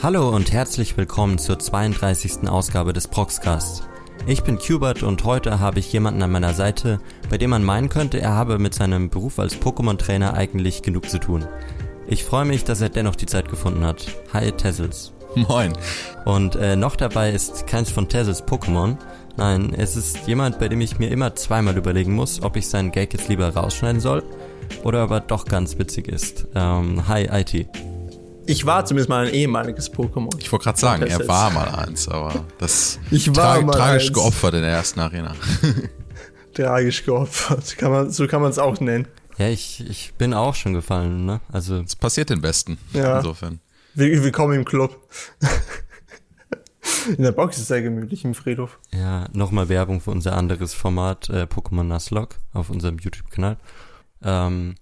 Hallo und herzlich willkommen zur 32. Ausgabe des Proxcasts. Ich bin Qbert und heute habe ich jemanden an meiner Seite, bei dem man meinen könnte, er habe mit seinem Beruf als Pokémon-Trainer eigentlich genug zu tun. Ich freue mich, dass er dennoch die Zeit gefunden hat. Hi Tessels. Moin. Und äh, noch dabei ist keins von Tessels Pokémon. Nein, es ist jemand, bei dem ich mir immer zweimal überlegen muss, ob ich seinen Gag jetzt lieber rausschneiden soll oder ob er doch ganz witzig ist. Ähm, hi IT. Ich war zumindest mal ein ehemaliges Pokémon. Ich wollte gerade sagen, er war mal eins, aber das ich war tra mal tragisch eins. geopfert in der ersten Arena. Tragisch geopfert. Kann man, so kann man es auch nennen. Ja, ich, ich bin auch schon gefallen, ne? Also Es passiert den Besten. Ja. Insofern. Will- Willkommen im Club. In der Box ist es sehr gemütlich im Friedhof. Ja, nochmal Werbung für unser anderes Format, äh, Pokémon Nuzlocke, auf unserem YouTube-Kanal. Ähm,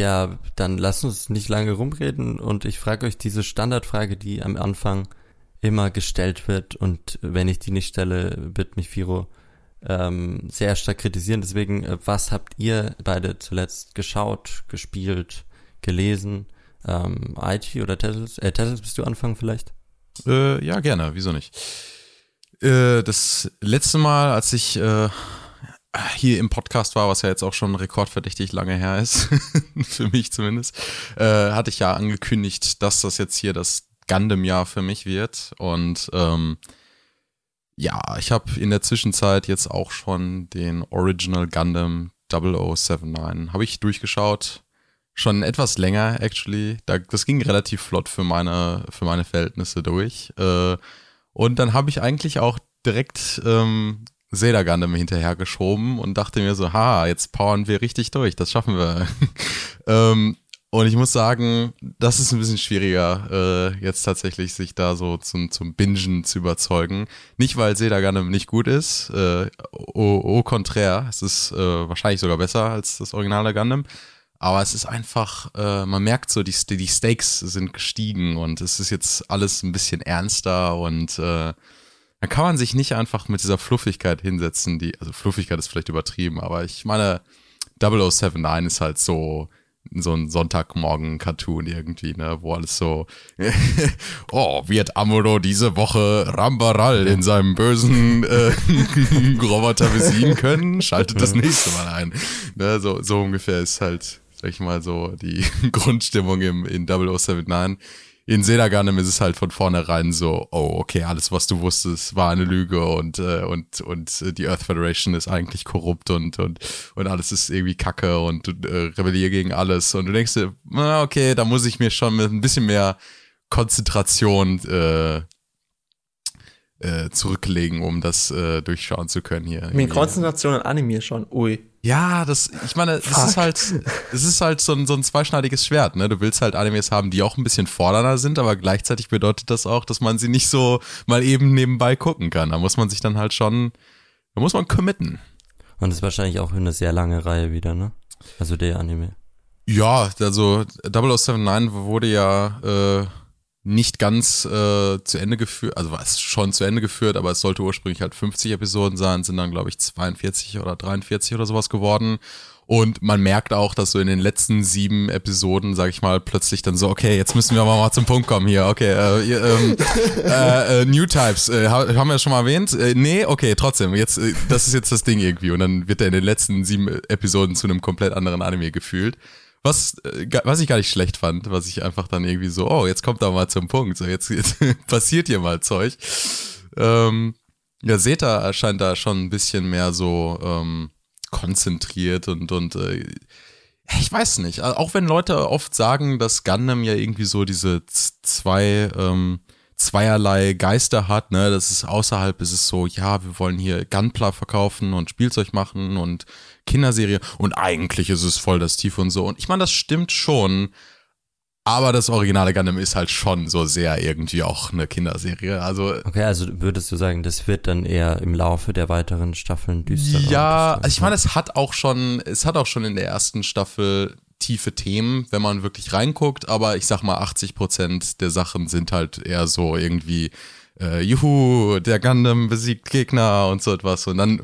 ja, dann lasst uns nicht lange rumreden und ich frage euch diese Standardfrage, die am Anfang immer gestellt wird und wenn ich die nicht stelle, wird mich Firo ähm, sehr stark kritisieren. Deswegen, äh, was habt ihr beide zuletzt geschaut, gespielt, gelesen? Ähm, IT oder Tessels? Äh, Tessels, bist du anfangen vielleicht? Äh, ja, gerne, wieso nicht? Äh, das letzte Mal, als ich äh, hier im Podcast war, was ja jetzt auch schon rekordverdächtig lange her ist, für mich zumindest, äh, hatte ich ja angekündigt, dass das jetzt hier das Gundam-Jahr für mich wird. Und ähm, ja, ich habe in der Zwischenzeit jetzt auch schon den Original Gundam 0079, habe ich durchgeschaut. Schon etwas länger, actually. Da, das ging relativ flott für meine, für meine Verhältnisse durch. Äh, und dann habe ich eigentlich auch direkt ähm, Zelda Gundam hinterhergeschoben und dachte mir so, ha, jetzt powern wir richtig durch, das schaffen wir. ähm, und ich muss sagen, das ist ein bisschen schwieriger, äh, jetzt tatsächlich sich da so zum, zum Bingen zu überzeugen. Nicht, weil Zelda Gundam nicht gut ist, äh, au, au contraire, es ist äh, wahrscheinlich sogar besser als das originale Gundam. Aber es ist einfach, äh, man merkt so, die, die Stakes sind gestiegen und es ist jetzt alles ein bisschen ernster und äh, dann kann man sich nicht einfach mit dieser Fluffigkeit hinsetzen, die, also Fluffigkeit ist vielleicht übertrieben, aber ich meine, 0079 ist halt so, so ein Sonntagmorgen-Cartoon irgendwie, ne, wo alles so, oh, wird Amuro diese Woche Rambaral in seinem bösen äh, Roboter besiegen können? Schaltet das nächste Mal ein. Ne, so, so ungefähr ist halt, sag ich mal, so die Grundstimmung im, in 0079 in Zelda Gundam ist es halt von vornherein so, oh, okay, alles, was du wusstest, war eine Lüge und, äh, und, und äh, die Earth Federation ist eigentlich korrupt und, und, und alles ist irgendwie Kacke und du äh, rebellier gegen alles. Und du denkst dir, okay, da muss ich mir schon mit ein bisschen mehr Konzentration äh, äh, zurücklegen, um das äh, durchschauen zu können hier. Mit. Konzentration an Anime schon. Ui. Ja, das, ich meine, das ist halt, es ist halt so ein, so ein zweischneidiges Schwert, ne? Du willst halt Animes haben, die auch ein bisschen fordernder sind, aber gleichzeitig bedeutet das auch, dass man sie nicht so mal eben nebenbei gucken kann. Da muss man sich dann halt schon, da muss man committen. Und es ist wahrscheinlich auch eine sehr lange Reihe wieder, ne? Also der Anime. Ja, also 0079 wurde ja äh, nicht ganz äh, zu Ende geführt, also war es schon zu Ende geführt, aber es sollte ursprünglich halt 50 Episoden sein, sind dann glaube ich 42 oder 43 oder sowas geworden. Und man merkt auch, dass so in den letzten sieben Episoden, sag ich mal, plötzlich dann so, okay, jetzt müssen wir aber mal zum Punkt kommen hier. Okay, äh, ähm, äh, äh, New Types, äh, ha- haben wir schon mal erwähnt? Äh, nee, okay, trotzdem, jetzt, äh, das ist jetzt das Ding irgendwie. Und dann wird er in den letzten sieben Episoden zu einem komplett anderen Anime gefühlt. Was, äh, was ich gar nicht schlecht fand, was ich einfach dann irgendwie so, oh, jetzt kommt er mal zum Punkt, so jetzt, jetzt passiert hier mal Zeug. Ähm, ja, Zeta erscheint da schon ein bisschen mehr so ähm, konzentriert und, und äh, ich weiß nicht, auch wenn Leute oft sagen, dass Gundam ja irgendwie so diese zwei, ähm, zweierlei Geister hat, ne, das ist außerhalb ist es so, ja, wir wollen hier Gunpla verkaufen und Spielzeug machen und Kinderserie und eigentlich ist es voll das Tief und so. Und ich meine, das stimmt schon, aber das originale Gundam ist halt schon so sehr irgendwie auch eine Kinderserie, also Okay, also würdest du sagen, das wird dann eher im Laufe der weiteren Staffeln düsterer? Ja, also ich meine, es hat auch schon, es hat auch schon in der ersten Staffel tiefe Themen, wenn man wirklich reinguckt, aber ich sag mal, 80 Prozent der Sachen sind halt eher so irgendwie, äh, juhu, der Gundam besiegt Gegner und so etwas. Und dann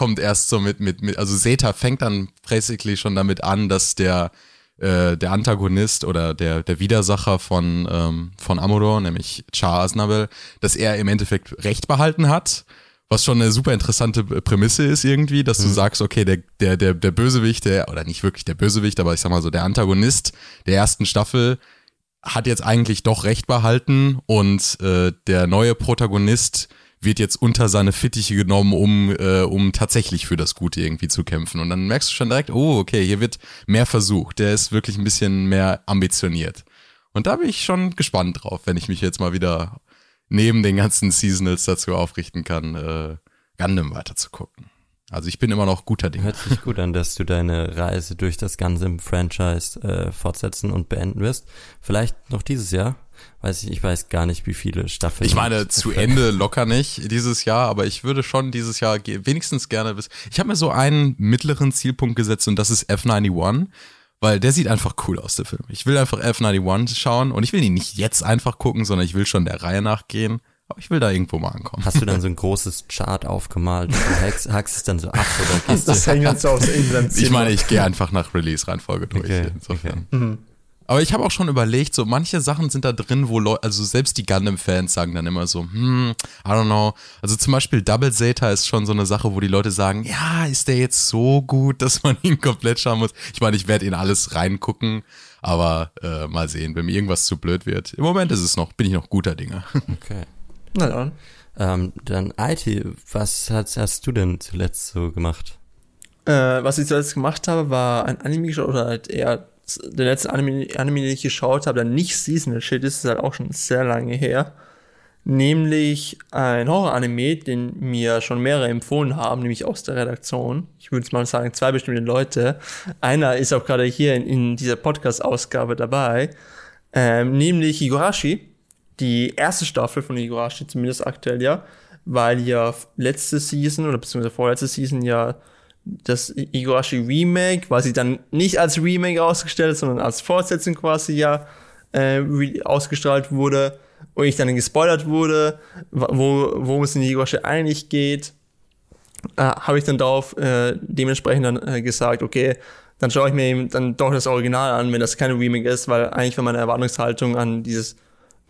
kommt erst so mit, mit, mit also Zeta fängt dann basically schon damit an, dass der äh, der Antagonist oder der, der Widersacher von, ähm, von Amodor, nämlich Char Aznabel, dass er im Endeffekt Recht behalten hat. Was schon eine super interessante Prämisse ist irgendwie, dass du Mhm. sagst, okay, der, der, der, der Bösewicht, der, oder nicht wirklich der Bösewicht, aber ich sag mal so, der Antagonist der ersten Staffel hat jetzt eigentlich doch Recht behalten und äh, der neue Protagonist wird jetzt unter seine Fittiche genommen, um, äh, um tatsächlich für das Gute irgendwie zu kämpfen. Und dann merkst du schon direkt, oh, okay, hier wird mehr versucht. Der ist wirklich ein bisschen mehr ambitioniert. Und da bin ich schon gespannt drauf, wenn ich mich jetzt mal wieder neben den ganzen Seasonals dazu aufrichten kann, äh, Gundam weiterzugucken. Also ich bin immer noch guter Dinge. Hört sich gut an, dass du deine Reise durch das ganze Franchise äh, fortsetzen und beenden wirst. Vielleicht noch dieses Jahr. Weiß ich, ich weiß gar nicht, wie viele Staffeln. Ich meine, und- zu Ende locker nicht dieses Jahr, aber ich würde schon dieses Jahr wenigstens gerne bis. Ich habe mir so einen mittleren Zielpunkt gesetzt und das ist F91, weil der sieht einfach cool aus, der Film. Ich will einfach F91 schauen und ich will ihn nicht jetzt einfach gucken, sondern ich will schon der Reihe nachgehen. Aber ich will da irgendwo mal ankommen. Hast du dann so ein großes Chart aufgemalt? Du hackst, hackst es dann so ab oder gehst Das du? hängt uns aus Zimmer. Ich meine, ich gehe einfach nach Release-Reihenfolge durch. Okay, insofern. Mhm. Aber ich habe auch schon überlegt, so manche Sachen sind da drin, wo Leute, also selbst die Gundam-Fans sagen dann immer so, hm, I don't know. Also zum Beispiel Double Zeta ist schon so eine Sache, wo die Leute sagen, ja, ist der jetzt so gut, dass man ihn komplett schauen muss? Ich meine, ich werde in alles reingucken, aber äh, mal sehen, wenn mir irgendwas zu blöd wird. Im Moment ist es noch, bin ich noch guter Dinge. Okay. Na dann. Ähm, dann IT, was hast, hast du denn zuletzt so gemacht? Äh, was ich zuletzt gemacht habe, war ein Anime geschaut oder halt eher der letzte Anime, Anime, den ich geschaut habe, der nicht Seasonal Shit ist, ist halt auch schon sehr lange her. Nämlich ein Horror-Anime, den mir schon mehrere empfohlen haben, nämlich aus der Redaktion. Ich würde mal sagen, zwei bestimmte Leute. Einer ist auch gerade hier in, in dieser Podcast-Ausgabe dabei. Ähm, nämlich Higurashi. Die erste Staffel von Higurashi, zumindest aktuell ja. Weil ja letzte Season oder beziehungsweise vorletzte Season ja das Igarashi Remake, was sie dann nicht als Remake ausgestellt, sondern als Fortsetzung quasi ja äh, ausgestrahlt wurde und ich dann gespoilert wurde, wo, worum es in Igarashi eigentlich geht, äh, habe ich dann darauf äh, dementsprechend dann äh, gesagt, okay, dann schaue ich mir eben dann doch das Original an, wenn das keine Remake ist, weil eigentlich war meine Erwartungshaltung an dieses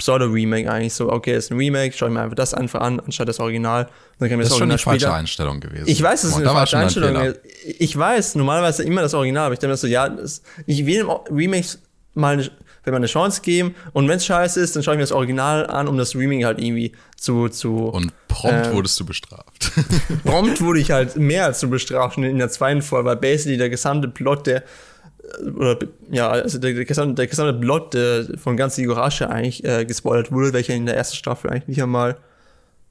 Pseudo-Remake eigentlich so, okay, ist ein Remake, schaue ich mir einfach das einfach an, anstatt das Original. Mir Das ist schon Original falsche später- Einstellung gewesen. ich weiß, es ist eine da falsche ein Einstellung. Fehler. Ich weiß, normalerweise immer das Original, aber ich denke mir so, ja, das, ich will dem Remake mal eine, wenn man eine Chance geben und wenn es scheiße ist, dann schaue ich mir das Original an, um das Remake halt irgendwie zu, zu Und prompt Ähm, wurdest du bestraft. prompt wurde ich halt mehr als zu bestrafen in der zweiten Folge, weil basically der gesamte Plot, der oder ja, also der, der, gesamte, der gesamte Plot der, von ganz Igarashi eigentlich äh, gespoilert wurde, welcher in der ersten Staffel eigentlich nicht einmal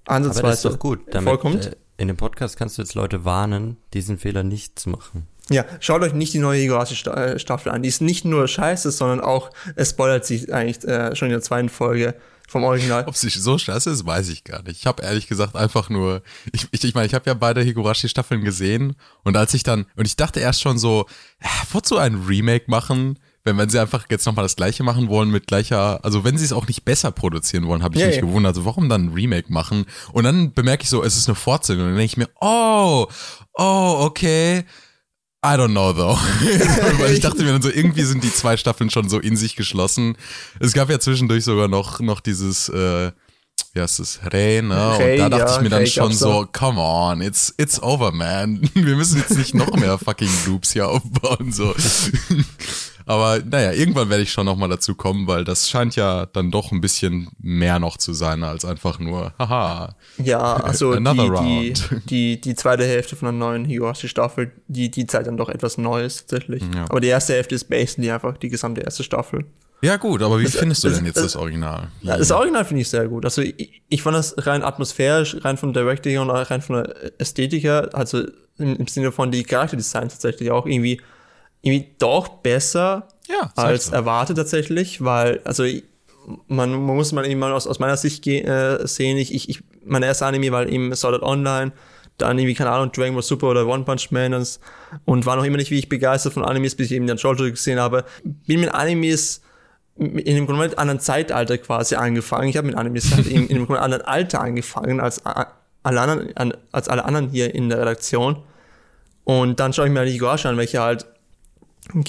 Aber ansatzweise das ist doch gut. Damit, vorkommt. äh, in dem Podcast kannst du jetzt Leute warnen, diesen Fehler nicht zu machen. Ja, schaut euch nicht die neue Higurashi-Staffel an. Die ist nicht nur scheiße, sondern auch, es spoilert sich eigentlich äh, schon in der zweiten Folge vom Original. Ob sie so scheiße ist, weiß ich gar nicht. Ich habe ehrlich gesagt einfach nur, ich ich, ich, meine, ich habe ja beide Higurashi-Staffeln gesehen und als ich dann, und ich dachte erst schon so, äh, wozu ein Remake machen, wenn, wenn sie einfach jetzt nochmal das gleiche machen wollen mit gleicher, also wenn sie es auch nicht besser produzieren wollen, habe ich Ja, mich ja. gewundert, also warum dann ein Remake machen? Und dann bemerke ich so, es ist eine Fortsetzung und dann denke ich mir, oh, oh, okay. I don't know though. Weil ich dachte mir dann so, irgendwie sind die zwei Staffeln schon so in sich geschlossen. Es gab ja zwischendurch sogar noch, noch dieses, äh, wie heißt es, Rey, ne? Rey, Und da dachte ja, ich mir dann Rey schon so, come on, it's, it's over, man. Wir müssen jetzt nicht noch mehr fucking Loops hier aufbauen, so. Aber naja, irgendwann werde ich schon nochmal dazu kommen, weil das scheint ja dann doch ein bisschen mehr noch zu sein als einfach nur, haha. Ja, also die, die, die, die zweite Hälfte von der neuen Higurashi-Staffel, die, die zeigt dann doch etwas Neues tatsächlich. Ja. Aber die erste Hälfte ist basically einfach die gesamte erste Staffel. Ja gut, aber wie Das- findest du das- denn jetzt das- das Original? Ja, das Original finde ich sehr gut. Also ich, ich fand das rein atmosphärisch, rein vom Director her und rein von der Ästhetik her, also im, im Sinne von die Charakterdesign tatsächlich auch irgendwie, irgendwie doch besser Ja, als erwartet tatsächlich, weil, also man, man muss mal eben mal aus, aus meiner Sicht äh, sehen, ich, ich, ich, mein erster Anime war eben Sword Art Online, dann irgendwie, keine Ahnung, Dragon Ball Super oder One Punch Man und, und war noch immer nicht wie ich begeistert von Animes, bis ich eben dann Jojo gesehen habe. Bin mit Animes in einem komplett anderen Zeitalter quasi angefangen. Ich habe mit Animes halt in, in einem komplett anderen Alter angefangen als alle anderen, an- als alle anderen hier in der Redaktion. Und dann schaue ich mir halt die Higurashi an, welche halt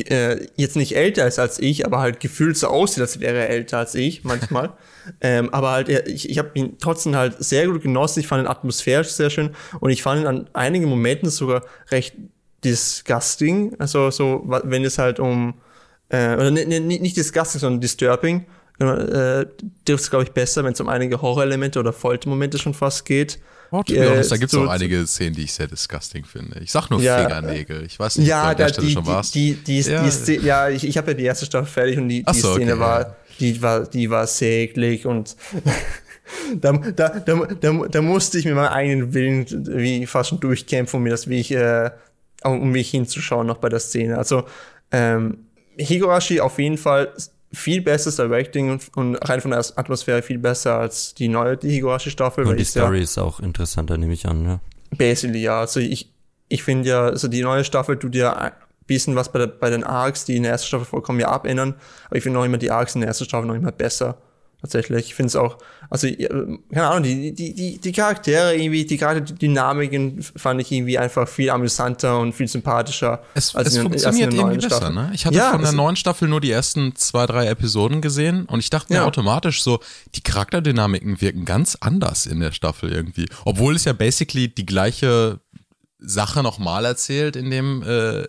äh, jetzt nicht älter ist als ich, aber halt gefühlt so aussieht, als wäre er älter als ich manchmal. ähm, aber halt, ich, ich habe ihn trotzdem halt sehr gut genossen. Ich fand ihn atmosphärisch sehr schön und ich fand ihn an einigen Momenten sogar recht disgusting. Also so, wenn es halt um, äh, oder nicht, nicht disgusting, sondern disturbing. Äh, das ist, glaube ich, besser, wenn es um einige Horrorelemente oder Foltermomente schon fast geht. Oh, äh, da gibt es so, auch einige Szenen, die ich sehr disgusting finde. Ich sag nur ja, Fingernägel. Ich weiß nicht, ja, ob du an der Stelle die, schon warst. Die, die, die, ja. die Szene, ja, ich, ich habe ja die erste Staffel fertig und die, die so, Szene okay, war, ja. die war, die war eklig und da, da, da, da, da musste ich mit meinem eigenen Willen wie fast schon durchkämpfen, um mir das, wie ich, äh, um mich hinzuschauen noch bei der Szene. Also ähm, Higurashi auf jeden Fall viel besseres Directing und, und rein von der Atmosphäre viel besser als die neue die Higurashi-Staffel. Und die Story ja, ist auch interessanter, nehme ich an, ja. Basically, ja. Also ich, ich finde ja, also die neue Staffel tut ja ein bisschen was bei, der, bei den Arcs, die in der ersten Staffel vollkommen ja abändern. Aber ich finde noch immer die Arcs in der ersten Staffel noch immer besser tatsächlich. Ich finde es auch, also, keine Ahnung, die, die, die, die Charaktere irgendwie, die Charakterdynamiken fand ich irgendwie einfach viel amüsanter und viel sympathischer. Es, als es in, funktioniert als in irgendwie besser, Staffel. ne? Ich hatte ja, von der neuen Staffel nur die ersten zwei, drei Episoden gesehen und ich dachte mir ja. automatisch so, die Charakterdynamiken wirken ganz anders in der Staffel irgendwie. Obwohl es ja basically die gleiche Sache nochmal erzählt in dem, äh,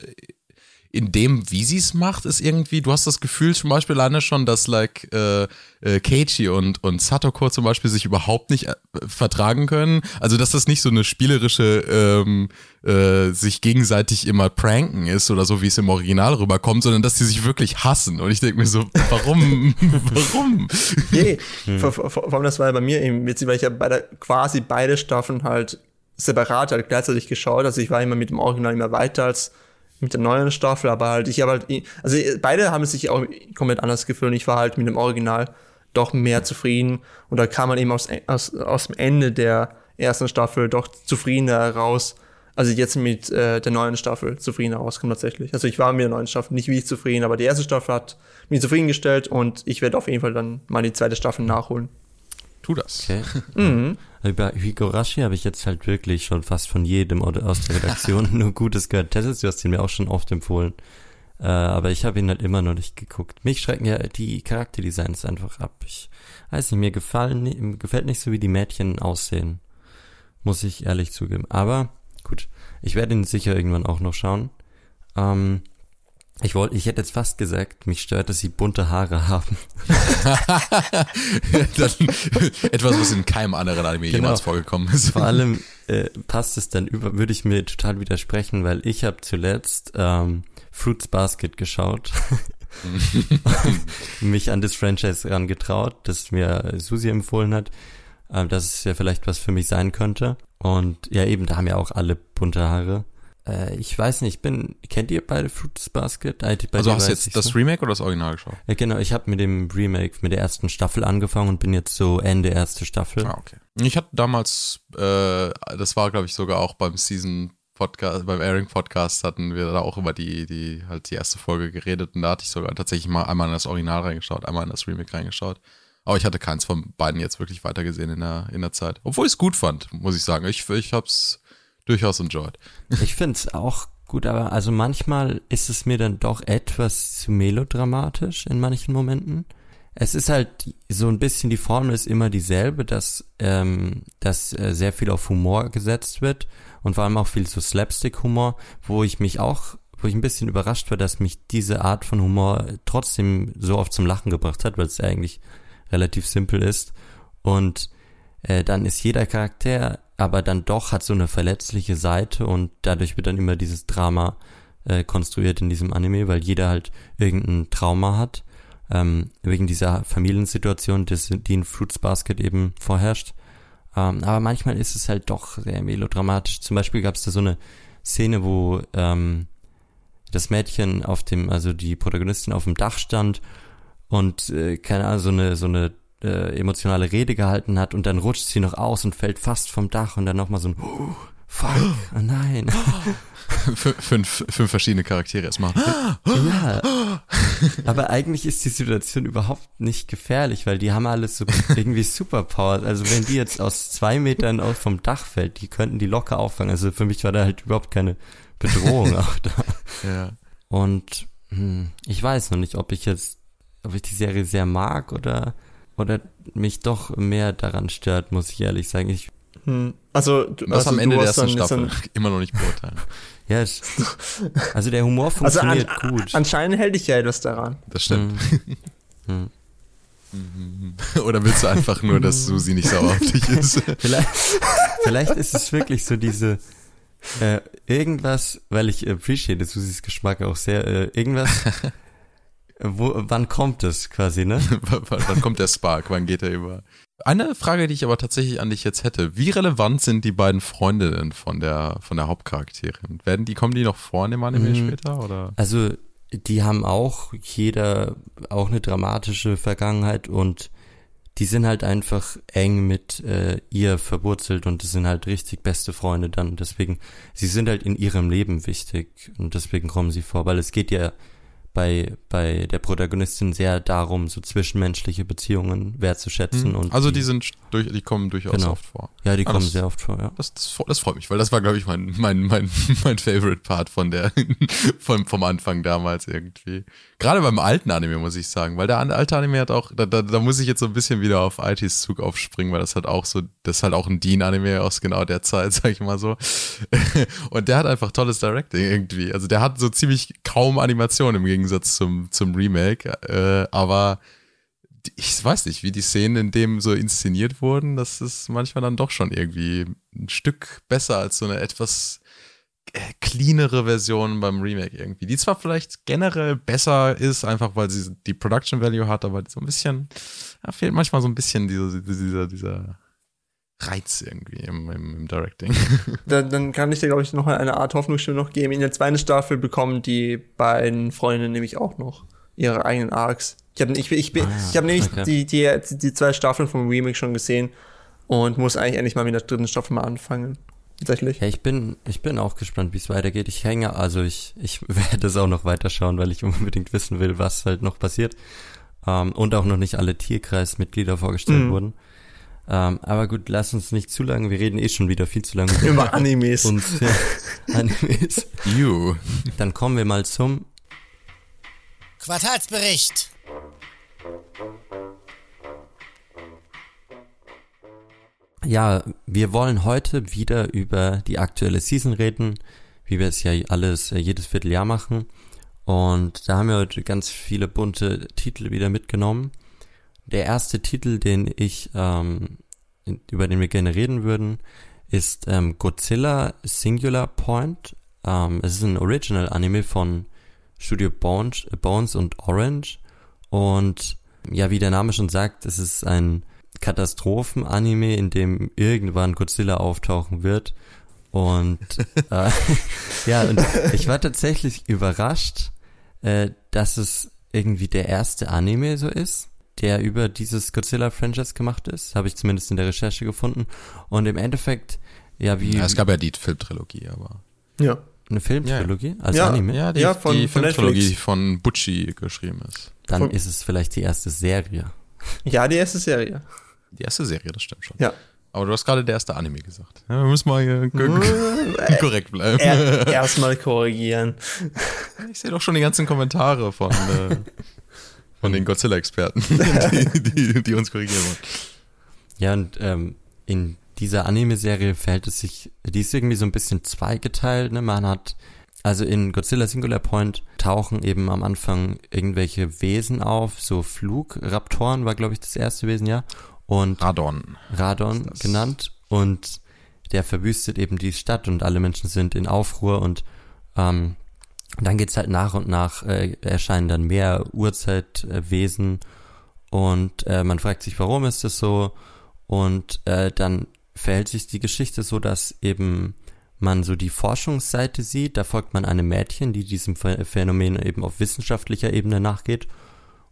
in dem, wie sie es macht, ist irgendwie, du hast das Gefühl zum Beispiel alleine schon, dass like äh, äh, Keiichi und, und Satoko zum Beispiel sich überhaupt nicht äh, vertragen können. Also dass das nicht so eine spielerische ähm, äh, sich gegenseitig immer pranken ist oder so, wie es im Original rüberkommt, sondern dass die sich wirklich hassen. Und ich denke mir so, warum? warum? Nee, hm. vor, vor, vor allem das war ja bei mir eben witzig, weil ich ja bei der, quasi beide Staffeln halt separat halt gleichzeitig geschaut. Also ich war immer mit dem Original immer weiter als mit der neuen Staffel, aber halt, ich habe halt, also beide haben sich auch komplett anders gefühlt und ich war halt mit dem Original doch mehr zufrieden und da kam man eben aus, aus, aus dem Ende der ersten Staffel doch zufriedener raus, also jetzt mit äh, der neuen Staffel zufriedener rauskommt tatsächlich. Also ich war mit der neuen Staffel nicht wie zufrieden, aber die erste Staffel hat mich zufriedengestellt und ich werde auf jeden Fall dann mal die zweite Staffel nachholen. Tu das. Okay. Mhm. Über Higurashi habe ich jetzt halt wirklich schon fast von jedem aus der Redaktion nur Gutes gehört. Tessis, du hast ihn mir auch schon oft empfohlen. Äh, aber ich habe ihn halt immer noch nicht geguckt. Mich schrecken ja die Charakterdesigns einfach ab. Ich weiß nicht, mir gefallen, gefällt nicht so, wie die Mädchen aussehen. Muss ich ehrlich zugeben. Aber gut, ich werde ihn sicher irgendwann auch noch schauen. Ähm, ich wollte, ich hätte jetzt fast gesagt, mich stört, dass sie bunte Haare haben. das, etwas, was in keinem anderen Anime genau. jemals vorgekommen ist. Vor allem äh, passt es dann über, würde ich mir total widersprechen, weil ich habe zuletzt ähm, Fruits Basket geschaut. mich an das Franchise herangetraut, das mir Susi empfohlen hat, äh, dass es ja vielleicht was für mich sein könnte. Und ja, eben, da haben ja auch alle bunte Haare. Äh, ich weiß nicht, bin, kennt ihr beide Fruits Basket? Äh, also hast du jetzt das so. Remake oder das Original geschaut? Ja, genau, ich habe mit dem Remake, mit der ersten Staffel angefangen und bin jetzt so Ende erste Staffel. Ah, okay. Ich hatte damals, äh, das war glaube ich sogar auch beim Season Podcast, beim Airing Podcast hatten wir da auch über die, die, halt die erste Folge geredet und da hatte ich sogar tatsächlich mal einmal in das Original reingeschaut, einmal in das Remake reingeschaut. Aber ich hatte keins von beiden jetzt wirklich weitergesehen in der, in der Zeit. Obwohl ich es gut fand, muss ich sagen. Ich, ich hab's durchaus enjoyed. Ich finde es auch gut, aber also manchmal ist es mir dann doch etwas zu melodramatisch in manchen Momenten. Es ist halt so ein bisschen, die Formel ist immer dieselbe, dass, ähm, dass äh, sehr viel auf Humor gesetzt wird und vor allem auch viel so Slapstick-Humor, wo ich mich auch, wo ich ein bisschen überrascht war, dass mich diese Art von Humor trotzdem so oft zum Lachen gebracht hat, weil es ja eigentlich relativ simpel ist. Und äh, dann ist jeder Charakter aber dann doch hat so eine verletzliche Seite und dadurch wird dann immer dieses Drama äh, konstruiert in diesem Anime, weil jeder halt irgendein Trauma hat, ähm, wegen dieser Familiensituation, die in Fruits Basket eben vorherrscht. Ähm, aber manchmal ist es halt doch sehr melodramatisch. Zum Beispiel gab es da so eine Szene, wo ähm, das Mädchen auf dem, also die Protagonistin auf dem Dach stand und äh, keine Ahnung, so eine, so eine äh, emotionale Rede gehalten hat und dann rutscht sie noch aus und fällt fast vom Dach und dann nochmal so ein oh, Fuck, oh nein. fünf, fünf verschiedene Charaktere erstmal. ja. Aber eigentlich ist die Situation überhaupt nicht gefährlich, weil die haben alles so irgendwie Superpowers. Also wenn die jetzt aus zwei Metern aus vom Dach fällt, die könnten die locker auffangen. Also für mich war da halt überhaupt keine Bedrohung auch da. Ja. Und hm, ich weiß noch nicht, ob ich jetzt, ob ich die Serie sehr mag oder, oder mich doch mehr daran stört, muss ich ehrlich sagen. Ich, Hm. Also, du, Das also am Ende der ersten dann- Staffel dann- immer noch nicht beurteilen. ja, ich, also der Humor Also an, funktioniert gut. anscheinend hält dich ja etwas daran. Das stimmt. Hm. Oder willst du einfach nur, dass Susi nicht sauer auf dich ist? Vielleicht, vielleicht ist es wirklich so diese äh, irgendwas, weil ich appreciate Susis Geschmack auch sehr, äh, irgendwas, wo, wann kommt es quasi, ne? Wann kommt der Spark? Wann geht er über? Eine Frage, die ich aber tatsächlich an dich jetzt hätte. Wie relevant sind die beiden Freundinnen von der, von der Hauptcharakterin? Werden die, kommen die noch vor in dem Anime Mhm. später, oder? Also, die haben auch jeder auch eine dramatische Vergangenheit und die sind halt einfach eng mit äh, ihr verwurzelt und das sind halt richtig beste Freunde dann. Deswegen, sie sind halt in ihrem Leben wichtig und deswegen kommen sie vor, weil es geht ja bei, bei der Protagonistin sehr darum, so zwischenmenschliche Beziehungen wertzuschätzen und also die sind durch, die kommen durchaus Genau. oft vor. ja, die Ah, kommen das- sehr oft vor, ja. Das, das, das freut mich, weil das war, glaube ich, mein, mein, mein, mein Favorite Part von der, vom, vom Anfang damals irgendwie. Gerade beim alten Anime, muss ich sagen, weil der alte Anime hat auch, da, da, da muss ich jetzt so ein bisschen wieder auf ITs Zug aufspringen, weil das hat auch so, das ist halt auch ein Dean-Anime aus genau der Zeit, sag ich mal so. Und der hat einfach tolles Directing irgendwie. Also der hat so ziemlich kaum Animation im Gegensatz zum, zum Remake, äh, aber ich weiß nicht, wie die Szenen in dem so inszeniert wurden, das ist manchmal dann doch schon irgendwie ein Stück besser als so eine etwas äh, cleanere Version beim Remake irgendwie. Die zwar vielleicht generell besser ist, einfach weil sie die Production Value hat, aber so ein bisschen, ja, fehlt manchmal so ein bisschen dieser, dieser, dieser Reiz irgendwie im, im, im Directing. Dann, dann kann ich dir, glaube ich, noch eine Art Hoffnungsstimme noch geben. In der zweiten Staffel bekommen die beiden Freundinnen nämlich auch noch ihre eigenen Arcs. Ich habe ich, ich, bin- Ah, ich hab nämlich okay. die, die, die zwei Staffeln vom Remake schon gesehen und muss eigentlich endlich mal mit der dritten Staffel mal anfangen. Tatsächlich. Ja, ich bin, ich bin auch gespannt, wie es weitergeht. Ich hänge, also ich, ich werde es auch noch weiterschauen, weil ich unbedingt wissen will, was halt noch passiert. Ähm, und auch noch nicht alle Tierkreismitglieder vorgestellt Mhm. wurden. Ähm, aber gut, lass uns nicht zu lange, wir reden eh schon wieder viel zu lange Über Animes. und ja, Animes. you. Dann kommen wir mal zum Quartalsbericht. Ja, wir wollen heute wieder über die aktuelle Season reden, wie wir es ja alles äh, jedes Vierteljahr machen. Und da haben wir heute ganz viele bunte Titel wieder mitgenommen. Der erste Titel, den ich, ähm, über den wir gerne reden würden, ist ähm, Godzilla Singular Point. Ähm, es ist ein Original-Anime von Studio Bones, Bones und Orange. Und ja, wie der Name schon sagt, es ist ein Katastrophen-Anime, in dem irgendwann Godzilla auftauchen wird. Und äh, ja, und ich war tatsächlich überrascht, äh, dass es irgendwie der erste Anime so ist, der über dieses Godzilla-Franchise gemacht ist. Habe ich zumindest in der Recherche gefunden. Und im Endeffekt, ja, wie Ja, es gab ja die Filmtrilogie, aber. Ja. eine Filmtrilogie als Ja. Anime, Ja, die, Ja, von- die von Filmtrilogie, Netflix. die von Butchie geschrieben ist. dann Von- ist es vielleicht die erste Serie. Ja, die erste Serie. Die erste Serie, das stimmt schon. Ja. Aber du hast gerade der erste Anime gesagt. Ja, wir müssen mal hier Äh, korrekt bleiben. er, erstmal korrigieren. Ich sehe doch schon die ganzen Kommentare von, äh, von den Godzilla-Experten, die, die, die uns korrigieren wollen. Ja, und ähm, in dieser Anime-Serie verhält es sich, die ist irgendwie so ein bisschen zweigeteilt, ne? Man hat, also in Godzilla Singular Point tauchen eben am Anfang irgendwelche Wesen auf, so Flugraptoren war, glaube ich, das erste Wesen, ja. Und Radon. Radon genannt und der verwüstet eben die Stadt und alle Menschen sind in Aufruhr und ähm, dann geht's halt nach und nach, äh, erscheinen dann mehr Urzeitwesen und äh, man fragt sich, warum ist das so? Und äh, dann verhält sich die Geschichte so, dass eben man so die Forschungsseite sieht, da folgt man einem Mädchen, die diesem Ph- Phänomen eben auf wissenschaftlicher Ebene nachgeht.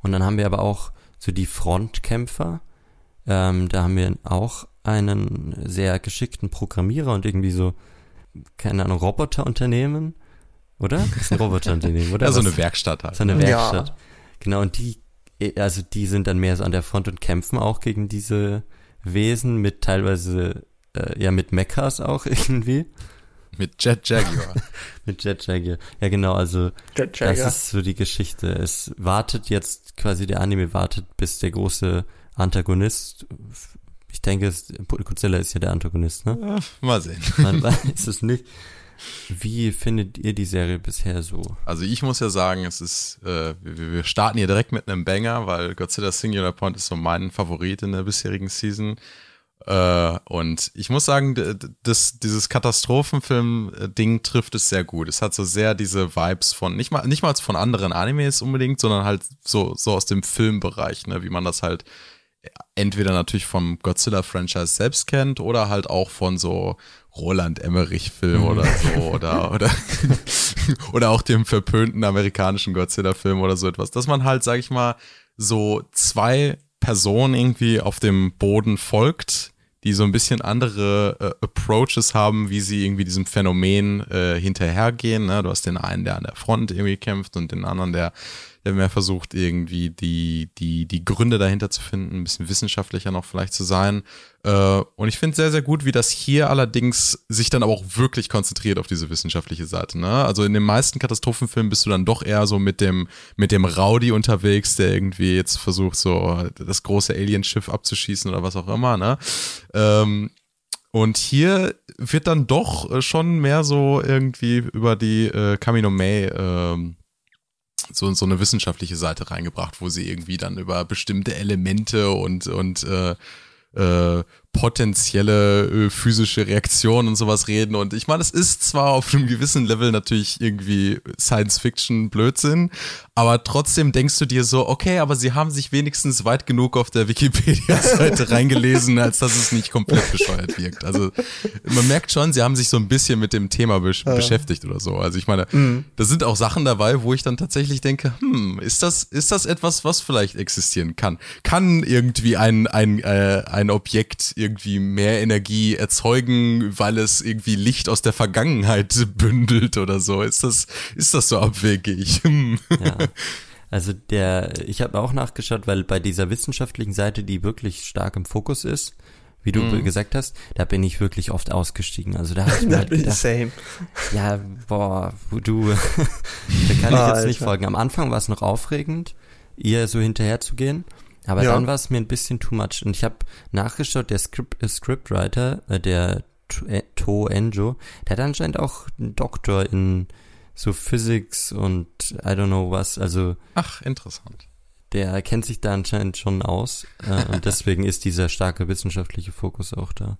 Und dann haben wir aber auch so die Frontkämpfer, ähm, da haben wir auch einen sehr geschickten Programmierer und irgendwie so, keine Ahnung, Roboterunternehmen, oder? Das ist ein Roboterunternehmen, oder? Ja, so eine Werkstatt halt. So eine Ja. Werkstatt. Genau, und die, also die sind dann mehr so an der Front und kämpfen auch gegen diese Wesen mit teilweise, äh, ja, mit Mechas auch irgendwie. Mit Jet Jaguar. Mit Jet Jaguar. Ja, genau, also Jet Jaguar. das ist so die Geschichte. Es wartet jetzt, quasi der Anime wartet, bis der große Antagonist, ich denke, es, Godzilla ist ja der Antagonist, ne? Mal sehen. Man weiß es nicht. Wie findet ihr die Serie bisher so? Also ich muss ja sagen, es ist, äh, wir, starten hier direkt mit einem Banger, weil Godzilla Singular Point ist so mein Favorit in der bisherigen Season. Äh, und ich muss sagen, das, dieses Katastrophenfilm-Ding trifft es sehr gut. Es hat so sehr diese Vibes von, nicht mal, nicht mal von anderen Animes unbedingt, sondern halt so, so aus dem Filmbereich, ne, wie man das halt entweder natürlich vom Godzilla-Franchise selbst kennt oder halt auch von so Roland Emmerich-Film oder so oder, oder, oder auch dem verpönten amerikanischen Godzilla-Film oder so etwas, dass man halt, sag ich mal, so zwei Personen irgendwie auf dem Boden folgt, die so ein bisschen andere äh, Approaches haben, wie sie irgendwie diesem Phänomen äh, hinterhergehen. Ne? Du hast den einen, der an der Front irgendwie kämpft und den anderen, der, der mehr versucht, irgendwie die, die, die Gründe dahinter zu finden, ein bisschen wissenschaftlicher noch vielleicht zu sein. Äh, und ich finde sehr, sehr gut, wie das hier allerdings sich dann aber auch wirklich konzentriert auf diese wissenschaftliche Seite. Ne? Also in den meisten Katastrophenfilmen bist du dann doch eher so mit dem, mit dem Rowdy unterwegs, der irgendwie jetzt versucht, so das große Alienschiff abzuschießen oder was auch immer. Ne? Ähm, und hier wird dann doch äh, schon mehr so irgendwie über die äh, Kamino May ähm, so, so eine wissenschaftliche Seite reingebracht, wo sie irgendwie dann über bestimmte Elemente und, und äh, äh, potenzielle äh, physische Reaktionen und sowas reden. Und ich meine, es ist zwar auf einem gewissen Level natürlich irgendwie Science-Fiction-Blödsinn, aber trotzdem denkst du dir so, okay, aber sie haben sich wenigstens weit genug auf der Wikipedia-Seite reingelesen, als dass es nicht komplett bescheuert wirkt. Also man merkt schon, sie haben sich so ein bisschen mit dem Thema besch beschäftigt oder so. Also ich meine, da sind auch Sachen dabei, wo ich dann tatsächlich denke, hm, ist das, ist das etwas, was vielleicht existieren kann? Kann irgendwie ein, ein, äh, ein Objekt irgendwie mehr Energie erzeugen, weil es irgendwie Licht aus der Vergangenheit bündelt oder so? Ist das, ist das so abwegig? Hm. Ja. Also der, ich habe auch nachgeschaut, weil bei dieser wissenschaftlichen Seite, die wirklich stark im Fokus ist, wie du Mhm. gesagt hast, da bin ich wirklich oft ausgestiegen. Also da habe ich mir halt gedacht, Same. ja, boah, du, da kann ich jetzt nicht folgen. Am Anfang war es noch aufregend, ihr so hinterher zu gehen, aber Ja. dann war es mir ein bisschen too much. Und ich habe nachgeschaut, der Script, äh, Scriptwriter, äh, der To- äh, To Enjo, der hat anscheinend auch einen Doktor in so Physics und I don't know was, also Ach, interessant. der kennt sich da anscheinend schon aus äh, und deswegen ist dieser starke wissenschaftliche Fokus auch da.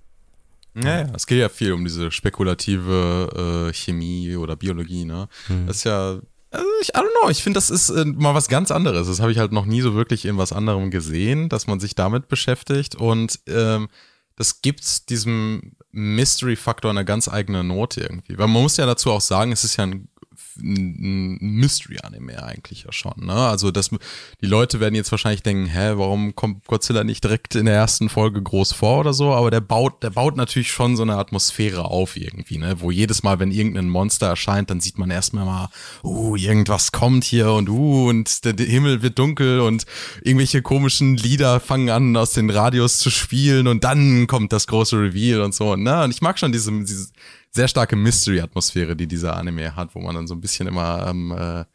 Ja, ja, es geht ja viel um diese spekulative äh, Chemie oder Biologie, ne? Hm. Das ist ja, also ich, I don't know, ich finde, das ist äh, mal was ganz anderes. Das habe ich halt noch nie so wirklich in was anderem gesehen, dass man sich damit beschäftigt und ähm, das gibt diesem Mystery-Faktor eine ganz eigene Note irgendwie. Weil man muss ja dazu auch sagen, es ist ja ein ein Mystery-Anime eigentlich ja schon, ne? Also das, die Leute werden jetzt wahrscheinlich denken, hä, warum kommt Godzilla nicht direkt in der ersten Folge groß vor oder so? Aber der baut, der baut natürlich schon so eine Atmosphäre auf irgendwie, ne? Wo jedes Mal, wenn irgendein Monster erscheint, dann sieht man erstmal mal, uh, irgendwas kommt hier und uh, und der, Himmel wird dunkel und irgendwelche komischen Lieder fangen an, aus den Radios zu spielen und dann kommt das große Reveal und so, ne? Und ich mag schon diese, diese sehr starke Mystery-Atmosphäre, die dieser Anime hat, wo man dann so ein bisschen immer am, äh,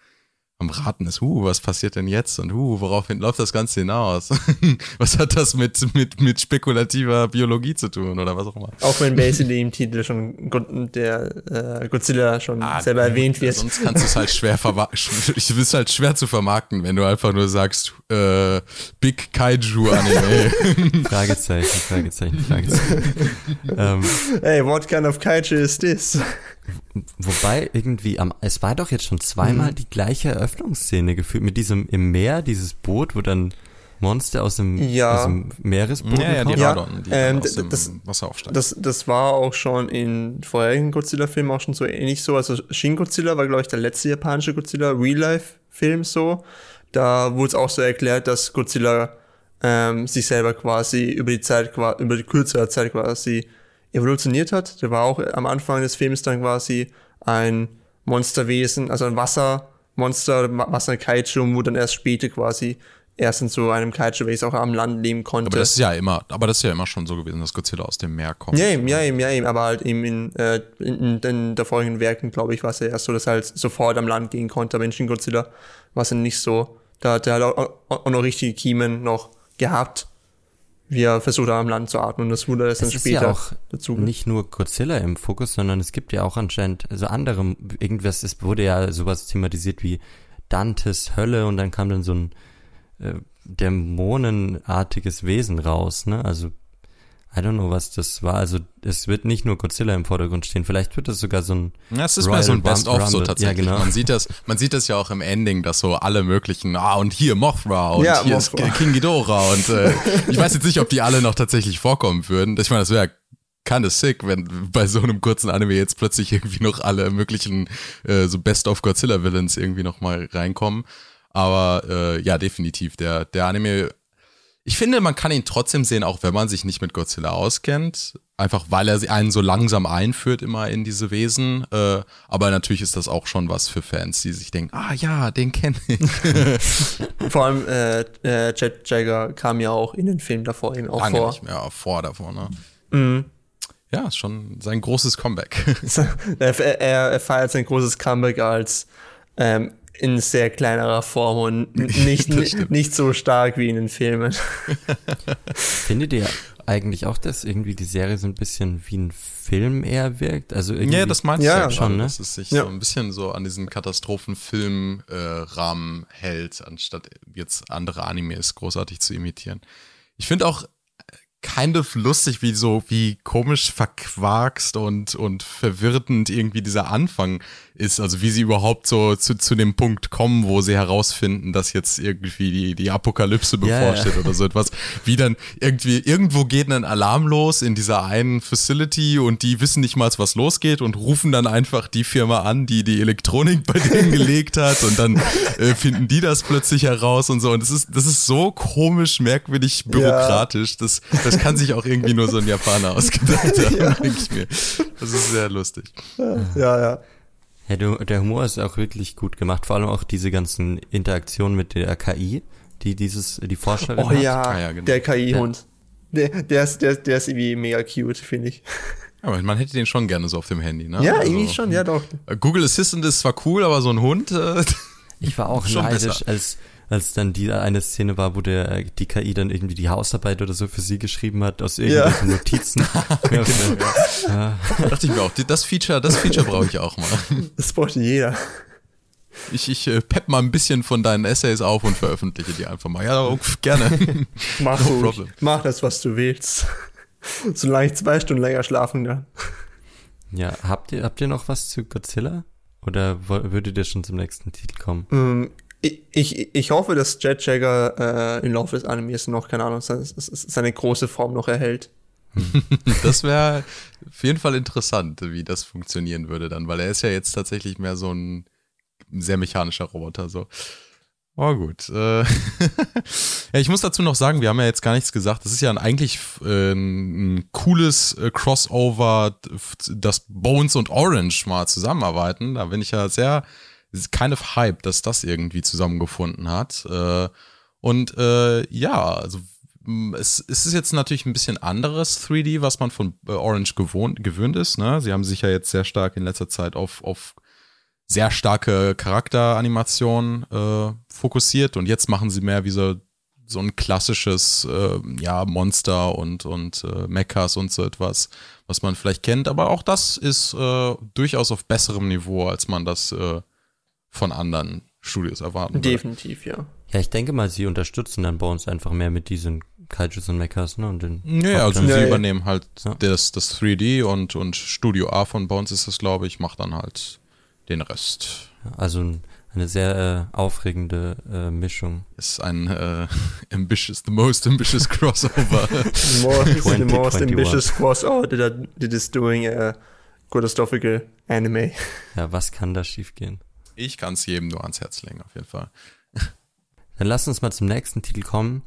am Raten ist, uh, was passiert denn jetzt und uh, woraufhin läuft das Ganze hinaus? was hat das mit, mit, mit spekulativer Biologie zu tun oder was auch immer? Auch wenn basically im Titel schon der äh, Godzilla schon selber erwähnt wird. Sonst kannst du es halt schwer. Ich es halt schwer zu vermarkten, wenn du einfach nur sagst, äh, Big Kaiju Anime. Fragezeichen, Fragezeichen, Fragezeichen. ähm, Hey, what kind of Kaiju is this? Wobei irgendwie am, es war doch jetzt schon zweimal Mhm. die gleiche Eröffnungsszene gefühlt mit diesem im Meer, dieses Boot, wo dann Monster aus dem, Ja. aus dem Meeresboden ja, ja, die kommen. Ja, Radon, die ähm, aus dem das- Wasser aufsteigen. Das, das war auch schon in vorherigen Godzilla-Filmen auch schon so ähnlich so. Also Shin Godzilla war, glaube ich, der letzte japanische Godzilla Real-Life-Film so. Da wurde es auch so erklärt, dass Godzilla ähm, sich selber quasi über die Zeit, über die kürzere Zeit quasi evolutioniert hat. Der war auch am Anfang des Films dann quasi ein Monsterwesen, also ein Wassermonster, Wasser-Kaiju, wo dann erst später quasi erst in so einem Kaiju, welches auch am Land leben konnte. Aber das ist ja immer, aber das ist ja immer schon so gewesen, dass Godzilla aus dem Meer kommt. Ja, eben, ja, eben, ja, eben, aber halt eben in, äh, in, in der folgenden Werken, glaube ich, war es ja erst so, dass er halt sofort am Land gehen konnte, aber in Shin Godzilla war es nicht so. Da hat er halt auch, auch noch richtige Kiemen noch gehabt, wie er versucht am Land zu atmen und das wurde erst dann Es ist später ja auch dazu. nicht nur Godzilla im Fokus, sondern es gibt ja auch anscheinend so andere, irgendwas, es wurde ja sowas thematisiert wie Dantes Hölle und dann kam dann so ein äh, dämonenartiges Wesen raus, ne? Also, I don't know, was das war. Also, es wird nicht nur Godzilla im Vordergrund stehen. Vielleicht wird das sogar so ein Ja, es ist Royal mehr so ein Best-of so tatsächlich. Ja, genau. Man sieht das, man sieht das ja auch im Ending, dass so alle möglichen, ah, und hier Mothra und Ja, hier Mothra. ist King Ghidorah und äh, ich weiß jetzt nicht, ob die alle noch tatsächlich vorkommen würden. Ich meine, das wäre kinda sick, wenn bei so einem kurzen Anime jetzt plötzlich irgendwie noch alle möglichen äh, so Best-of Godzilla-Villains irgendwie noch mal reinkommen. Aber äh, ja, definitiv, der, der Anime ich finde, man kann ihn trotzdem sehen, auch wenn man sich nicht mit Godzilla auskennt. Einfach weil er sie einen so langsam einführt immer in diese Wesen. Äh, aber natürlich ist das auch schon was für Fans, die sich denken, ah ja, den kenne ich. Vor allem äh, äh, Jet Jagger kam ja auch in den Film davor eben auch Lange vor. nicht mehr vor davor, ne? Mhm. Ja, ist schon sein großes Comeback. er, er, er feiert sein großes Comeback als ähm, in sehr kleinerer Form und nicht, nicht, so stark wie in den Filmen. Findet ihr eigentlich auch, dass irgendwie die Serie so ein bisschen wie ein Film eher wirkt? Also irgendwie, ja, das meinte Ja, ich ja schon, schon, ne? dass es sich Ja. so ein bisschen so an diesen Katastrophenfilm-Rahmen äh, Rahmen hält, anstatt jetzt andere Animes großartig zu imitieren. Ich finde auch kind of lustig, wie so, wie komisch verquarkst und, und verwirrend irgendwie dieser Anfang ist. Also wie sie überhaupt so zu, zu dem Punkt kommen, wo sie herausfinden, dass jetzt irgendwie die, die Apokalypse Ja, bevorsteht ja. oder so etwas. Wie dann irgendwie, irgendwo geht ein Alarm los in dieser einen Facility und die wissen nicht mal, was losgeht und rufen dann einfach die Firma an, die die Elektronik bei denen gelegt hat und dann äh, finden die das plötzlich heraus und so. Und das ist, das ist so komisch, merkwürdig, bürokratisch. Das, das kann sich auch irgendwie nur so ein Japaner ausgedacht haben, denke ich mir. Das ist sehr lustig. ja, ja. Ja, du, der Humor ist auch wirklich gut gemacht, vor allem auch diese ganzen Interaktionen mit der KI, die dieses, die Vorstellung Oh hat. ja, Ah ja, genau. der KI-Hund. Der, der, ist, der, der ist irgendwie mega cute, finde ich. Aber man hätte den schon gerne so auf dem Handy, ne? Ja, Also, irgendwie schon, ja doch. Google Assistant ist zwar cool, aber so ein Hund, äh, Ich war auch Schon neidisch, besser. als, als dann die eine Szene war, wo der, äh, die KI dann irgendwie die Hausarbeit oder so für sie geschrieben hat, aus irgendwelchen Notizen. ja, ja. dachte ich mir auch, das Feature, das Feature brauche ich auch mal. Das bräuchte jeder. Ich, ich äh, pepp mal ein bisschen von deinen Essays auf und veröffentliche die einfach mal. Ja, oh, gerne. Mach, No problem. Mach das, was du willst. Solange ich zwei Stunden länger schlafen kann. ja, habt ihr, habt ihr noch was zu Godzilla? Oder würdet ihr schon zum nächsten Titel kommen? Ich, ich, ich hoffe, dass Jet Jagger äh, im Laufe des Animes noch, keine Ahnung, seine, seine große Form noch erhält. Das wäre auf jeden Fall interessant, wie das funktionieren würde dann, weil er ist ja jetzt tatsächlich mehr so ein sehr mechanischer Roboter. So. Oh gut. Äh, ja, ich muss dazu noch sagen, wir haben ja jetzt gar nichts gesagt. Das ist ja ein, eigentlich äh, ein cooles äh, Crossover, dass Bones und Orange mal zusammenarbeiten. Da bin ich ja sehr kind of hype, dass das irgendwie zusammengefunden hat. Äh, und äh, ja, also es ist jetzt natürlich ein bisschen anderes 3D, was man von äh, Orange gewohnt, gewöhnt ist. Ne? Sie haben sich ja jetzt sehr stark in letzter Zeit auf, auf sehr starke Charakteranimationen äh, fokussiert und jetzt machen sie mehr wie so, so ein klassisches äh, ja, Monster und, und äh, Mechas und so etwas, was man vielleicht kennt. Aber auch das ist äh, durchaus auf besserem Niveau, als man das äh, von anderen Studios erwarten würde. Definitiv, ja. Ja, ich denke mal, sie unterstützen dann Bones einfach mehr mit diesen Kaijus und Mechas, ne? Und den Ja, also sie Ja, ja. übernehmen halt Ja. das, das 3D und, und Studio A von Bones ist es, glaube ich, macht dann halt den Rest. Also ein- eine sehr äh, aufregende äh, Mischung. Ist ein äh, ambitious, the most ambitious crossover. The most, the 20, most 21. ambitious crossover that, are- that is doing a catastrophical anime. Ja, was kann da schiefgehen? Ich kann es jedem nur ans Herz legen, auf jeden Fall. Dann lass uns mal zum nächsten Titel kommen,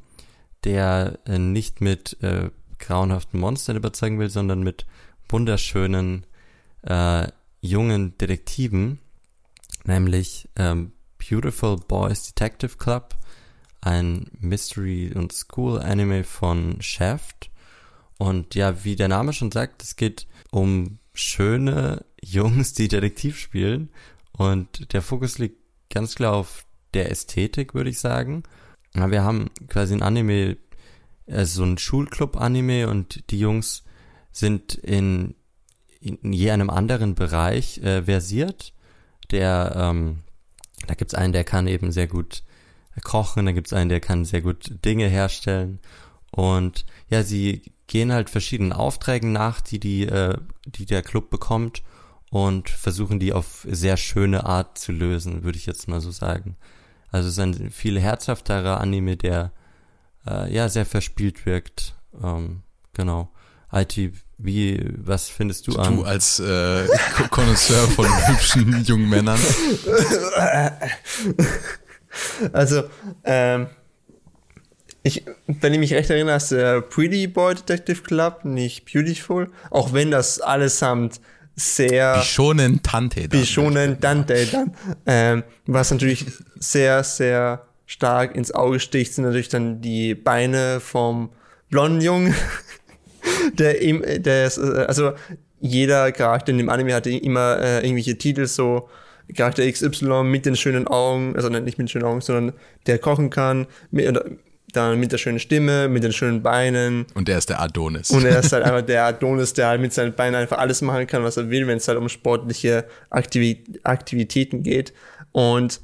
der äh, nicht mit äh, grauenhaften Monstern überzeugen will, sondern mit wunderschönen äh, jungen Detektiven, nämlich ähm, Beautiful Boys Detective Club, ein Mystery- und School-Anime von Shaft. Und ja, wie der Name schon sagt, es geht um schöne Jungs, die Detektiv spielen. Und der Fokus liegt ganz klar auf der Ästhetik, würde ich sagen. Wir haben quasi ein Anime, also so ein Schulclub-Anime und die Jungs sind in, in je einem anderen Bereich äh, versiert. Der, ähm, da gibt's einen, der kann eben sehr gut kochen, da gibt's einen, der kann sehr gut Dinge herstellen. Und ja, sie gehen halt verschiedenen Aufträgen nach, die, die, äh, die der Club bekommt und versuchen die auf sehr schöne Art zu lösen, würde ich jetzt mal so sagen. Also es ist ein viel herzhafterer Anime, der äh, ja sehr verspielt wirkt. Ähm, genau. IT, wie, was findest du, du an? Du als äh, Connoisseur von hübschen jungen Männern. Also, ähm, ich, wenn ich mich recht erinnere, ist der Pretty Boy Detective Club nicht Beautiful, auch wenn das allesamt sehr Bishonen Tante. Bishonen Tante dann, ähm, was natürlich sehr, sehr stark ins Auge sticht, sind natürlich dann die Beine vom blonden Jungen, der ihm, der ist, äh, also jeder Charakter in dem Anime hatte immer äh, irgendwelche Titel so, Charakter XY mit den schönen Augen, also nicht mit den schönen Augen, sondern der kochen kann, mit, dann mit der schönen Stimme, mit den schönen Beinen. Und der ist der Adonis. Und er ist halt einfach der Adonis, der halt mit seinen Beinen einfach alles machen kann, was er will, wenn es halt um sportliche Aktivi Aktivitäten geht. Und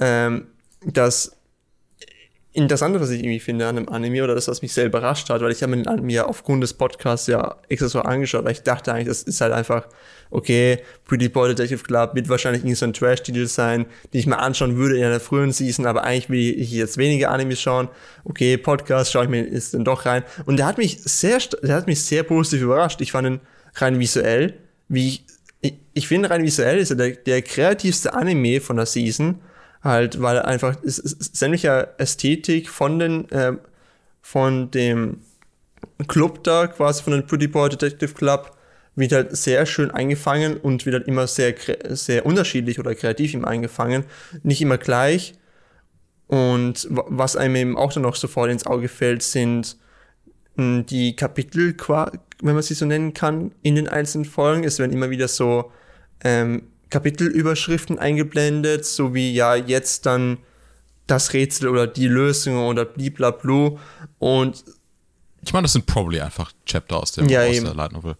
ähm, das Interessante, was ich irgendwie finde an einem Anime oder das, was mich sehr überrascht hat, weil ich habe mir den Anime ja aufgrund des Podcasts ja extra so angeschaut, weil ich dachte eigentlich, das ist halt einfach, okay, Pretty Boy Detective Club wird wahrscheinlich irgendwie so ein Trash-Titel sein, den ich mir anschauen würde in einer frühen Season, aber eigentlich will ich jetzt weniger Animes schauen. Okay, Podcast schaue ich mir jetzt dann doch rein. Und der hat mich sehr, der hat mich sehr positiv überrascht. Ich fand ihn rein visuell, wie ich, ich, ich finde rein visuell ist er der, der kreativste Anime von der Season halt, weil einfach sämtliche Ästhetik von den, äh, von dem Club da, quasi von den Pretty Boy Detective Club, wird halt sehr schön eingefangen und wird halt immer sehr, sehr unterschiedlich oder kreativ ihm eingefangen. Nicht immer gleich. Und was einem eben auch dann noch sofort ins Auge fällt, sind hm, die Kapitel, wenn man sie so nennen kann, in den einzelnen Folgen. Es werden immer wieder so ähm, Kapitelüberschriften eingeblendet, so wie ja jetzt dann das Rätsel oder die Lösung oder blablabla. Und ich meine, das sind probably einfach Chapter aus, dem, ja, aus der Light Novel.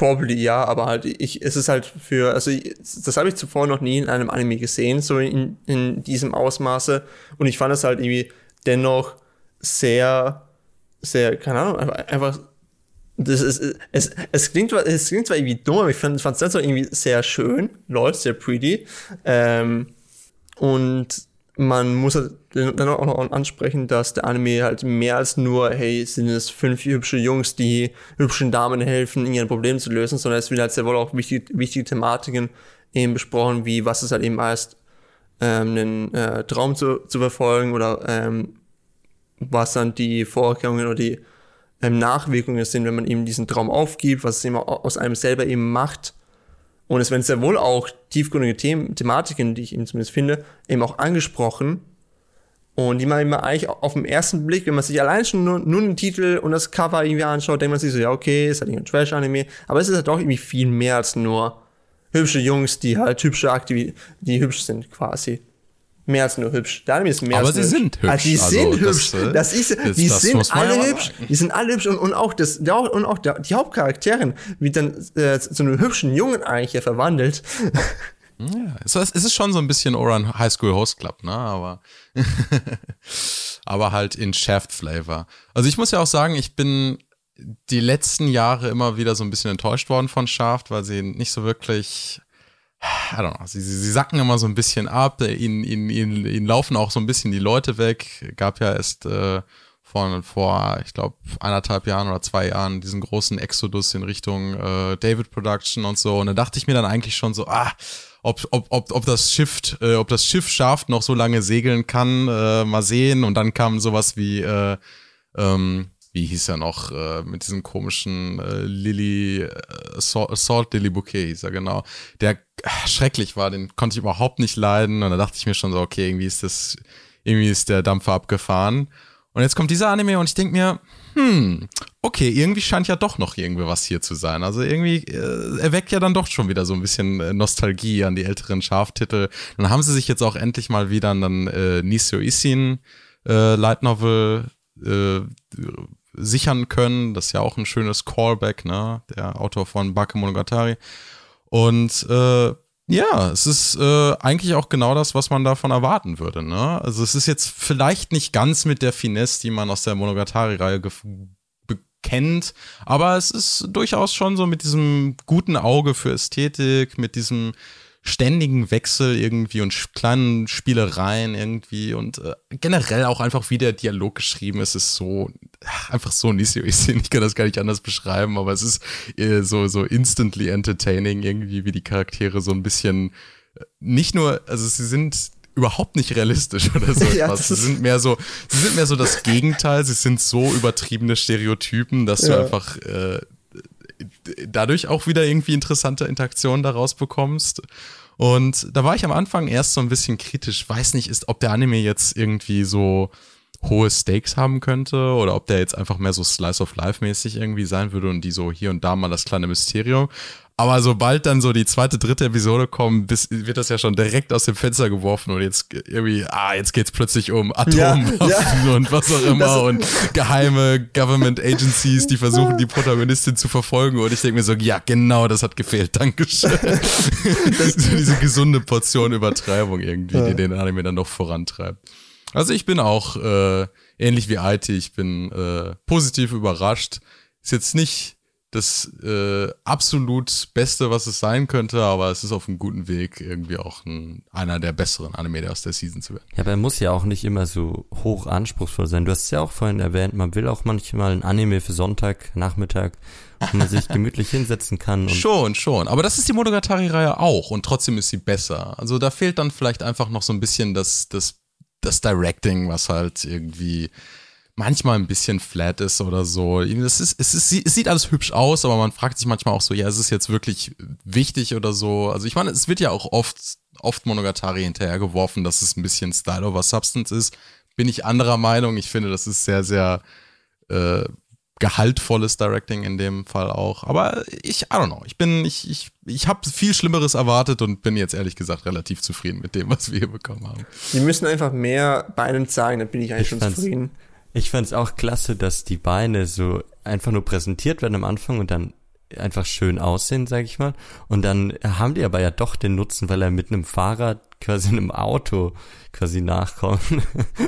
Probably ja, aber halt, ich, es ist halt für, also das habe ich zuvor noch nie in einem Anime gesehen, so in, in diesem Ausmaße. Und ich fand es halt irgendwie dennoch sehr, sehr, keine Ahnung, einfach, das ist, es, es, klingt, es klingt zwar irgendwie dumm, aber ich fand es dennoch irgendwie sehr schön, Leute, sehr pretty. Ähm, und man muss halt dann auch noch ansprechen, dass der Anime halt mehr als nur, hey, sind es fünf hübsche Jungs, die hübschen Damen helfen, ihre Probleme zu lösen, sondern es wird halt sehr wohl auch wichtig, wichtige Thematiken eben besprochen, wie was es halt eben heißt, ähm, einen äh, Traum zu, zu verfolgen oder ähm, was dann die Vorkehrungen oder die ähm, Nachwirkungen sind, wenn man eben diesen Traum aufgibt, was es immer aus einem selber eben macht. Und es werden sehr wohl auch tiefgründige Themen, Thematiken, die ich eben zumindest finde, eben auch angesprochen. Und die man immer eigentlich auf den ersten Blick, wenn man sich allein schon nur, nur den Titel und das Cover irgendwie anschaut, denkt man sich so, ja, okay, ist halt ein Trash-Anime. Aber es ist halt doch irgendwie viel mehr als nur hübsche Jungs, die halt hübsche Aktivitäten, die hübsch sind quasi mehr als nur hübsch. Anime ist mehr Aber als sie hübsch. sind hübsch. Also die Also sind das, hübsch. äh, Das, ist, das- die das sind ja alle hübsch. sagen. Die sind alle hübsch und, und auch das, und auch die Hauptcharakterin wird dann äh, zu einem hübschen Jungen eigentlich ja verwandelt. Ja, es ist, es ist schon so ein bisschen Oran High School Host Club, ne? Aber, aber halt in Shaft Flavor. Also ich muss ja auch sagen, ich bin die letzten Jahre immer wieder so ein bisschen enttäuscht worden von Shaft, weil sie nicht so wirklich, I don't know, sie, sie, sie sacken immer so ein bisschen ab, ihnen, ihnen, ihnen, ihnen laufen auch so ein bisschen die Leute weg. Gab ja erst äh, von vor, ich glaube, anderthalb Jahren oder zwei Jahren diesen großen Exodus in Richtung äh, David Production und so. Und da dachte ich mir dann eigentlich schon so, ah, ob, ob, ob, ob das Schiff, äh, ob das Schiff schafft, noch so lange segeln kann, äh, mal sehen. Und dann kam sowas wie, äh, ähm, wie hieß er noch, äh, mit diesem komischen äh, Lily, äh, Salt, Lily Bouquet hieß er, genau. Der äh, schrecklich war, den konnte ich überhaupt nicht leiden. Und da dachte ich mir schon so, okay, irgendwie ist das, irgendwie ist der Dampfer abgefahren. Und jetzt kommt dieser Anime und ich denke mir, hm, okay, irgendwie scheint ja doch noch irgendwie was hier zu sein. Also irgendwie äh, erweckt ja dann doch schon wieder so ein bisschen äh, Nostalgie an die älteren Schaftitel. Dann haben sie sich jetzt auch endlich mal wieder einen äh, Nisio Isin äh, Light Novel äh, sichern können. Das ist ja auch ein schönes Callback, ne? Der Autor von Bakemonogatari. Und äh, ja, es ist äh, eigentlich auch genau das, was man davon erwarten würde. Ne? Also es ist jetzt vielleicht nicht ganz mit der Finesse, die man aus der Monogatari-Reihe kennt, aber es ist durchaus schon so mit diesem guten Auge für Ästhetik, mit diesem ständigen Wechsel irgendwie und kleinen Spielereien irgendwie und äh, generell auch einfach, wie der Dialog geschrieben ist, ist so einfach so Nisio Isin. Ich kann das gar nicht anders beschreiben, aber es ist äh, so, so instantly entertaining irgendwie, wie die Charaktere so ein bisschen äh, nicht nur, also sie sind überhaupt nicht realistisch oder so ja, etwas. Sie sind mehr so, sie sind mehr so das Gegenteil. Sie sind so übertriebene Stereotypen, dass ja. du einfach äh, dadurch auch wieder irgendwie interessante Interaktionen daraus bekommst. Und da war ich am Anfang erst so ein bisschen kritisch. Weiß nicht, ist, ob der Anime jetzt irgendwie so hohe Stakes haben könnte oder ob der jetzt einfach mehr so Slice of Life mäßig irgendwie sein würde und die so hier und da mal das kleine Mysterium. Aber sobald dann so die zweite, dritte Episode kommt, bis, wird das ja schon direkt aus dem Fenster geworfen und jetzt irgendwie, ah, jetzt geht's plötzlich um Atomwaffen ja, ja. und was auch immer das und geheime Government Agencies, die versuchen, die Protagonistin zu verfolgen und ich denke mir so, ja, genau, das hat gefehlt, Dankeschön. so diese gesunde Portion Übertreibung irgendwie, die den Anime dann noch vorantreibt. Also ich bin auch äh, ähnlich wie IT, ich bin äh, positiv überrascht. Ist jetzt nicht das äh, absolut Beste, was es sein könnte, aber es ist auf einem guten Weg, irgendwie auch ein, einer der besseren Anime aus der Season zu werden. Ja, aber er muss ja auch nicht immer so hoch anspruchsvoll sein. Du hast es ja auch vorhin erwähnt, man will auch manchmal ein Anime für Sonntag, Nachmittag, wo man sich gemütlich hinsetzen kann. schon, schon. Aber das ist die Monogatari-Reihe auch und trotzdem ist sie besser. Also da fehlt dann vielleicht einfach noch so ein bisschen das, das, das Directing, was halt irgendwie manchmal ein bisschen flat ist oder so. Es, ist, es, ist, es sieht alles hübsch aus, aber man fragt sich manchmal auch so, ja, ist es jetzt wirklich wichtig oder so? Also ich meine, es wird ja auch oft, oft Monogatari hinterhergeworfen, dass es ein bisschen Style over Substance ist. Bin ich anderer Meinung. Ich finde, das ist sehr, sehr äh, gehaltvolles Directing in dem Fall auch. Aber ich, I don't know. Ich bin, ich, ich, ich habe viel Schlimmeres erwartet und bin jetzt ehrlich gesagt relativ zufrieden mit dem, was wir hier bekommen haben. Die müssen einfach mehr Beinen zeigen, dann bin ich eigentlich ich schon zufrieden. Ich fand's auch klasse, dass die Beine so einfach nur präsentiert werden am Anfang und dann einfach schön aussehen, sag ich mal. Und dann haben die aber ja doch den Nutzen, weil er mit einem Fahrrad quasi einem Auto quasi nachkommt.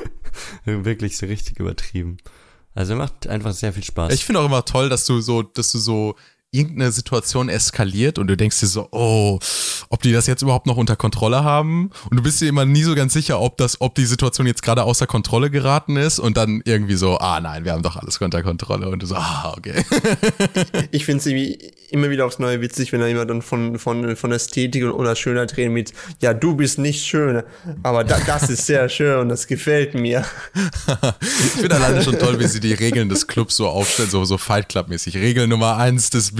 Wirklich so richtig übertrieben. Also macht einfach sehr viel Spaß. Ich finde auch immer toll, dass du so, dass du so irgendeine Situation eskaliert und du denkst dir so, oh, ob die das jetzt überhaupt noch unter Kontrolle haben und du bist dir immer nie so ganz sicher, ob das, ob die Situation jetzt gerade außer Kontrolle geraten ist und dann irgendwie so, ah nein, wir haben doch alles unter Kontrolle und du so, ah, okay. ich finde es immer wieder aufs Neue witzig, wenn da jemand dann von, von, von Ästhetik oder Schönheit reden mit, ja, du bist nicht schön, aber da, das ist sehr schön und das gefällt mir. ich finde alleine schon toll, wie sie die Regeln des Clubs so aufstellen, so, so Fight Club mäßig. Regel Nummer eins des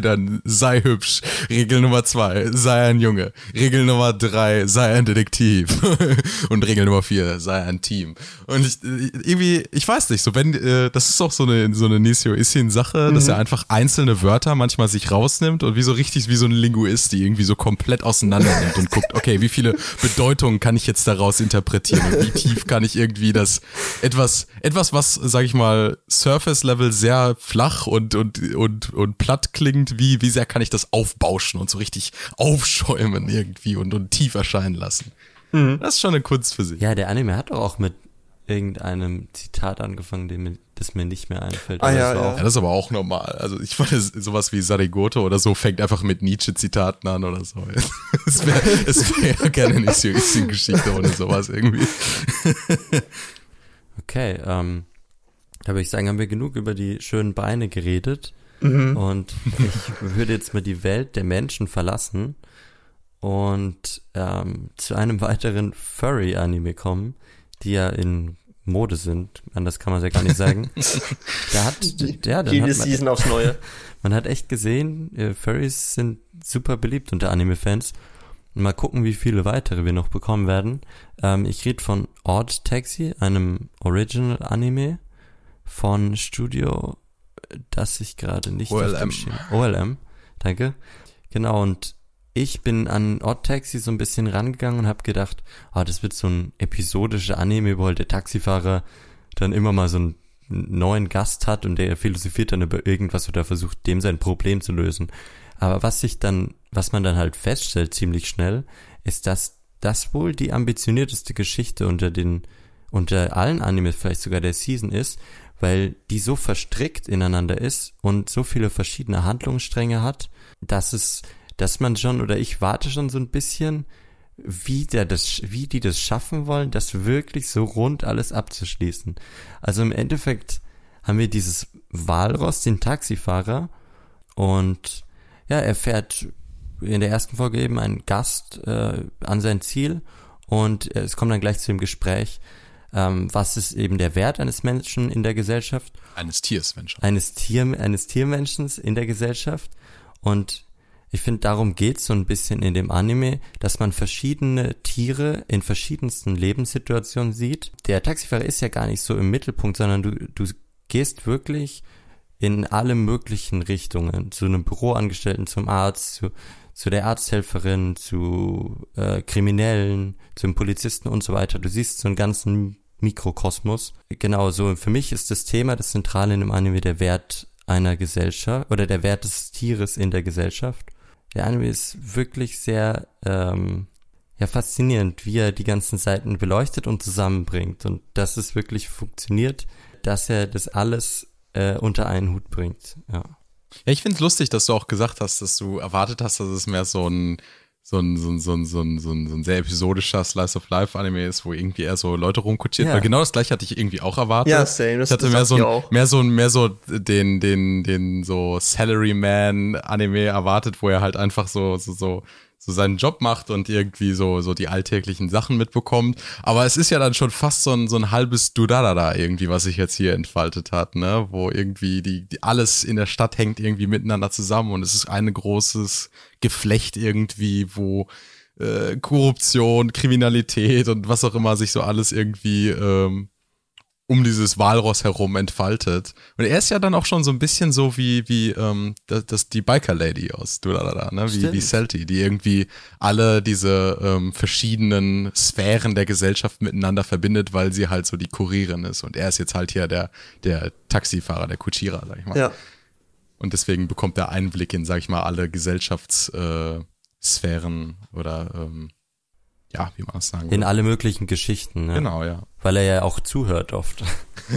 dann, sei hübsch. Regel Nummer zwei, sei ein Junge. Regel Nummer drei, sei ein Detektiv. und Regel Nummer vier, sei ein Team. Und ich, irgendwie, ich weiß nicht, so wenn, äh, das ist auch so eine, so eine Nisio Issin Sache, mhm. dass er einfach einzelne Wörter manchmal sich rausnimmt und wie so richtig wie so ein Linguist, die irgendwie so komplett auseinander nimmt und guckt, okay, wie viele Bedeutungen kann ich jetzt daraus interpretieren und wie tief kann ich irgendwie das etwas, etwas, was, sag ich mal, Surface Level sehr flach und, und, und, und platt klingt, wie, wie sehr kann ich das aufbauschen und so richtig aufschäumen irgendwie und, und tief erscheinen lassen. Mhm. Das ist schon eine Kunst für sich. Ja, der Anime hat doch auch mit irgendeinem Zitat angefangen, dem das mir nicht mehr einfällt. Ah, ja, das ja. ja, das ist aber auch normal. Also ich meine, sowas wie Sarigoto oder so fängt einfach mit Nietzsche-Zitaten an oder so. Es wäre wär ja gerne nicht so eine Geschichte oder sowas irgendwie. Okay, ähm, da würde ich sagen, haben wir genug über die schönen Beine geredet. Mhm. Und ich würde jetzt mal die Welt der Menschen verlassen und ähm, zu einem weiteren Furry-Anime kommen, die ja in Mode sind. Anders kann man es ja gar nicht sagen. da hat, ja, dann Jede hat man, Season aufs Neue. Man hat echt gesehen, äh, Furries sind super beliebt unter Anime-Fans. mal gucken, wie viele weitere wir noch bekommen werden. Ähm, ich rede von Odd Taxi, einem Original Anime von Studio, das ich gerade nicht OLM. OLM, danke. Genau, und ich bin an Odd Taxi so ein bisschen rangegangen und habe gedacht, ah, das wird so ein episodischer Anime, wo halt der Taxifahrer dann immer mal so einen neuen Gast hat und der philosophiert dann über irgendwas oder versucht, dem sein Problem zu lösen. Aber was sich dann, was man dann halt feststellt ziemlich schnell, ist, dass das wohl die ambitionierteste Geschichte unter den, unter allen Animes, vielleicht sogar der Season ist, weil die so verstrickt ineinander ist und so viele verschiedene Handlungsstränge hat, dass es, dass man schon, oder ich warte schon so ein bisschen, wie der das, wie die das schaffen wollen, das wirklich so rund alles abzuschließen. Also im Endeffekt haben wir dieses Walross, den Taxifahrer, und ja, er fährt in der ersten Folge eben ein Gast äh, an sein Ziel und es kommt dann gleich zu dem Gespräch, ähm, was ist eben der Wert eines Menschen in der Gesellschaft Eines Tiers, Mensch. eines Tier eines Tiermenschens in der Gesellschaft und ich finde darum geht's so ein bisschen in dem Anime, dass man verschiedene Tiere in verschiedensten Lebenssituationen sieht. Der Taxifahrer ist ja gar nicht so im Mittelpunkt, sondern du du gehst wirklich in alle möglichen Richtungen, zu einem Büroangestellten, zum Arzt, zu, zu der Arzthelferin, zu äh, Kriminellen, zum Polizisten und so weiter. Du siehst so einen ganzen Mikrokosmos. Genau, so für mich ist das Thema, das Zentrale in dem Anime, der Wert einer Gesellschaft oder der Wert des Tieres in der Gesellschaft. Der Anime ist wirklich sehr ähm, ja faszinierend, wie er die ganzen Seiten beleuchtet und zusammenbringt und dass es wirklich funktioniert, dass er das alles äh, unter einen Hut bringt. Ja. Ja, ich finde es lustig, dass du auch gesagt hast, dass du erwartet hast, dass es mehr so ein so ein, so ein, so ein, so ein, so ein, so ein sehr episodischer Slice of Life Anime ist, wo irgendwie eher so Leute rumkutschiert. Ja. Weil genau das gleiche hatte ich irgendwie auch erwartet. Ja, same, das- ich hatte mehr so, ich ein, auch. mehr so mehr so den, den, den so Salaryman Anime erwartet, wo er halt einfach so, so, so, so seinen Job macht und irgendwie so, so die alltäglichen Sachen mitbekommt. Aber es ist ja dann schon fast so ein, so ein halbes Dudadada irgendwie, was sich jetzt hier entfaltet hat, ne? Wo irgendwie die, die alles in der Stadt hängt irgendwie miteinander zusammen und es ist ein großes Geflecht irgendwie, wo äh, Korruption, Kriminalität und was auch immer sich so alles irgendwie ähm, um dieses Walross herum entfaltet. Und er ist ja dann auch schon so ein bisschen so wie, wie ähm, das, das die Biker Lady aus Dulalala, ne? Wie, wie Celti, die irgendwie alle diese ähm, verschiedenen Sphären der Gesellschaft miteinander verbindet, weil sie halt so die Kurierin ist. Und er ist jetzt halt hier der, der Taxifahrer, der Kutschierer, sag ich mal. Ja. Und deswegen bekommt er Einblick in, sag ich mal, alle Gesellschaftssphären äh, oder ähm, ja, wie man das sagen In will. alle möglichen Geschichten, ne? Genau, ja. Weil er ja auch zuhört oft.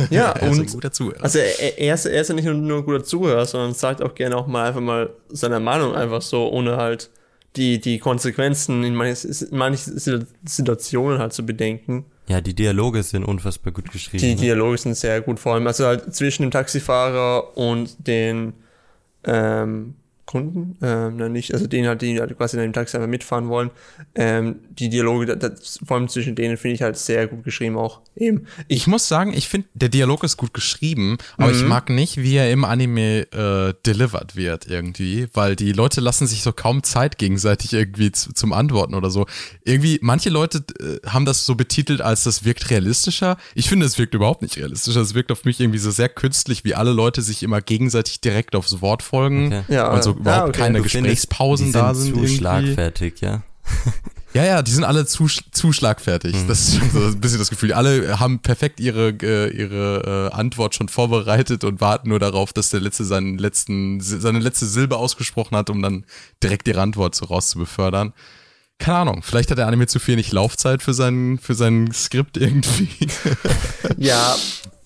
Ja, Er ist ein und guter Zuhörer. also er, er, ist, er ist ja nicht nur, nur ein guter Zuhörer, sondern sagt auch gerne auch mal einfach mal seine Meinung einfach so, ohne halt die, die Konsequenzen in manchen, in manchen Situationen halt zu bedenken. Ja, die Dialoge sind unfassbar gut geschrieben. Die ne? Dialoge sind sehr gut, vor allem also halt zwischen dem Taxifahrer und den ähm, Kunden, ähm, dann nicht, also denen halt, die halt quasi in dem Taxi einfach mitfahren wollen. Ähm, die Dialoge, da- das, vor allem zwischen denen finde ich halt sehr gut geschrieben auch. Eben. Ich muss sagen, ich finde, der Dialog ist gut geschrieben, aber ich mag nicht, wie er im Anime äh, delivered wird irgendwie, weil die Leute lassen sich so kaum Zeit gegenseitig irgendwie zu, zum Antworten oder so. Irgendwie, manche Leute äh, haben das so betitelt, als das wirkt realistischer. Ich finde, es wirkt überhaupt nicht realistischer. Es wirkt auf mich irgendwie so sehr künstlich, wie alle Leute sich immer gegenseitig direkt aufs Wort folgen Okay. Ja, und so ja, überhaupt okay. keine Du findest, Gesprächspausen die da sind sind. zu irgendwie. schlagfertig, ja. Ja, ja, die sind alle zu, zu schlagfertig. Mhm. Das ist schon so ein bisschen das Gefühl. Alle haben perfekt ihre, äh, ihre äh, Antwort schon vorbereitet und warten nur darauf, dass der Letzte seinen letzten, seine letzte Silbe ausgesprochen hat, um dann direkt ihre Antwort so raus zu befördern. Keine Ahnung, vielleicht hat der Anime zu viel nicht Laufzeit für sein, für sein Skript irgendwie. Ja,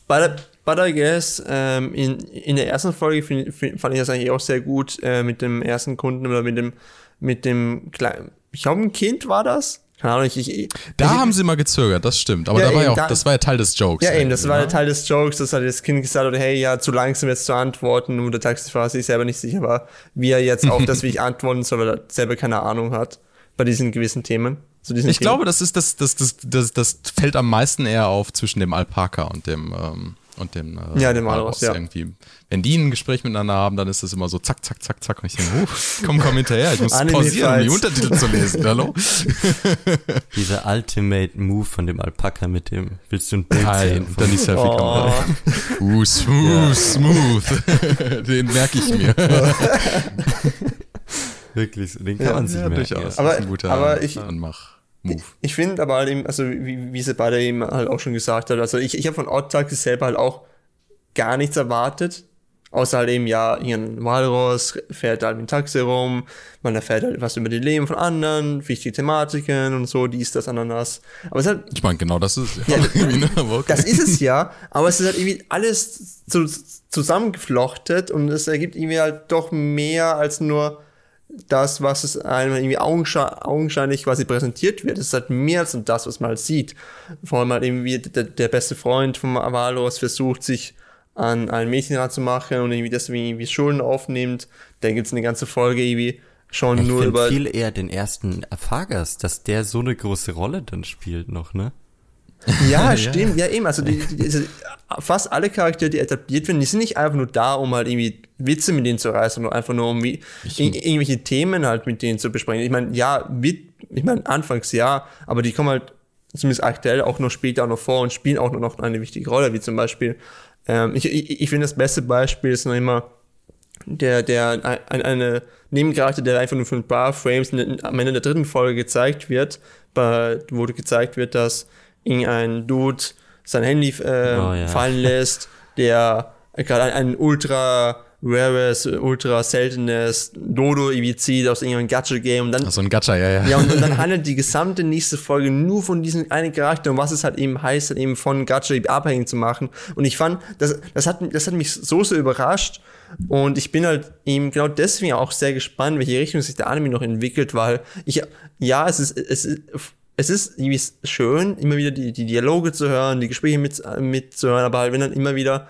but, but I guess, ähm, in, in der ersten Folge find, find, fand ich das eigentlich auch sehr gut äh, mit dem ersten Kunden oder mit dem, mit dem kleinen, ich glaube, ein Kind war das? Keine Ahnung, ich, ich Da ich, haben sie mal gezögert, das stimmt. Aber Ja, da war ja eben, auch, da- das war ja Teil des Jokes. Ja, eben, das war ne? der Teil des Jokes, dass halt das Kind gesagt hat, hey, ja, zu langsam jetzt zu antworten, und der Taxifahrer sich selber nicht sicher war, wie er jetzt auf das, wie ich antworten soll, weil er selber keine Ahnung hat bei diesen gewissen Themen. Zu diesen Ich Themen. glaube, das ist das, das, das, das, das fällt am meisten eher auf zwischen dem Alpaka und dem, ähm, und dem, äh, Ja, dem Walross, ja. irgendwie. Wenn die ein Gespräch miteinander haben, dann ist das immer so zack, zack, zack, zack. Und ich denke, uh, komm, komm hinterher, ich muss pausieren, um die. Untertitel zu lesen. Hallo? Dieser Ultimate Move von dem Alpaka mit dem, willst du ein Bild Nein, sehen? dann die Selfie-Kamera. Oh, Uh, smooth, smooth. Den merke ich mir. Wirklich, den kann man sich merken. durchaus. Ja. Aber- das ist ein guter aber ich- Anmach-Move. ich finde aber halt eben, also wie, wie sie beide eben halt auch schon gesagt hat, also ich, ich habe von Taxi selber halt auch gar nichts erwartet. Außer halt eben, ja, hier ein Walross fährt halt mit dem Taxi rum, man erfährt halt was über die Leben von anderen, wichtige Thematiken und so, dies, das, ananas. Aber es ist halt, Ich meine, genau das ist es. Ja, irgendwie, ne? Okay. das ist es ja, aber es ist halt irgendwie alles so zusammengeflochtet und es ergibt irgendwie halt doch mehr als nur das, was es einem irgendwie augenschei augenscheinlich quasi präsentiert wird. Es ist halt mehr als das, was man halt sieht. Vor allem halt irgendwie der, der beste Freund von Avalos versucht, sich an ein Mädchen ranzumachen und irgendwie deswegen irgendwie Schulden aufnimmt. Da gibt's eine ganze Folge irgendwie schon Ich nur über. viel eher den ersten Fahrgast, dass der so eine große Rolle dann spielt noch, ne? Ja, stimmt, ja eben. Also die, die, diese, fast alle Charaktere, die etabliert werden, die sind nicht einfach nur da, um halt irgendwie Witze mit denen zu reißen, sondern einfach nur um wie, ir irgendwelche Themen halt mit denen zu besprechen. Ich meine, ja, Wit, ich meine, anfangs ja, aber die kommen halt zumindest aktuell auch noch später auch noch vor und spielen auch noch eine wichtige Rolle, wie zum Beispiel, ähm, ich, ich, ich finde das beste Beispiel ist noch immer der, der, ein, eine Nebencharakter, der einfach nur von ein paar Frames in, am Ende der dritten Folge gezeigt wird, bei, wo gezeigt wird, dass irgendein Dude sein Handy äh, Oh, ja. fallen lässt, der gerade ein, ein ultra rares, ultra seltenes Dodo irgendwie zieht aus irgendeinem Gacha-Game und dann Ach, so ein Gacha, ja, ja. ja, und, und dann handelt die gesamte nächste Folge nur von diesem einen Charakter und was es halt eben heißt, halt eben von Gacha abhängig zu machen. Und ich fand, das, das, hat, das hat mich so, so überrascht. Und ich bin halt eben genau deswegen auch sehr gespannt, welche Richtung sich der Anime noch entwickelt, weil ich, ja, es ist, es ist, es ist irgendwie schön, immer wieder die, die Dialoge zu hören, die Gespräche mit, mitzuhören, aber halt, wenn dann immer wieder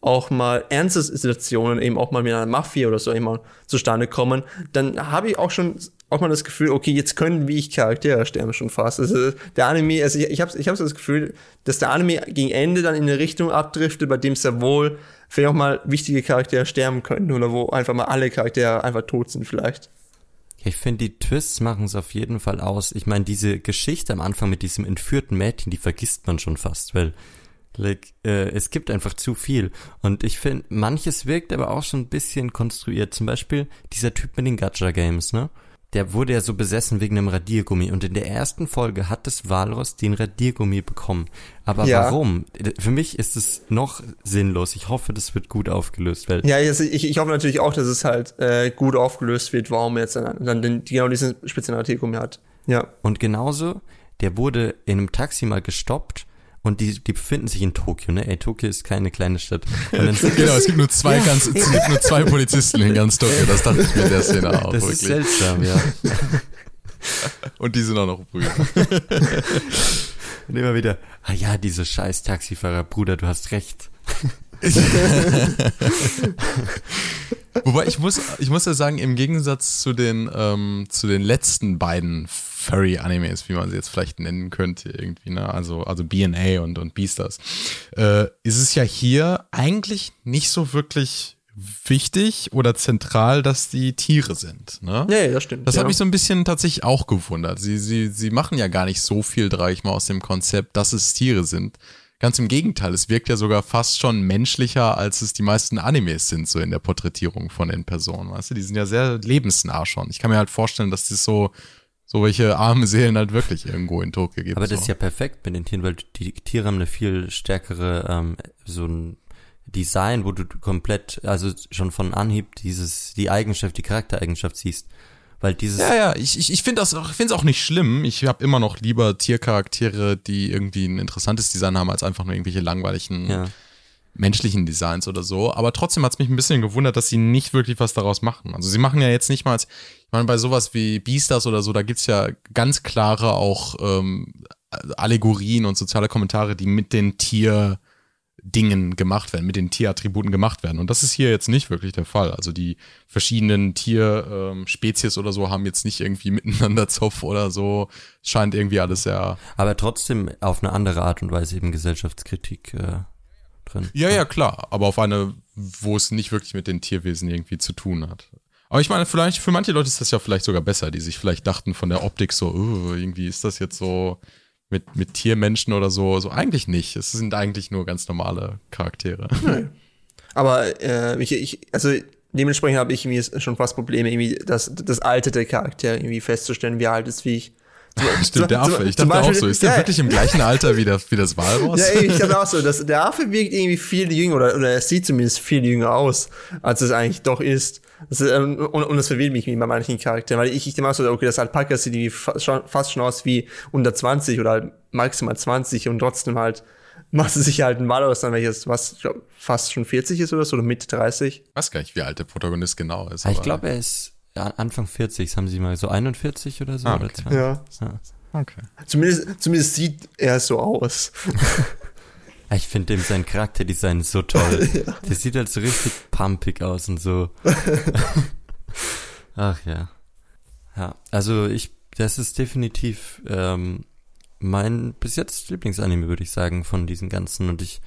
auch mal ernste Situationen eben auch mal mit einer Mafia oder so immer zustande kommen, dann habe ich auch schon auch mal das Gefühl, okay, jetzt können wie ich Charaktere sterben schon fast. Also der Anime, also ich, ich habe ich hab so das Gefühl, dass der Anime gegen Ende dann in eine Richtung abdriftet, bei dem es ja wohl vielleicht auch mal wichtige Charaktere sterben können oder wo einfach mal alle Charaktere einfach tot sind vielleicht. Ich finde, die Twists machen es auf jeden Fall aus. Ich meine, diese Geschichte am Anfang mit diesem entführten Mädchen, die vergisst man schon fast, weil like, äh, es gibt einfach zu viel. Und ich finde, manches wirkt aber auch schon ein bisschen konstruiert. Zum Beispiel dieser Typ mit den Gacha-Games, ne? Der wurde ja so besessen wegen einem Radiergummi. Und in der ersten Folge hat das Walross den Radiergummi bekommen. Aber Ja. warum? Für mich ist es noch sinnlos. Ich hoffe, das wird gut aufgelöst, weil Ja, ich, ich hoffe natürlich auch, dass es halt äh, gut aufgelöst wird, warum er jetzt dann, dann den, genau diesen speziellen Artikel hat. Ja. Und genauso, der wurde in einem Taxi mal gestoppt und die, die befinden sich in Tokio, ne? Ey, Tokio ist keine kleine Stadt. Genau, es gibt nur zwei, ganz, es gibt nur zwei Polizisten in ganz Tokio. Das dachte ich mir in der Szene auch, das ist wirklich. seltsam, ja. Und die sind auch noch Brüder. Und immer wieder, ah ja, diese scheiß Taxifahrer, Bruder, du hast recht. Wobei ich muss, ich muss ja sagen, im Gegensatz zu den, ähm, zu den letzten beiden Furry-Animes, wie man sie jetzt vielleicht nennen könnte, irgendwie, ne? Also, also BNA und, und Beastars, äh, ist es ja hier eigentlich nicht so wirklich wichtig oder zentral, dass die Tiere sind, ne? Ja, ja das stimmt. Das ja. hat mich so ein bisschen tatsächlich auch gewundert. Sie, sie, sie machen ja gar nicht so viel, trage ich mal, aus dem Konzept, dass es Tiere sind. Ganz im Gegenteil, es wirkt ja sogar fast schon menschlicher, als es die meisten Animes sind, so in der Porträtierung von den Personen. Weißt du, die sind ja sehr lebensnah schon. Ich kann mir halt vorstellen, dass das so, so welche arme Seelen halt wirklich irgendwo in Tokio gibt. Aber das so. ist ja perfekt mit den Tieren, weil die Tiere haben eine viel stärkere, ähm, so ein Design, wo du komplett, also schon von Anhieb dieses, die Eigenschaft, die Charaktereigenschaft siehst. Weil dieses, Ja, ja, ich, ich, ich finde das auch, ich finde es auch nicht schlimm. Ich habe immer noch lieber Tiercharaktere, die irgendwie ein interessantes Design haben, als einfach nur irgendwelche langweiligen ja. Menschlichen Designs oder so. Aber trotzdem hat es mich ein bisschen gewundert, dass sie nicht wirklich was daraus machen. Also sie machen ja jetzt nicht mal, ich meine, bei sowas wie Beastars oder so, da gibt's ja ganz klare auch ähm, Allegorien und soziale Kommentare, die mit den Tier Dingen gemacht werden, mit den Tierattributen gemacht werden. Und das ist hier jetzt nicht wirklich der Fall. Also die verschiedenen Tierspezies oder so haben jetzt nicht irgendwie miteinander Zoff oder so. Scheint irgendwie alles sehr Aber trotzdem auf eine andere Art und Weise eben Gesellschaftskritik äh, drin. Ja, ja, klar, aber auf eine, wo es nicht wirklich mit den Tierwesen irgendwie zu tun hat. Aber ich meine, vielleicht für manche Leute ist das ja vielleicht sogar besser, die sich vielleicht dachten von der Optik so, oh, irgendwie ist das jetzt so mit, mit Tiermenschen oder so. So eigentlich nicht. Es sind eigentlich nur ganz normale Charaktere. Nein. Aber äh, ich, ich, also dementsprechend habe ich irgendwie schon fast Probleme, irgendwie das, das Alter der Charaktere irgendwie festzustellen, wie alt ist wie ich. Stimmt, der Affe. Ich dachte Beispiel, auch so. Ist der ja, wirklich im gleichen Alter wie, das, wie das Walross? Ja, ich dachte auch so. Dass der Affe wirkt irgendwie viel jünger oder, oder er sieht zumindest viel jünger aus, als es eigentlich doch ist. Das ist ähm, und, und das verwirrt mich bei manchen Charakteren, weil ich, ich denke auch so, okay, das Alpaka sieht irgendwie fast schon, fast schon aus wie unter 20 oder halt maximal 20 und trotzdem halt macht es sich halt ein Walross dann, welches, was, glaub, fast schon 40 ist oder so, oder Mitte 30. Ich weiß gar nicht, wie alt der Protagonist genau ist. ich glaube, er ist Anfang 40, haben sie mal so 41 oder so ah, okay. oder 20. Ja. ja. Okay. Zumindest, zumindest sieht er so aus. Ich finde dem sein Charakterdesign so toll. ja. Der sieht halt so richtig pumpig aus und so. Ach ja. Ja, also ich, das ist definitiv ähm, mein bis jetzt Lieblingsanime, würde ich sagen, von diesen ganzen. Und ich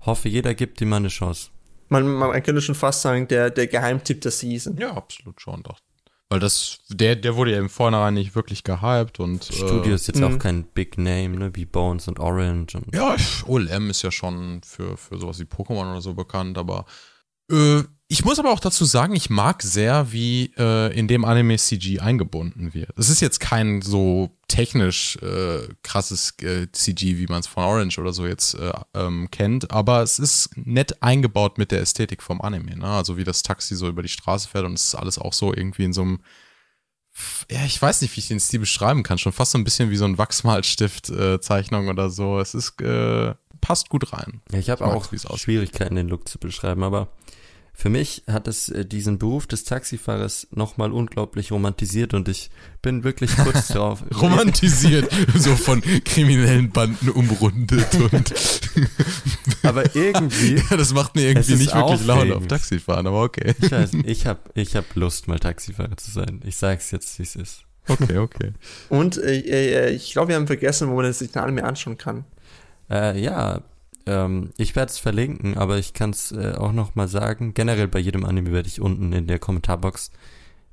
hoffe, jeder gibt ihm mal eine Chance. Man, man könnte schon fast sagen, der, der Geheimtipp der Season. Ja, absolut schon, doch. Weil das, der, der wurde ja im Vornherein nicht wirklich gehyped und. Studio äh, ist jetzt auch mhm. kein Big Name, ne, wie Bones und Orange und. Ja, OLM ist ja schon für, für sowas wie Pokémon oder so bekannt, aber äh, ich muss aber auch dazu sagen, ich mag sehr, wie äh, in dem Anime CG eingebunden wird. Es ist jetzt kein so technisch äh, krasses äh, CG, wie man es von Orange oder so jetzt äh, ähm, kennt, aber es ist nett eingebaut mit der Ästhetik vom Anime. Ne? Also wie das Taxi so über die Straße fährt und es ist alles auch so irgendwie in so einem ja, ich weiß nicht, wie ich den Stil beschreiben kann. Schon fast so ein bisschen wie so ein Wachsmalstift-Zeichnung äh, oder so. Es ist, äh, passt gut rein. Ja, ich habe auch Schwierigkeiten, den Look zu beschreiben, aber für mich hat es äh, diesen Beruf des Taxifahrers nochmal unglaublich romantisiert und ich bin wirklich kurz darauf. romantisiert, so von kriminellen Banden umrundet und. aber irgendwie. Ja, das macht mir irgendwie nicht wirklich Laune auf Taxifahren, aber okay. Ich weiß, ich hab, ich hab Lust, mal Taxifahrer zu sein. Ich sag's jetzt, wie es ist. Okay, okay. Und äh, äh, ich glaube, wir haben vergessen, wo man sich den Anime anschauen kann. Äh, ja, ähm, ich werde es verlinken, aber ich kann es äh, auch noch mal sagen. Generell bei jedem Anime werde ich unten in der Kommentarbox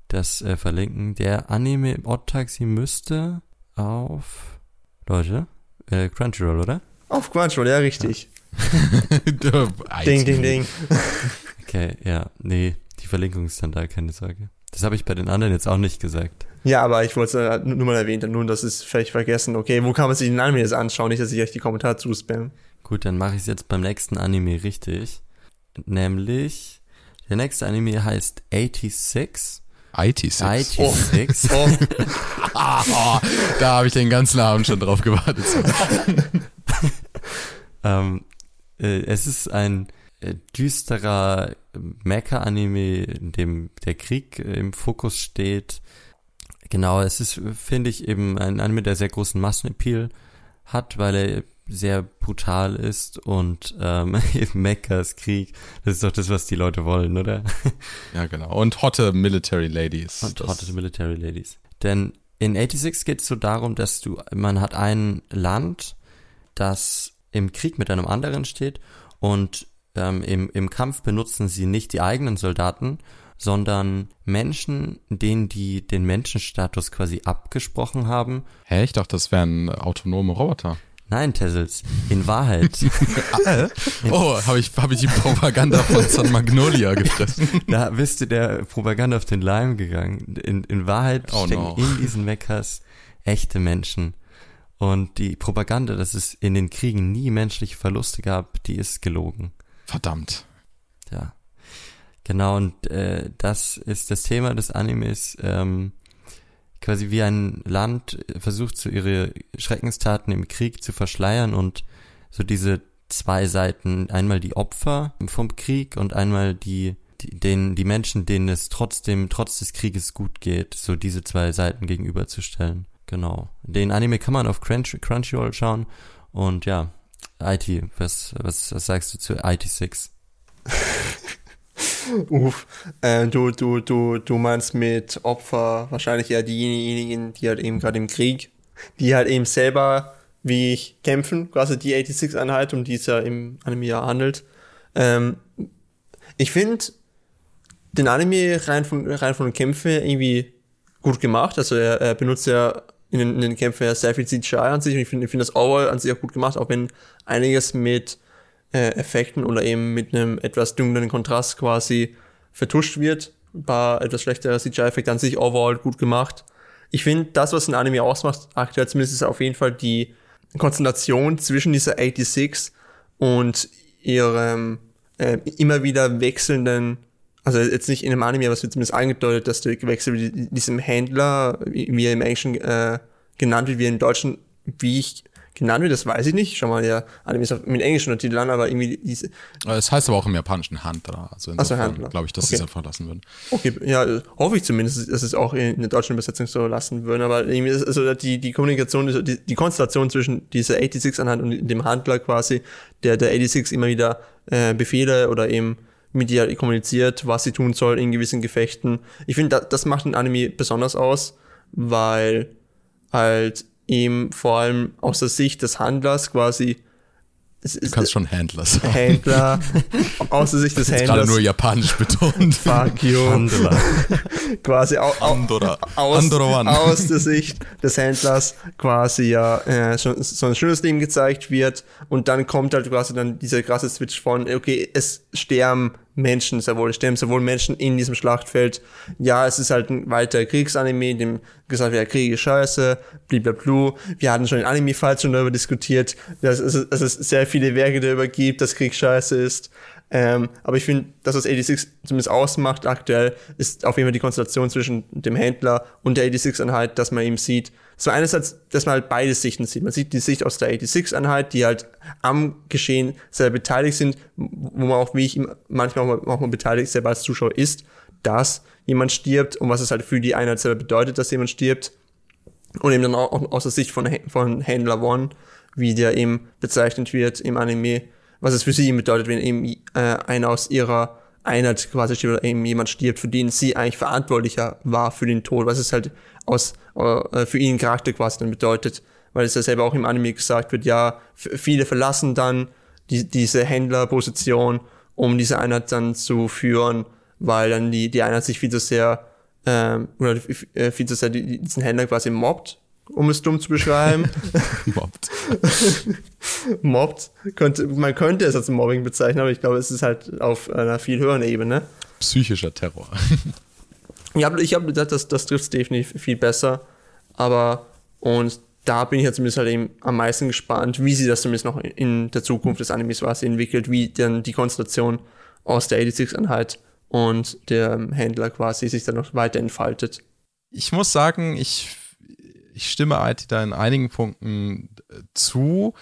das äh, verlinken. Der Anime Odd Taxi müsste auf Leute äh, Crunchyroll, oder? Auf Crunchyroll, ja richtig. Ja. ding, ding, ding. okay, ja, nee, die Verlinkung ist dann da, keine Sorge. Das habe ich bei den anderen jetzt auch nicht gesagt. Ja, aber ich wollte es äh, nur mal erwähnen, nun, das ist vielleicht vergessen. Okay, wo kann man sich den Anime jetzt anschauen? Nicht, dass ich euch die Kommentare zuspammen. Gut, dann mache ich es jetzt beim nächsten Anime richtig. Nämlich, der nächste Anime heißt 86. 86. 86. Oh. oh. da habe ich den ganzen Abend schon drauf gewartet. ähm, äh, es ist ein äh, düsterer Mecha-Anime, in dem der Krieg äh, im Fokus steht. Genau, es ist, finde ich, eben ein Anime, der sehr großen Massenappeal hat, weil er sehr brutal ist und ähm, eben Mechas Krieg, das ist doch das, was die Leute wollen, oder? Ja, genau. Und hotte Military Ladies. Und hotte Military Ladies. Denn in 86 geht es so darum, dass du, man hat ein Land, das im Krieg mit einem anderen steht und ähm, im, im Kampf benutzen sie nicht die eigenen Soldaten, sondern Menschen, denen die den Menschenstatus quasi abgesprochen haben. Hä, ich dachte, das wären autonome Roboter. Nein, Tessels, in Wahrheit. oh, habe ich, hab ich die Propaganda von San Magnolia gefressen. Da bist du der Propaganda auf den Leim gegangen. In, in Wahrheit oh stecken no. in diesen Mechas echte Menschen. Und die Propaganda, dass es in den Kriegen nie menschliche Verluste gab, die ist gelogen. Verdammt. Ja. Genau, und äh, das ist das Thema des Animes. Ähm, quasi wie ein Land versucht, so ihre Schreckenstaten im Krieg zu verschleiern und so diese zwei Seiten, einmal die Opfer vom Krieg und einmal die, die, den, die Menschen, denen es trotzdem, trotz des Krieges gut geht, so diese zwei Seiten gegenüberzustellen. Genau. Den Anime kann man auf Crunch, Crunchyroll schauen und ja, IT, was, was, was sagst du zu IT6? Uff, äh, du, du, du, du meinst mit Opfer wahrscheinlich eher diejenigen, die halt eben gerade im Krieg, die halt eben selber wie ich kämpfen, quasi die 86-Einheit, um die es ja im Anime ja handelt. Ähm, ich finde den Anime rein von, rein von den Kämpfen irgendwie gut gemacht. Also er, er benutzt ja in den, in den Kämpfen ja sehr viel CGI an sich und ich finde ich find das overall an sich auch gut gemacht, auch wenn einiges mit äh, Effekten oder eben mit einem etwas dunkleren Kontrast quasi vertuscht wird. Ein paar etwas schlechtere CGI-Effekte an sich overall gut gemacht. Ich finde, das, was ein Anime ausmacht, aktuell zumindest, ist auf jeden Fall die Konzentration zwischen dieser 86 und ihrem äh, immer wieder wechselnden, also jetzt nicht in einem Anime, aber es wird zumindest angedeutet, dass der Wechsel diesem Händler, wie er im Englischen äh, genannt wird, wie er im Deutschen, wie ich genannt wird, das weiß ich nicht. Schau mal, der Anime ist mit englischen Untertiteln aber irgendwie diese. Es heißt aber auch im Japanischen Handler. Also insofern so, glaube ich, dass okay. sie es einfach lassen würden. Okay, ja, hoffe ich zumindest, dass es auch in der deutschen Übersetzung so lassen würden. Aber irgendwie ist also die, die Kommunikation, die, die Konstellation zwischen dieser 86-Einheit und dem Handler quasi, der der 86 immer wieder äh, Befehle oder eben mit ihr kommuniziert, was sie tun soll in gewissen Gefechten. Ich finde, das, das macht den Anime besonders aus, weil halt ihm vor allem aus der Sicht des Handlers quasi du kannst schon Händler sagen. Händler, aus der Sicht des Händlers. gerade nur japanisch betont. Fuck you. Handler. quasi au, au, aus, aus der Sicht des Händlers quasi ja äh, so, so ein schönes Leben gezeigt wird und dann kommt halt quasi dann dieser krasse Switch von, okay, es sterben Menschen sehr wohl sterben, sowohl Menschen in diesem Schlachtfeld. Ja, es ist halt ein weiterer Kriegsanime, in dem gesagt wird, ja, Krieg ist scheiße, blablabla. Wir hatten schon in Anime-Fights schon darüber diskutiert, dass es, dass es sehr viele Werke darüber gibt, dass Krieg scheiße ist. Ähm, aber ich finde, das, was 86 zumindest ausmacht aktuell, ist auf jeden Fall die Konstellation zwischen dem Händler und der 86-Einheit, dass man eben sieht, so einerseits, dass man halt beide Sichten sieht. Man sieht die Sicht aus der 86-Einheit, die halt am Geschehen sehr beteiligt sind, wo man auch, wie ich manchmal auch manchmal beteiligt selber als Zuschauer ist, dass jemand stirbt und was es halt für die Einheit selber bedeutet, dass jemand stirbt. Und eben dann auch aus der Sicht von, von Händler One, wie der eben bezeichnet wird im Anime, was es für sie bedeutet, wenn eben äh, einer aus ihrer Einheit quasi stirbt oder eben jemand stirbt, für den sie eigentlich verantwortlicher war für den Tod, was es halt aus, äh, für ihn Charakter quasi dann bedeutet, weil es ja selber auch im Anime gesagt wird, ja, viele verlassen dann die, diese Händlerposition, um diese Einheit dann zu führen, weil dann die, die Einheit sich viel zu sehr, ähm, oder äh, viel zu sehr diesen Händler quasi mobbt, um es dumm zu beschreiben. mobbt. mobbt. Könnte, man könnte es als Mobbing bezeichnen, aber ich glaube, es ist halt auf einer viel höheren Ebene. Psychischer Terror. ja, ich habe gedacht, das, das trifft definitiv viel besser. Aber, und da bin ich jetzt zumindest halt eben am meisten gespannt, wie sie das zumindest noch in der Zukunft des Animes quasi entwickelt, wie dann die Konstellation aus der 86-Einheit und der Händler quasi sich dann noch weiter entfaltet. Ich muss sagen, ich ich stimme IT da in einigen Punkten zu.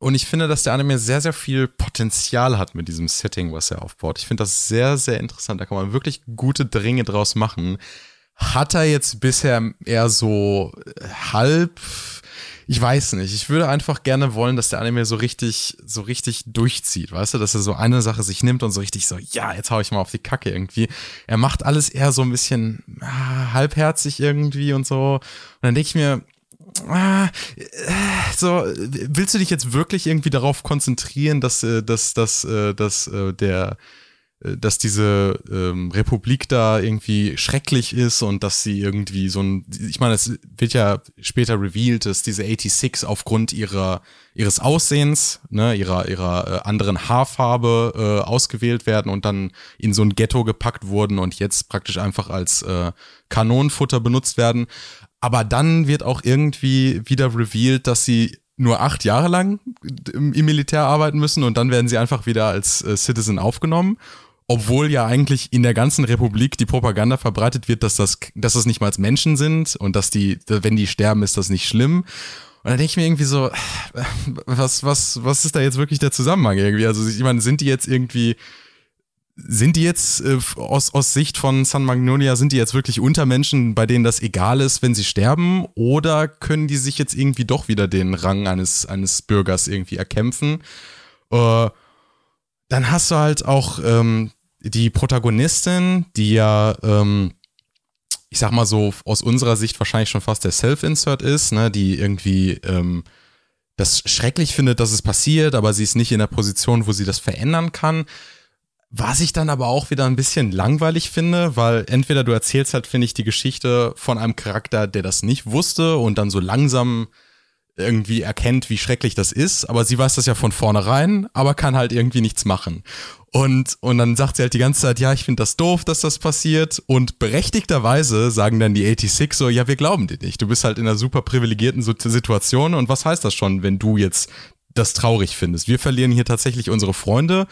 Und ich finde, dass der Anime sehr, sehr viel Potenzial hat mit diesem Setting, was er aufbaut. Ich finde das sehr, sehr interessant. Da kann man wirklich gute Dringe draus machen. Hat er jetzt bisher eher so äh, halb ich weiß nicht. Ich würde einfach gerne wollen, dass der Anime so richtig, so richtig durchzieht, weißt du, dass er so eine Sache sich nimmt und so richtig so, ja, jetzt hau ich mal auf die Kacke irgendwie. Er macht alles eher so ein bisschen ah, halbherzig irgendwie und so. Und dann denke ich mir, so, willst du dich jetzt wirklich irgendwie darauf konzentrieren, dass, äh, dass, dass, dass, dass äh, der äh, dass diese ähm, Republik da irgendwie schrecklich ist und dass sie irgendwie so ein, ich meine, es wird ja später revealed, dass diese 86 aufgrund ihrer ihres Aussehens, ne, ihrer ihrer äh, anderen Haarfarbe äh, ausgewählt werden und dann in so ein Ghetto gepackt wurden und jetzt praktisch einfach als äh, Kanonenfutter benutzt werden. Aber dann wird auch irgendwie wieder revealed, dass sie nur acht Jahre lang im, Militär arbeiten müssen und dann werden sie einfach wieder als äh, Citizen aufgenommen obwohl ja eigentlich in der ganzen Republik die Propaganda verbreitet wird, dass das, dass das nicht mal Menschen sind und dass die, wenn die sterben, ist das nicht schlimm. Und dann denke ich mir irgendwie so, was, was, was ist da jetzt wirklich der Zusammenhang irgendwie? Also ich meine, sind die jetzt irgendwie, sind die jetzt äh, aus, aus Sicht von San Magnolia, sind die jetzt wirklich Untermenschen, bei denen das egal ist, wenn sie sterben? Oder können die sich jetzt irgendwie doch wieder den Rang eines, eines Bürgers irgendwie erkämpfen? Äh, dann hast du halt auch ähm, die Protagonistin, die ja, ähm, ich sag mal so, aus unserer Sicht wahrscheinlich schon fast der Self-Insert ist, ne, die irgendwie ähm, das schrecklich findet, dass es passiert, aber sie ist nicht in der Position, wo sie das verändern kann. Was ich dann aber auch wieder ein bisschen langweilig finde, weil entweder du erzählst halt, finde ich, die Geschichte von einem Charakter, der das nicht wusste und dann so langsam irgendwie erkennt, wie schrecklich das ist, aber sie weiß das ja von vornherein, aber kann halt irgendwie nichts machen. Und, und dann sagt sie halt die ganze Zeit, ja, ich finde das doof, dass das passiert. Und berechtigterweise sagen dann die 86 so, ja, wir glauben dir nicht. Du bist halt in einer super privilegierten Situation. Und was heißt das schon, wenn du jetzt das traurig findest? Wir verlieren hier tatsächlich unsere Freunde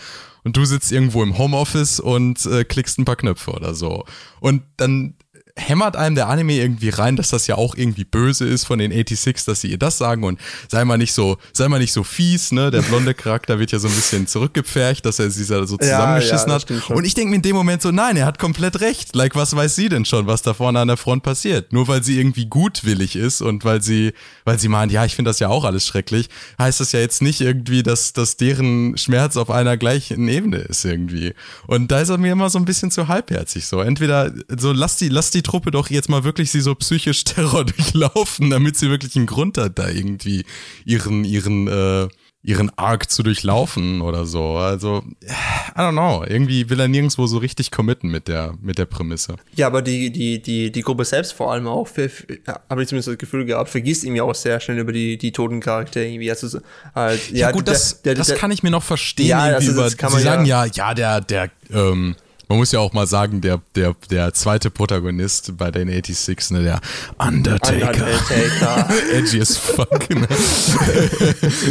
und du sitzt irgendwo im Homeoffice und äh, klickst ein paar Knöpfe oder so. Und dann hämmert einem der Anime irgendwie rein, dass das ja auch irgendwie böse ist von den 86, dass sie ihr das sagen und sei mal nicht so, sei mal nicht so fies, ne? Der blonde Charakter wird ja so ein bisschen zurückgepfercht, dass er sie so zusammengeschissen ja, ja, hat. Und ich denke mir in dem Moment so, nein, er hat komplett recht. Like, was weiß sie denn schon, was da vorne an der Front passiert? Nur weil sie irgendwie gutwillig ist und weil sie, weil sie meint, ja, ich finde das ja auch alles schrecklich, heißt das ja jetzt nicht irgendwie, dass, dass deren Schmerz auf einer gleichen Ebene ist irgendwie. Und da ist er mir immer so ein bisschen zu halbherzig so. Entweder so, lass die, lass die Truppe doch jetzt mal wirklich sie so psychisch Terror durchlaufen, damit sie wirklich einen Grund hat, da irgendwie ihren, ihren, äh, ihren Arc zu durchlaufen oder so. Also, I don't know. Irgendwie will er nirgendwo so richtig committen mit der, mit der Prämisse. Ja, aber die, die, die, die Gruppe selbst vor allem auch, habe ich zumindest das Gefühl gehabt, vergisst ihm ja auch sehr schnell über die, die toten Charaktere irgendwie. Also, halt, ja, ja, gut, das, der, der, das kann ich mir noch verstehen. Ja, also, über, sie sagen ja, ja, der, der, ähm, man muss ja auch mal sagen, der, der, der zweite Protagonist bei den 86, ne, der Undertaker. Undertaker. Edgy as fuck, ne?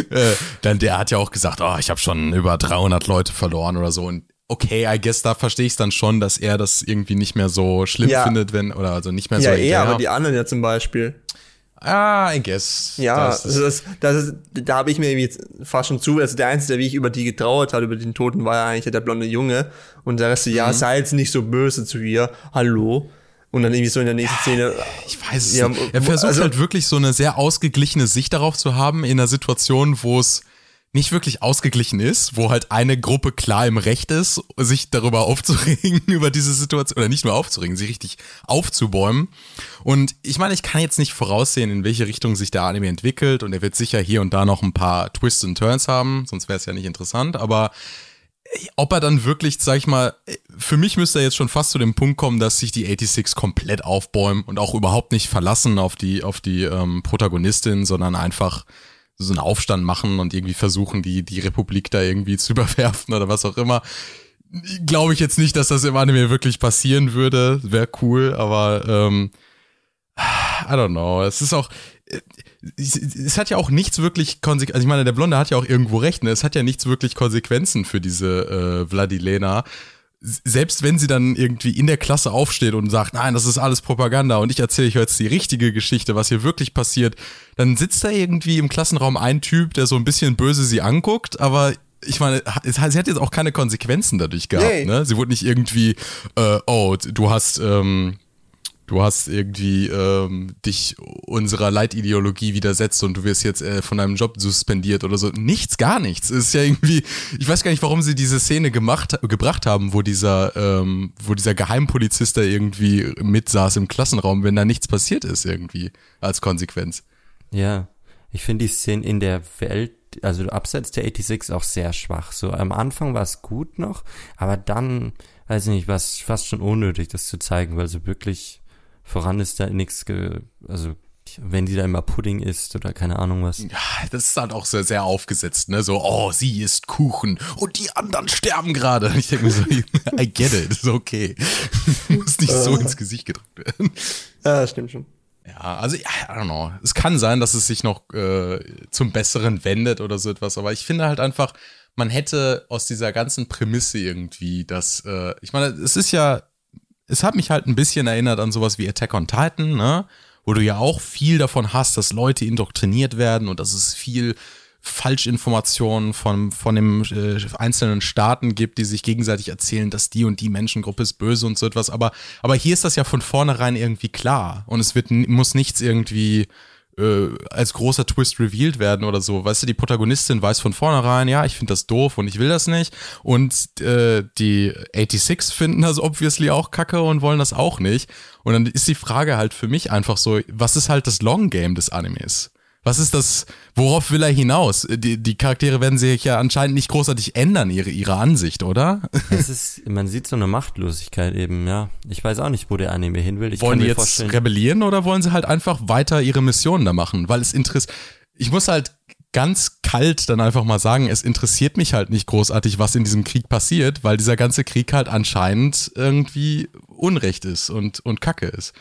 Äh, dann der hat ja auch gesagt, oh, ich habe schon über 300 Leute verloren oder so und okay, I guess da verstehe ich es dann schon, dass er das irgendwie nicht mehr so schlimm ja. findet, wenn, oder also nicht mehr so. Ja, eher, aber die anderen ja zum Beispiel. Ah, I guess. Ja, das ist, das, das ist, da habe ich mir jetzt fast schon zu, also der Einzige, der wie ich über die getrauert hat, über den Toten, war ja eigentlich der blonde Junge. Und der Rest, mhm. ja, sei jetzt nicht so böse zu ihr. Hallo. Und dann irgendwie so in der nächsten Szene. Ich weiß es ja, nicht. Er versucht also, halt wirklich so eine sehr ausgeglichene Sicht darauf zu haben, in einer Situation, wo es nicht wirklich ausgeglichen ist, wo halt eine Gruppe klar im Recht ist, sich darüber aufzuregen, über diese Situation, oder nicht nur aufzuregen, sie richtig aufzubäumen. Und ich meine, ich kann jetzt nicht voraussehen, in welche Richtung sich der Anime entwickelt und er wird sicher hier und da noch ein paar Twists und Turns haben, sonst wäre es ja nicht interessant, aber ob er dann wirklich, sag ich mal, für mich müsste er jetzt schon fast zu dem Punkt kommen, dass sich die 86 komplett aufbäumen und auch überhaupt nicht verlassen auf die, auf die ähm, Protagonistin, sondern einfach so einen Aufstand machen und irgendwie versuchen, die, die Republik da irgendwie zu überwerfen oder was auch immer. Glaube ich jetzt nicht, dass das im Anime wirklich passieren würde. Wäre cool, aber ähm, I don't know. Es ist auch. Es hat ja auch nichts wirklich Konsequenzen. Also ich meine, der Blonde hat ja auch irgendwo recht, ne? Es hat ja nichts wirklich Konsequenzen für diese äh, Vladilena selbst wenn sie dann irgendwie in der Klasse aufsteht und sagt, nein, das ist alles Propaganda und ich erzähle euch jetzt die richtige Geschichte, was hier wirklich passiert, dann sitzt da irgendwie im Klassenraum ein Typ, der so ein bisschen böse sie anguckt, aber ich meine, sie hat jetzt auch keine Konsequenzen dadurch gehabt, nee. ne? Sie wurde nicht irgendwie, äh, oh, du hast, ähm, du hast irgendwie ähm, dich unserer Leitideologie widersetzt und du wirst jetzt äh, von deinem Job suspendiert oder so. Nichts, gar nichts. Es ist ja irgendwie, ich weiß gar nicht, warum sie diese Szene gemacht, gebracht haben, wo dieser, ähm, wo dieser Geheimpolizist da irgendwie mitsaß im Klassenraum, wenn da nichts passiert ist irgendwie als Konsequenz. Ja, ich finde die Szene in der Welt, also abseits der 86 auch sehr schwach. So am Anfang war es gut noch, aber dann, weiß ich nicht, war es fast schon unnötig, das zu zeigen, weil so wirklich voran ist da nichts, also wenn die da immer Pudding isst oder keine Ahnung was. Ja, das ist halt auch sehr, sehr aufgesetzt, ne? So, oh, sie isst Kuchen und die anderen sterben gerade. Ich denke mir so, I get it, ist okay. Muss nicht so ins Gesicht gedrückt werden. Ja, das stimmt schon. Ja, also, I don't know. Es kann sein, dass es sich noch äh, zum Besseren wendet oder so etwas, aber ich finde halt einfach, man hätte aus dieser ganzen Prämisse irgendwie das, äh, ich meine, es ist ja es hat mich halt ein bisschen erinnert an sowas wie Attack on Titan, ne? Wo du ja auch viel davon hast, dass Leute indoktriniert werden und dass es viel Falschinformationen von, von den äh, einzelnen Staaten gibt, die sich gegenseitig erzählen, dass die und die Menschengruppe ist böse und so etwas. Aber, aber hier ist das ja von vornherein irgendwie klar. Und es wird, muss nichts irgendwie äh, als großer Twist revealed werden oder so. Weißt du, die Protagonistin weiß von vornherein, ja, ich finde das doof und ich will das nicht. Und äh, die 86 finden das obviously auch kacke und wollen das auch nicht. Und dann ist die Frage halt für mich einfach so, was ist halt das Long Game des Animes? Was ist das? Worauf will er hinaus? Die, die Charaktere werden sich ja anscheinend nicht großartig ändern, ihre, ihre Ansicht, oder? Es ist, man sieht so eine Machtlosigkeit eben, ja. Ich weiß auch nicht, wo der Anime hin will. Ich wollen kann die jetzt vorstellen, rebellieren oder wollen sie halt einfach weiter ihre Mission da machen? Weil es interessiert. Ich muss halt ganz kalt dann einfach mal sagen, es interessiert mich halt nicht großartig, was in diesem Krieg passiert, weil dieser ganze Krieg halt anscheinend irgendwie Unrecht ist und, und Kacke ist.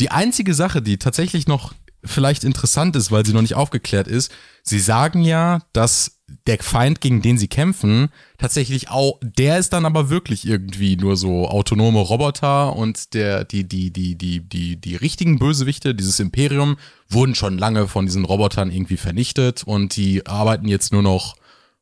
Die einzige Sache, die tatsächlich noch vielleicht interessant ist, weil sie noch nicht aufgeklärt ist, sie sagen ja, dass der Feind, gegen den sie kämpfen, tatsächlich auch, der ist dann aber wirklich irgendwie nur so autonome Roboter und der, die, die, die, die, die, die richtigen Bösewichte, dieses Imperium, wurden schon lange von diesen Robotern irgendwie vernichtet und die arbeiten jetzt nur noch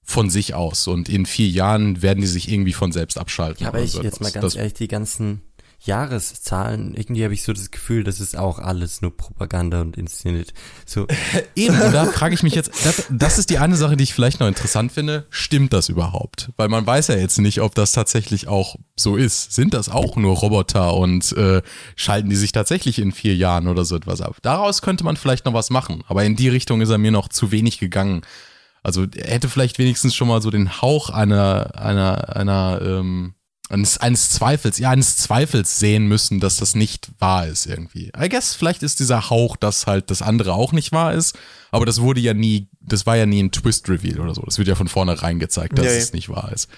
von sich aus und in vier Jahren werden die sich irgendwie von selbst abschalten. ja, aber ich so jetzt mal ganz Das- ehrlich, die ganzen Jahreszahlen, irgendwie habe ich so das Gefühl, das ist auch alles nur Propaganda und inszeniert. So, Eben, und da frage ich mich jetzt, das, das ist die eine Sache, die ich vielleicht noch interessant finde. Stimmt das überhaupt? Weil man weiß ja jetzt nicht, ob das tatsächlich auch so ist. Sind das auch nur Roboter und äh, schalten die sich tatsächlich in vier Jahren oder so etwas ab? Daraus könnte man vielleicht noch was machen, aber in die Richtung ist er mir noch zu wenig gegangen. Also er hätte vielleicht wenigstens schon mal so den Hauch einer, einer, einer, ähm, eines, eines Zweifels, ja, eines Zweifels sehen müssen, dass das nicht wahr ist irgendwie. I guess, vielleicht ist dieser Hauch, dass halt das andere auch nicht wahr ist, aber das wurde ja nie, das war ja nie ein Twist-Reveal oder so. Das wird ja von vornherein gezeigt, dass Ja, ja. es nicht wahr ist.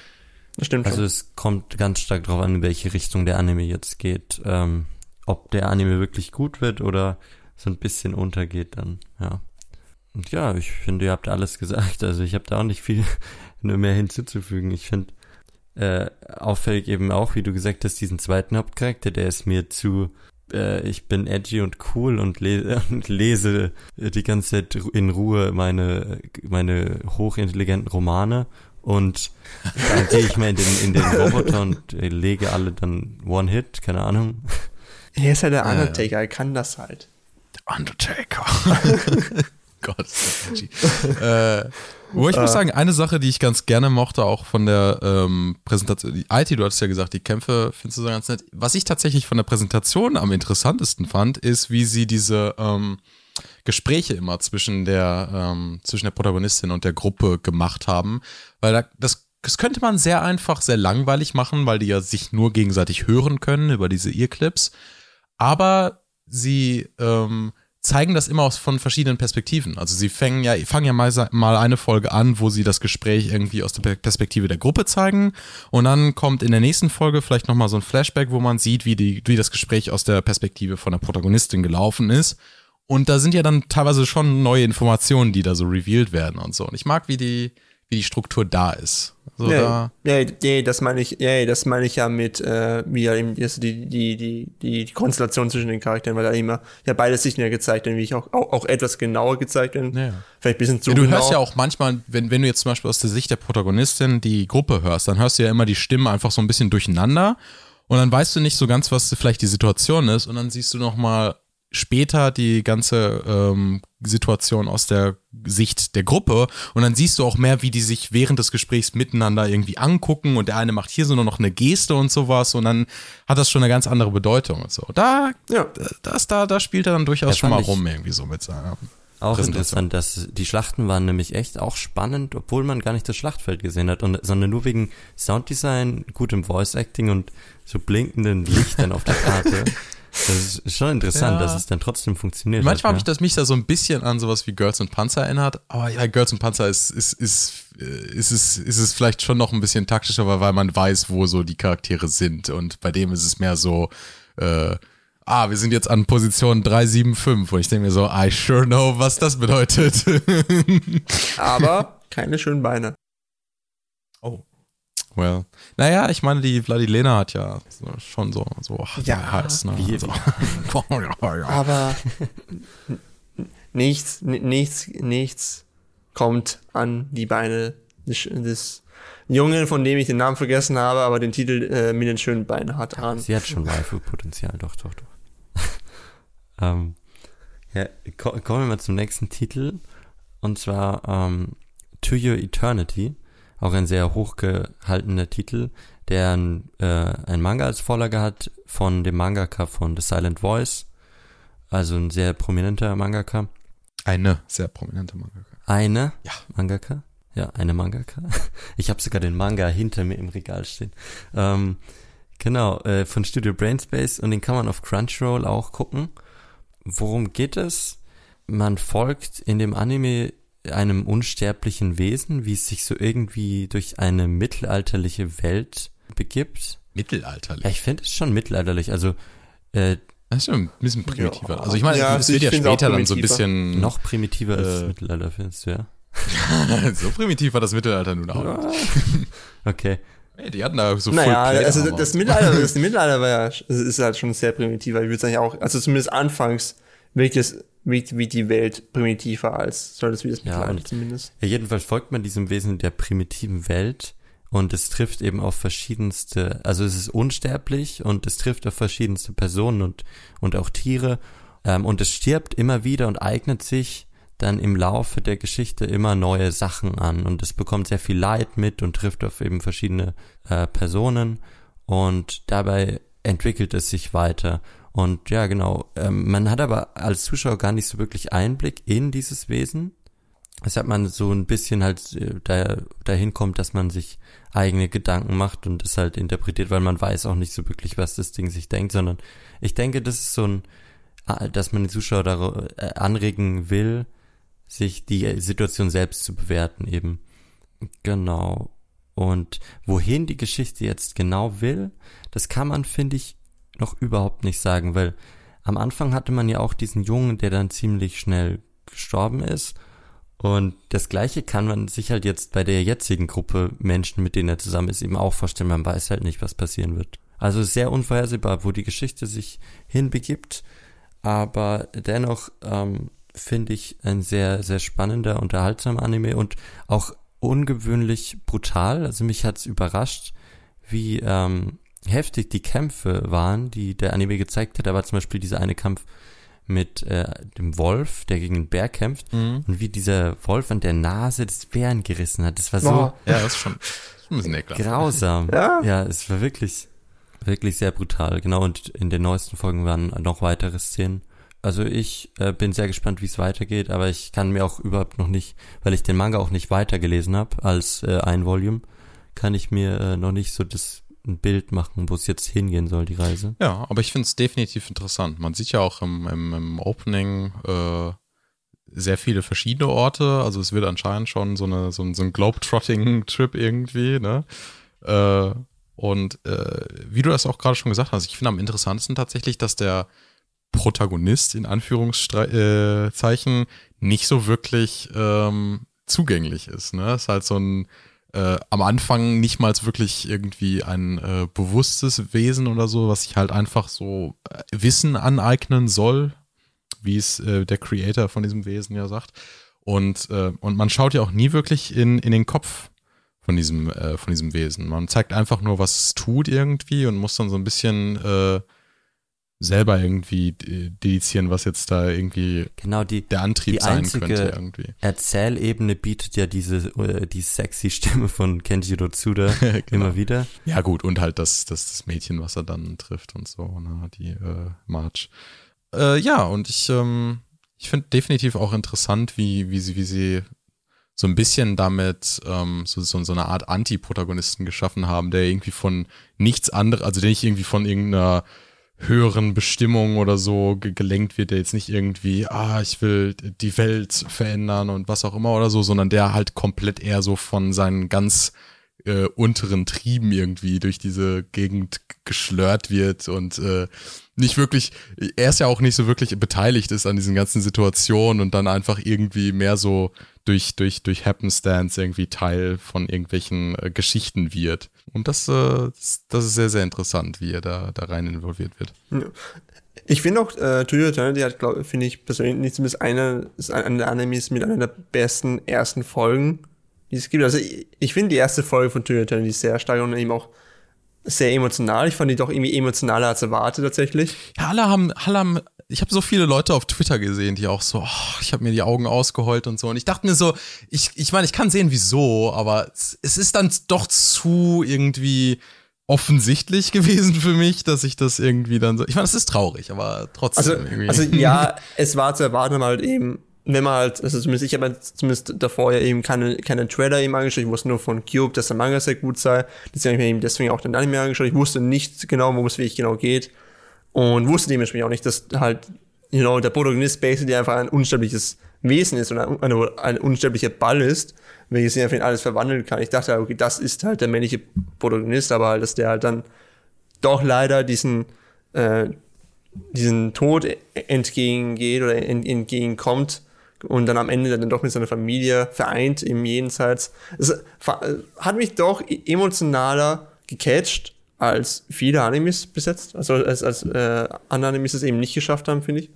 Das stimmt also schon. es kommt ganz stark darauf an, in welche Richtung der Anime jetzt geht. Ähm, ob der Anime wirklich gut wird oder so ein bisschen untergeht dann, ja. Und ja, ich finde, ihr habt alles gesagt. Also ich habe da auch nicht viel nur mehr hinzuzufügen. Ich finde äh, auffällig eben auch, wie du gesagt hast, diesen zweiten Hauptcharakter, der ist mir zu äh, ich bin edgy und cool und, le und lese die ganze Zeit in Ruhe meine meine hochintelligenten Romane und dann gehe ich mal in den in den Roboter und äh, lege alle dann One Hit, keine Ahnung. Er ist ja der. Undertaker, er kann das halt. Undertaker. Gott, ist das edgy. äh, wo ich muss sagen, eine Sache, die ich ganz gerne mochte, auch von der ähm, Präsentation, die IT, du hattest ja gesagt, die Kämpfe findest du so ganz nett. Was ich tatsächlich von der Präsentation am interessantesten fand, ist, wie sie diese ähm, Gespräche immer zwischen der, ähm, zwischen der Protagonistin und der Gruppe gemacht haben. Weil da, das, das könnte man sehr einfach, sehr langweilig machen, weil die ja sich nur gegenseitig hören können über diese Earclips. Aber sie ähm, zeigen das immer aus von verschiedenen Perspektiven. Also sie fangen ja, fangen ja mal, mal eine Folge an, wo sie das Gespräch irgendwie aus der Perspektive der Gruppe zeigen. Und dann kommt in der nächsten Folge vielleicht nochmal so ein Flashback, wo man sieht, wie, die, wie das Gespräch aus der Perspektive von der Protagonistin gelaufen ist. Und da sind ja dann teilweise schon neue Informationen, die da so revealed werden und so. Und ich mag, wie die, wie die Struktur da ist. So ja, da, ja, ja, das meine ich, ja, das meine ich ja mit, äh, wie ja eben das, die, die, die, die, die Konstellation zwischen den Charakteren, weil da immer ja beide Sichten ja gezeigt werden, wie ich auch, auch, auch etwas genauer gezeigt werden. Ja. Vielleicht ein bisschen zu Ja, du genau. hörst ja auch manchmal, wenn, wenn du jetzt zum Beispiel aus der Sicht der Protagonistin die Gruppe hörst, dann hörst du ja immer die Stimmen einfach so ein bisschen durcheinander und dann weißt du nicht so ganz, was vielleicht die Situation ist und dann siehst du nochmal später die ganze ähm, Situation aus der Sicht der Gruppe und dann siehst du auch mehr, wie die sich während des Gesprächs miteinander irgendwie angucken und der eine macht hier so nur noch eine Geste und sowas und dann hat das schon eine ganz andere Bedeutung und so. Da, Ja. das, da, da spielt er dann durchaus Ja, schon mal rum irgendwie so mit seiner Auch interessant, dass die Schlachten waren nämlich echt auch spannend, obwohl man gar nicht das Schlachtfeld gesehen hat, und, sondern nur wegen Sounddesign, gutem Voice Acting und so blinkenden Lichtern auf der Karte. Das ist schon interessant, Ja. dass es dann trotzdem funktioniert. Manchmal habe ich das mich da so ein bisschen an sowas wie Girls und Panzer erinnert, aber ja, Girls und Panzer ist, ist, ist, äh, ist, es, ist es vielleicht schon noch ein bisschen taktischer, weil weil man weiß, wo so die Charaktere sind. Und bei dem ist es mehr so, äh, ah, wir sind jetzt an Position 375 und ich denke mir so, I sure know, was das bedeutet. Aber keine schönen Beine. Well. Naja, ich meine, die Vladilena hat ja so, schon so, so Ja, heiß, ne? wie- ja. Aber nichts, ni- nichts, nichts kommt an die Beine des, des Jungen, von dem ich den Namen vergessen habe, aber den Titel äh, mit den schönen Beinen hat an. Sie hat schon Waifu-Potenzial, doch, doch, doch. ähm, ja, ko kommen wir mal zum nächsten Titel. Und zwar ähm, To Your Eternity. Auch ein sehr hochgehaltener Titel, der ein, äh, ein Manga als Vorlage hat von dem Mangaka von The Silent Voice. Also ein sehr prominenter Mangaka. Eine sehr prominente Mangaka. Eine Ja. Mangaka? Ja, eine Mangaka. Ich habe sogar den Manga hinter mir im Regal stehen. Ähm, genau, äh, von Studio Brainspace und den kann man auf Crunchyroll auch gucken. Worum geht es? Man folgt in dem Anime einem unsterblichen Wesen, wie es sich so irgendwie durch eine mittelalterliche Welt begibt. Mittelalterlich. Ja, ich finde es schon mittelalterlich. Also äh, Das ist schon ein bisschen primitiver. Also ich meine, Ja, es wird ja später dann so ein bisschen noch primitiver als Äh. Mittelalter, findest du, ja? so primitiv war das Mittelalter nun auch. nicht. Okay. Ey, die hatten da so Naja, Full also Play-Armor. das Mittelalter, das Mittelalter war ja, ist halt schon sehr primitiv, weil ich würde sagen auch, also zumindest anfangs wirkt es, wirkt wie die Welt primitiver als, soll das wie das Ja, und- zumindest. Ja, jedenfalls folgt man diesem Wesen der primitiven Welt und es trifft eben auf verschiedenste, also es ist unsterblich und es trifft auf verschiedenste Personen und, und auch Tiere ähm, und es stirbt immer wieder und eignet sich dann im Laufe der Geschichte immer neue Sachen an und es bekommt sehr viel Leid mit und trifft auf eben verschiedene äh, Personen und dabei entwickelt es sich weiter. Und ja, genau, ähm, man hat aber als Zuschauer gar nicht so wirklich Einblick in dieses Wesen, weshalb man so ein bisschen halt äh, da, dahin kommt, dass man sich eigene Gedanken macht und es halt interpretiert, weil man weiß auch nicht so wirklich, was das Ding sich denkt, sondern ich denke, das ist so ein, ah, dass man den Zuschauer dar äh, anregen will, sich die Situation selbst zu bewerten eben. Genau. Und wohin die Geschichte jetzt genau will, das kann man, finde ich, noch überhaupt nicht sagen, weil am Anfang hatte man ja auch diesen Jungen, der dann ziemlich schnell gestorben ist. Und das Gleiche kann man sich halt jetzt bei der jetzigen Gruppe Menschen, mit denen er zusammen ist, eben auch vorstellen. Man weiß halt nicht, was passieren wird. Also sehr unvorhersehbar, wo die Geschichte sich hinbegibt. Aber dennoch ähm, finde ich ein sehr, sehr spannender, unterhaltsamer Anime und auch ungewöhnlich brutal. Also mich hat's überrascht, wie ähm, heftig die Kämpfe waren, die der Anime gezeigt hat. Da war zum Beispiel dieser eine Kampf mit äh, dem Wolf, der gegen den Bär kämpft Mhm. und wie dieser Wolf an der Nase des Bären gerissen hat. Das war so Boah. Ja, das ist schon, das ist ein bisschen ekelhaft. grausam. Ja. ja, es war wirklich, wirklich sehr brutal. Genau, und in den neuesten Folgen waren noch weitere Szenen. Also ich äh, bin sehr gespannt, wie es weitergeht, aber ich kann mir auch überhaupt noch nicht, weil ich den Manga auch nicht weitergelesen habe als äh, ein Volume, kann ich mir äh, noch nicht so das ein Bild machen, wo es jetzt hingehen soll, die Reise. Ja, aber ich finde es definitiv interessant. Man sieht ja auch im, im, im Opening äh, sehr viele verschiedene Orte. Also es wird anscheinend schon so, eine, so ein, so ein Globetrotting-Trip irgendwie, ne? Äh, und äh, wie du das auch gerade schon gesagt hast, ich finde am interessantesten tatsächlich, dass der Protagonist in Anführungszeichen nicht so wirklich ähm, zugänglich ist. Ne? Ist halt so ein äh, am Anfang nicht mal wirklich irgendwie ein äh, bewusstes Wesen oder so, was sich halt einfach so äh, Wissen aneignen soll, wie es äh, der Creator von diesem Wesen ja sagt. Und, äh, und man schaut ja auch nie wirklich in, in den Kopf von diesem, äh, von diesem Wesen. Man zeigt einfach nur, was es tut irgendwie und muss dann so ein bisschen selber irgendwie de- dedizieren, was jetzt da irgendwie Genau, die, der Antrieb Die sein einzige- könnte irgendwie. Erzählebene bietet ja diese äh, die sexy Stimme von Kenjiro Tsuda Genau. immer wieder. Ja, gut, und halt das, das, das Mädchen, was er dann trifft und so, ne, die äh, March. Äh, ja, und ich, ähm, ich finde definitiv auch interessant, wie, wie sie, wie sie so ein bisschen damit ähm, so, so, so eine Art Anti-Protagonisten geschaffen haben, der irgendwie von nichts anderem, also der nicht irgendwie von irgendeiner höheren Bestimmung oder so ge gelenkt wird, der jetzt nicht irgendwie, ah, ich will die Welt verändern und was auch immer oder so, sondern der halt komplett eher so von seinen ganz äh, unteren Trieben irgendwie durch diese Gegend geschlört wird und äh, nicht wirklich, er ist ja auch nicht so wirklich beteiligt ist an diesen ganzen Situationen und dann einfach irgendwie mehr so durch, durch, durch Happenstance irgendwie Teil von irgendwelchen äh, Geschichten wird. Und das, äh, das, ist sehr, sehr interessant, wie er da, da rein involviert wird. Ich finde auch, äh, To Your Eternity hat, glaube finde ich persönlich zumindest einer, ist einer der Animes mit einer der besten ersten Folgen, die es gibt. Also ich, ich finde die erste Folge von To Your Eternity sehr stark und eben auch sehr emotional. Ich fand die doch irgendwie emotionaler als erwartet tatsächlich. Ja, alle haben, alle haben, ich habe so viele Leute auf Twitter gesehen, die auch so, oh, ich habe mir die Augen ausgeheult und so. Und ich dachte mir so, ich, ich meine, ich kann sehen, wieso, aber es, es ist dann doch zu irgendwie offensichtlich gewesen für mich, dass ich das irgendwie dann so. Ich meine, es ist traurig, aber trotzdem Also, irgendwie. also ja, es war zu erwarten, halt eben wenn man halt, also zumindest ich habe zumindest davor ja eben keine, keine Trailer eben angeschaut, ich wusste nur von Cube, dass der Manga sehr gut sei, deswegen habe ich mir eben deswegen auch den Anime angeschaut, ich wusste nicht genau, worum es wirklich genau geht und wusste dementsprechend auch nicht, dass halt, you know, der Protagonist basically einfach ein unsterbliches Wesen ist und ein, ein, ein unsterblicher Ball ist, welches sich einfach in alles verwandeln kann. Ich dachte, okay, das ist halt der männliche Protagonist, aber halt, dass der halt dann doch leider diesen, äh, diesen Tod entgegengeht oder entgegenkommt und dann am Ende dann doch mit seiner Familie vereint im Jenseits. Es hat mich doch e-, emotionaler gecatcht als viele Animes besetzt, also als, als äh, andere Animes es eben nicht geschafft haben, finde ich.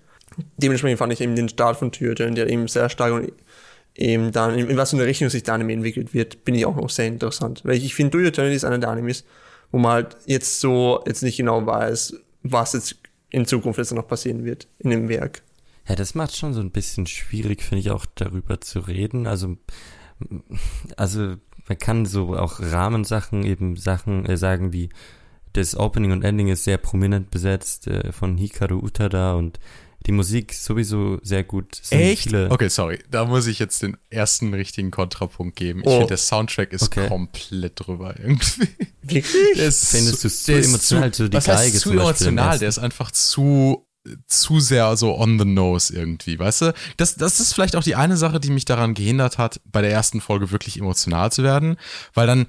Dementsprechend fand ich eben den Start von Tyrton, der eben sehr stark und eben dann, in, was für eine Richtung sich der Anime entwickelt wird, bin ich auch noch sehr interessant. Weil ich, ich finde, Tyrton ist einer der Animes, wo man halt jetzt so, jetzt nicht genau weiß, was jetzt in Zukunft jetzt noch passieren wird in dem Werk. Ja, das macht schon so ein bisschen schwierig, finde ich, auch darüber zu reden. Also, also man kann so auch Rahmensachen, eben Sachen äh, sagen wie das Opening und Ending ist sehr prominent besetzt äh, von Hikaru Utada und die Musik sowieso sehr gut. Echt? okay, sorry. Da muss ich jetzt den ersten richtigen Kontrapunkt geben. Ich oh. finde, der Soundtrack ist okay. komplett drüber irgendwie. Wirklich? Findest du es zu emotional? Zu, die was Geige heißt zu emotional? Der ist einfach zu zu sehr so on the nose irgendwie, weißt du? Das, das ist vielleicht auch die eine Sache, die mich daran gehindert hat, bei der ersten Folge wirklich emotional zu werden, weil dann,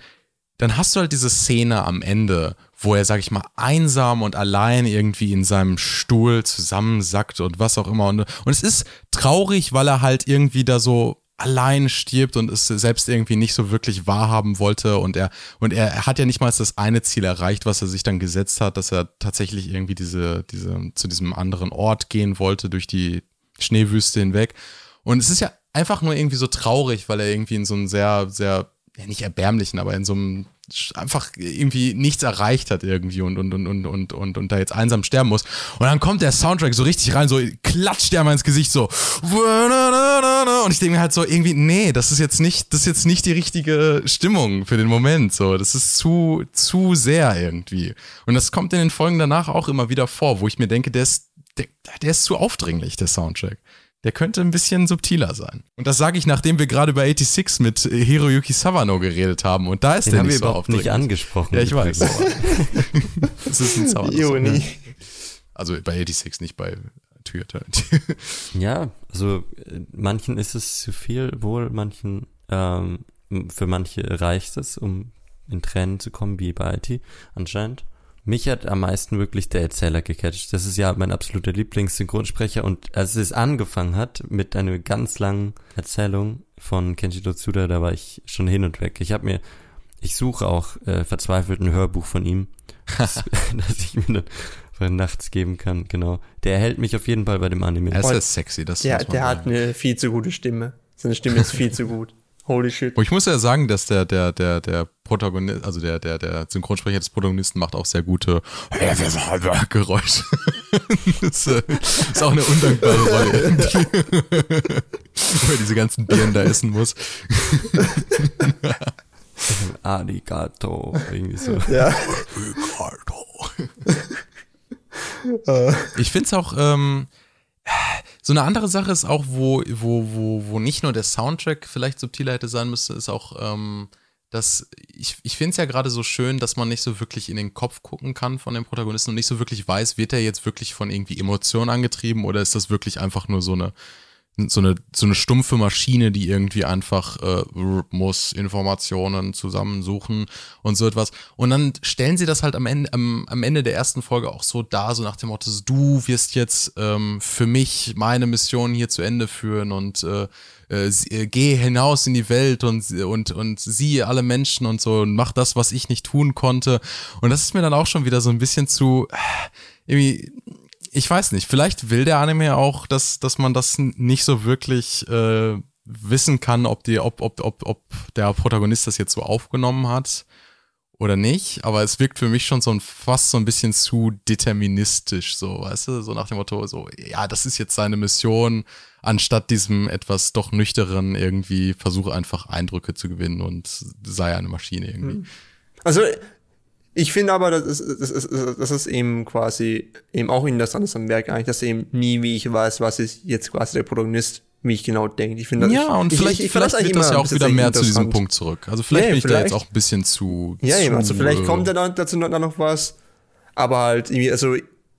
dann hast du halt diese Szene am Ende, wo er, sag ich mal, einsam und allein irgendwie in seinem Stuhl zusammensackt und was auch immer. Und, und es ist traurig, weil er halt irgendwie da so allein stirbt und es selbst irgendwie nicht so wirklich wahrhaben wollte und er und er hat ja nicht mal das eine Ziel erreicht, was er sich dann gesetzt hat, dass er tatsächlich irgendwie diese diese zu diesem anderen Ort gehen wollte durch die Schneewüste hinweg und es ist ja einfach nur irgendwie so traurig, weil er irgendwie in so einem sehr sehr ja nicht erbärmlichen, aber in so einem einfach irgendwie nichts erreicht hat irgendwie und, und, und, und, und, und, und da jetzt einsam sterben muss. Und dann kommt der Soundtrack so richtig rein, so klatscht der mal ins Gesicht so. Und ich denke mir halt so irgendwie, nee, das ist jetzt nicht, das ist jetzt nicht die richtige Stimmung für den Moment. So, das ist zu, zu sehr irgendwie. Und das kommt in den Folgen danach auch immer wieder vor, wo ich mir denke, der ist, der, der ist zu aufdringlich, der Soundtrack der könnte ein bisschen subtiler sein. Und das sage ich, nachdem wir gerade über 86 mit Hiroyuki Sawano geredet haben. Und da ist Den der haben nicht wir so überhaupt nicht angesprochen. Ja, ich weiß. das ist ein Sawano. Ironie. Also bei 86, nicht bei Toyota. ja, also äh, manchen ist es zu viel, wohl manchen, ähm, für manche reicht es, um in Tränen zu kommen, wie bei IT anscheinend. Mich hat am meisten wirklich der Erzähler gecatcht. Das ist ja mein absoluter Lieblingssynchronsprecher und als es angefangen hat mit einer ganz langen Erzählung von Kenji Tsuda, da war ich schon hin und weg. Ich habe mir, ich suche auch äh, verzweifelt ein Hörbuch von ihm, das, das ich mir dann nachts geben kann, genau. Der hält mich auf jeden Fall bei dem Anime. Er ist sexy, das Der, der hat eine viel zu gute Stimme. Seine Stimme ist viel zu gut. Holy shit. Und ich muss ja sagen, dass der, der, der, der Protagonist, also der, der, der Synchronsprecher des Protagonisten macht auch sehr gute Geräusche. das äh, ist auch eine undankbare Rolle irgendwie. Wo er diese ganzen Bieren da essen muss. Arigato, irgendwie so. Ja. Arigato. ich finde es auch, ähm, so eine andere Sache ist auch, wo, wo, wo, wo nicht nur der Soundtrack vielleicht subtiler hätte sein müsste, ist auch, ähm, dass ich, ich finde es ja gerade so schön, dass man nicht so wirklich in den Kopf gucken kann von dem Protagonisten und nicht so wirklich weiß, wird er jetzt wirklich von irgendwie Emotionen angetrieben oder ist das wirklich einfach nur so eine, so eine, so eine stumpfe Maschine, die irgendwie einfach äh, muss Informationen zusammensuchen und so etwas. Und dann stellen sie das halt am Ende, am, am Ende der ersten Folge auch so dar, so nach dem Motto, du wirst jetzt ähm, für mich meine Mission hier zu Ende führen und äh, äh, äh geh hinaus in die Welt und, und, und sieh alle Menschen und so und mach das, was ich nicht tun konnte. Und das ist mir dann auch schon wieder so ein bisschen zu, äh, irgendwie, ich weiß nicht, vielleicht will der Anime auch, dass, dass man das nicht so wirklich äh, wissen kann, ob, die, ob, ob, ob, ob der Protagonist das jetzt so aufgenommen hat oder nicht, aber es wirkt für mich schon so ein, fast so ein bisschen zu deterministisch, so, weißt du, so nach dem Motto, so, ja, das ist jetzt seine Mission, anstatt diesem etwas doch nüchteren irgendwie versuche einfach Eindrücke zu gewinnen und sei eine Maschine irgendwie. Hm. Also ich finde aber, das ist, das, ist, das ist eben quasi eben auch interessant am Werk eigentlich, dass eben nie wie ich weiß, was ist jetzt quasi der Protagonist wie ich genau denke. Ich finde Ja, und ich, vielleicht, ich, ich vielleicht fand wird das ja auch wieder mehr zu diesem. Punkt zurück. Also vielleicht Ja, bin ich da jetzt vielleicht. auch ein bisschen zu. Ja, zu, eben, also vielleicht kommt ja dann dazu noch, noch was. Aber halt irgendwie, also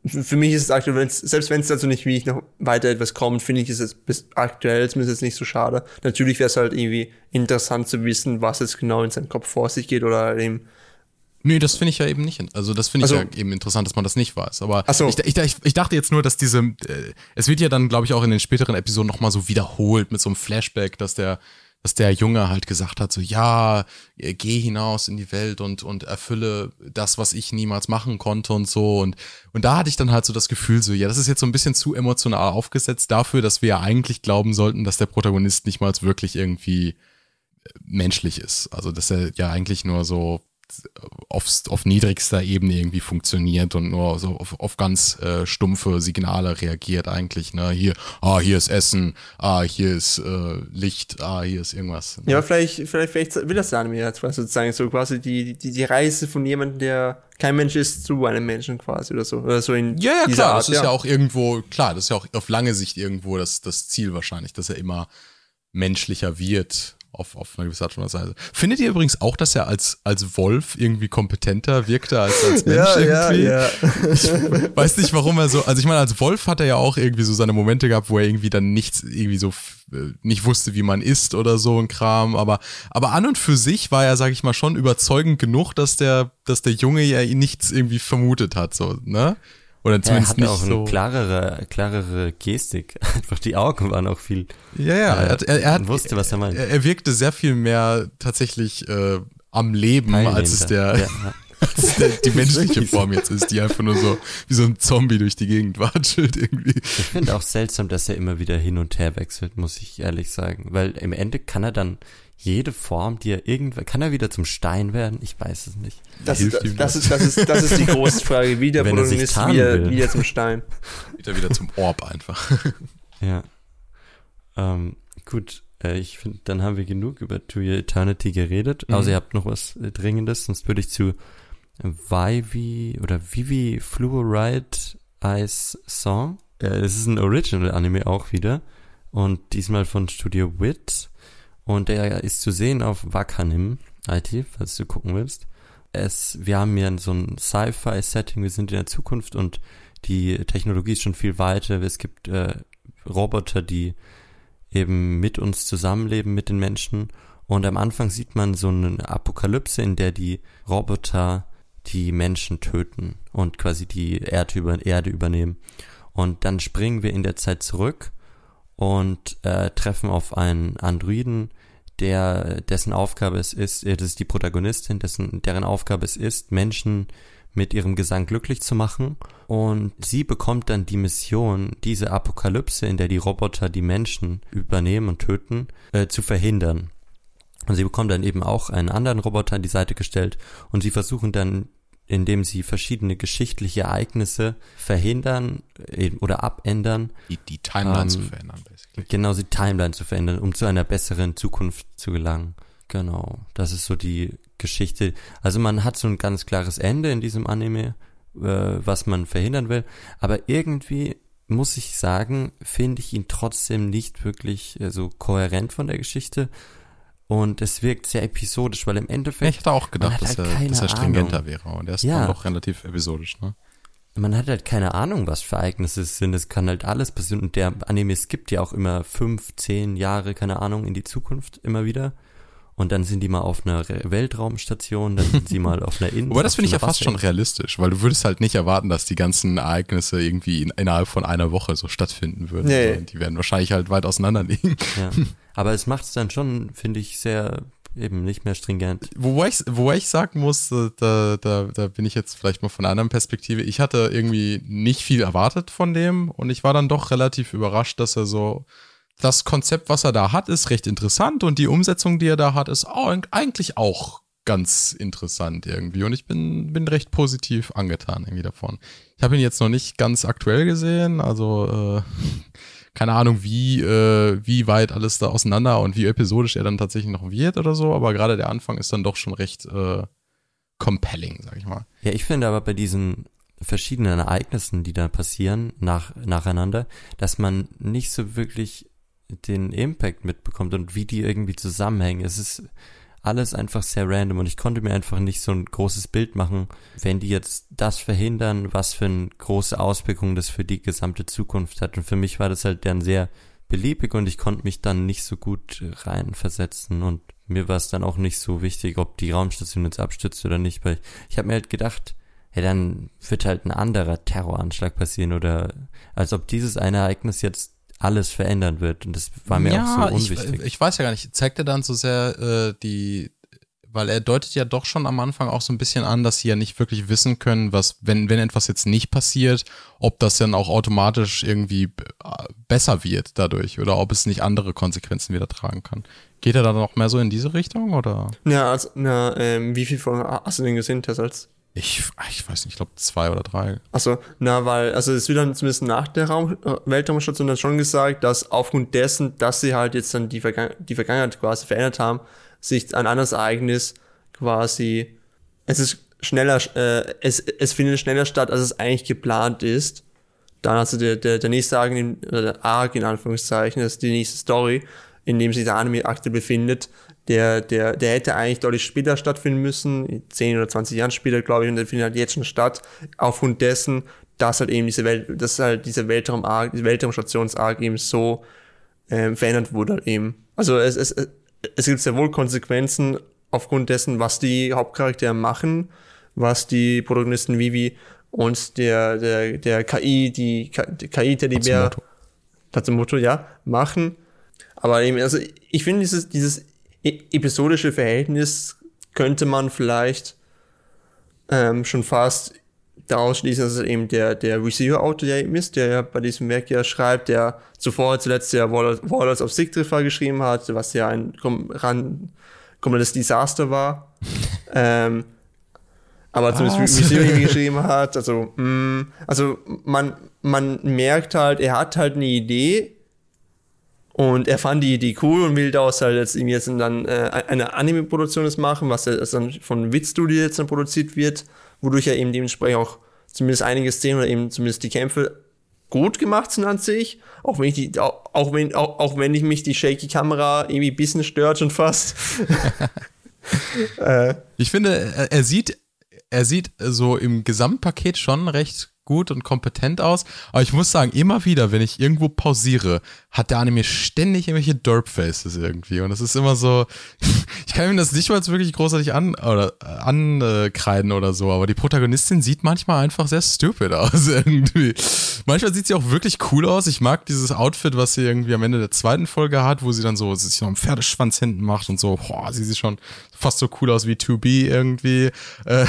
für mich ist es aktuell, wenn's, selbst wenn es dazu nicht wie ich noch weiter etwas kommt, finde ich ist es bis aktuell zumindest jetzt nicht so schade. Natürlich wäre es halt irgendwie interessant zu wissen, was jetzt genau in seinem Kopf vor sich geht oder eben. Nee, das finde ich ja eben nicht. Also das finde ich Also- ja eben interessant, dass man das nicht weiß. Aber so. ich, ich, ich, ich dachte jetzt nur, dass diese, äh, es wird ja dann, glaube ich, auch in den späteren Episoden nochmal so wiederholt mit so einem Flashback, dass der, dass der Junge halt gesagt hat, so ja, äh, geh hinaus in die Welt und, und erfülle das, was ich niemals machen konnte und so. Und, und da hatte ich dann halt so das Gefühl, so, ja, das ist jetzt so ein bisschen zu emotional aufgesetzt dafür, dass wir ja eigentlich glauben sollten, dass der Protagonist nicht mal wirklich irgendwie äh, menschlich ist. Also dass er ja eigentlich nur so auf, auf niedrigster Ebene irgendwie funktioniert und nur so auf, auf ganz äh, stumpfe Signale reagiert eigentlich. Ne? Hier, ah, hier ist Essen, ah, hier ist äh, Licht, ah, hier ist irgendwas. Ne? Ja, aber vielleicht, vielleicht, vielleicht will das der Anime jetzt sozusagen so quasi die, die, die Reise von jemandem, der kein Mensch ist, zu einem Menschen quasi oder so. Oder so in Ja, ja, klar, Art, das ist ja. auch irgendwo, klar, das ist ja auch auf lange Sicht irgendwo das, das Ziel wahrscheinlich, dass er immer menschlicher wird auf, auf eine gewisse Art und Weise. Findet ihr übrigens auch, dass er als, als Wolf irgendwie kompetenter wirkte als als Mensch irgendwie? Ich weiß nicht, warum er so, also ich meine, als Wolf hat er ja auch irgendwie so seine Momente gehabt, wo er irgendwie dann nichts, irgendwie so äh, nicht wusste, wie man isst oder so ein Kram, aber, aber an und für sich war er, sag ich mal, schon überzeugend genug, dass der, dass der Junge ja ihn nichts irgendwie vermutet hat, so, ne? Oder Er zumindest hatte nicht auch eine so. klarere, klarere Gestik. Einfach die Augen waren auch viel. Ja, ja, er, hat- er, er hat, Man wusste, was er meint. er, er wirkte sehr viel mehr tatsächlich äh, am Leben, als es der, Ja, als der die menschliche. Form jetzt ist, die einfach nur so wie so ein Zombie durch die Gegend watschelt irgendwie. Ich finde auch seltsam, dass er immer wieder hin und her wechselt, muss ich ehrlich sagen. Weil im Ende kann er dann jede Form, die er irgendwann, kann er wieder zum Stein werden? Ich weiß es nicht. Das, Hilft ist, das, das? ist, das, ist, das ist die große Frage. Wie der Wenn Protagonist wieder, wieder zum Stein. Wieder wieder zum Orb einfach. Ja. Ähm, gut, äh, ich finde, dann haben wir genug über To Your Eternity geredet. Mhm. Also ihr habt noch was äh, Dringendes, sonst würde ich zu Vivi oder Vivi Fluoride Ice Song. Äh, es ist ein Original-Anime auch wieder. Und diesmal von Studio Wit. Und der ist zu sehen auf Wakanim IT, falls du gucken willst. Es, wir haben hier so ein Sci-Fi-Setting, wir sind in der Zukunft und die Technologie ist schon viel weiter. Es gibt äh, Roboter, die eben mit uns zusammenleben, mit den Menschen. Und am Anfang sieht man so eine Apokalypse, in der die Roboter die Menschen töten und quasi die Erde, über, Erde übernehmen. Und dann springen wir in der Zeit zurück und äh, treffen auf einen Androiden, der dessen Aufgabe es ist, äh, das ist die Protagonistin, dessen deren Aufgabe es ist, Menschen mit ihrem Gesang glücklich zu machen. Und sie bekommt dann die Mission, diese Apokalypse, in der die Roboter die Menschen übernehmen und töten, äh, zu verhindern. Und sie bekommt dann eben auch einen anderen Roboter an die Seite gestellt und sie versuchen dann, indem sie verschiedene geschichtliche Ereignisse verhindern äh, oder abändern, Die, die Timeline Ähm, zu verändern, basically. genau die Timeline zu verändern, um zu einer besseren Zukunft zu gelangen. Genau, das ist so die Geschichte. Also man hat so ein ganz klares Ende in diesem Anime, äh, was man verhindern will, aber irgendwie muss ich sagen, finde ich ihn trotzdem nicht wirklich äh, so kohärent von der Geschichte und es wirkt sehr episodisch, weil im Endeffekt ich hätte auch man gedacht, hat dass, halt er, keine dass er stringenter Ahnung. wäre. Und er ist Ja. dann doch relativ episodisch, ne? man hat halt keine Ahnung, was für Ereignisse es sind. Es kann halt alles passieren. Und der Anime skippt ja auch immer fünf, zehn Jahre, keine Ahnung, in die Zukunft immer wieder. Und dann sind die mal auf einer Weltraumstation, dann sind sie mal auf einer Insel. Aber das finde ich ja fast schon realistisch, weil du würdest halt nicht erwarten, dass die ganzen Ereignisse irgendwie in, innerhalb von einer Woche so stattfinden würden. Nee. Die werden wahrscheinlich halt weit auseinander liegen. Ja. Aber es macht es dann schon, finde ich, sehr eben nicht mehr stringent. Wobei ich, wobei ich sagen muss, äh, da, da, da bin ich jetzt vielleicht mal von einer anderen Perspektive. Ich hatte irgendwie nicht viel erwartet von dem und ich war dann doch relativ überrascht, dass er so. Das Konzept, was er da hat, ist recht interessant und die Umsetzung, die er da hat, ist auch, eigentlich auch ganz interessant irgendwie. Und ich bin, bin recht positiv angetan irgendwie davon. Ich habe ihn jetzt noch nicht ganz aktuell gesehen, also äh, keine Ahnung, wie, äh, wie weit alles da auseinander und wie episodisch er dann tatsächlich noch wird oder so, aber gerade der Anfang ist dann doch schon recht äh, compelling, sag ich mal. Ja, ich finde aber bei diesen verschiedenen Ereignissen, die da passieren, nach, nacheinander, dass man nicht so wirklich den Impact mitbekommt und wie die irgendwie zusammenhängen. Es ist alles einfach sehr random und ich konnte mir einfach nicht so ein großes Bild machen, wenn die jetzt das verhindern, was für eine große Auswirkung das für die gesamte Zukunft hat. Und für mich war das halt dann sehr beliebig und ich konnte mich dann nicht so gut reinversetzen und mir war es dann auch nicht so wichtig, ob die Raumstation jetzt abstürzt oder nicht, weil ich habe mir halt gedacht, ja, dann wird halt ein anderer Terroranschlag passieren oder als ob dieses eine Ereignis jetzt alles verändern wird. Und das war mir ja, auch so unwichtig. Ich, ich weiß ja gar nicht, zeigt er dann so sehr äh, die, weil er deutet ja doch schon am Anfang auch so ein bisschen an, dass sie ja nicht wirklich wissen können, was, wenn, wenn etwas jetzt nicht passiert, ob das dann auch automatisch irgendwie äh, besser wird dadurch oder ob es nicht andere Konsequenzen wieder tragen kann. Geht er dann noch mehr so in diese Richtung oder? Ja, also, na, ähm, wie viel von hast du denn gesehen, Tess, als ich, ich weiß nicht, ich glaube zwei oder drei. Achso, na, weil, also es wird dann zumindest nach der Raum, äh, Weltraumstation dann schon gesagt, dass aufgrund dessen, dass sie halt jetzt dann die, Vergangen die Vergangenheit quasi verändert haben, sich ein anderes Ereignis quasi, es ist schneller, äh, es, es findet schneller statt, als es eigentlich geplant ist. Dann also der, der, der nächste Arc, in, oder der Arc in Anführungszeichen, das ist die nächste Story, in dem sich der Anime-Akte befindet, der, der, der hätte eigentlich deutlich später stattfinden müssen, 10 oder 20 Jahren später, glaube ich, und der findet halt jetzt schon statt, aufgrund dessen, dass halt eben diese Welt, dass halt diese Weltraum diese Weltraumstations-Arc eben so ähm, verändert wurde eben. Also es, es, es gibt sehr wohl Konsequenzen aufgrund dessen, was die Hauptcharaktere machen, was die Protagonisten Vivi und der, der, der KI, die, die KI-Teddybär, Tatsumoto, ja, machen. Aber eben, also ich finde dieses, dieses episodische Verhältnis könnte man vielleicht ähm, schon fast daraus schließen, dass es eben der, der Receiver-Autor der eben ist, der ja bei diesem Werk ja schreibt, der zuvor zuletzt ja Warlords of Sigtriffer geschrieben hat, was ja ein komplettes Desaster war. ähm, aber zumindest Receiver geschrieben hat, also, mh, mm, also man, man merkt halt, er hat halt eine Idee, und er fand die Idee cool und will daraus halt jetzt jetzt dann äh, eine Anime-Produktion machen, was dann von Wit Studio jetzt dann produziert wird, wodurch er eben dementsprechend auch zumindest einige Szenen oder eben zumindest die Kämpfe gut gemacht sind an sich. Auch wenn ich die, auch, auch wenn, auch, auch wenn ich mich die shaky Kamera irgendwie ein bisschen stört schon fast. äh. Ich finde, er sieht, er sieht so im Gesamtpaket schon recht gut und kompetent aus. Aber ich muss sagen, immer wieder, wenn ich irgendwo pausiere, hat der Anime ständig irgendwelche Derp-Faces irgendwie. Und das ist immer so, ich kann ihm das nicht mal wirklich großartig an, oder ankreiden oder so, aber die Protagonistin sieht manchmal einfach sehr stupid aus irgendwie. Manchmal sieht sie auch wirklich cool aus. Ich mag dieses Outfit, was sie irgendwie am Ende der zweiten Folge hat, wo sie dann so sich noch einen Pferdeschwanz hinten macht und so, boah, sie sieht schon fast so cool aus wie 2B irgendwie. Äh,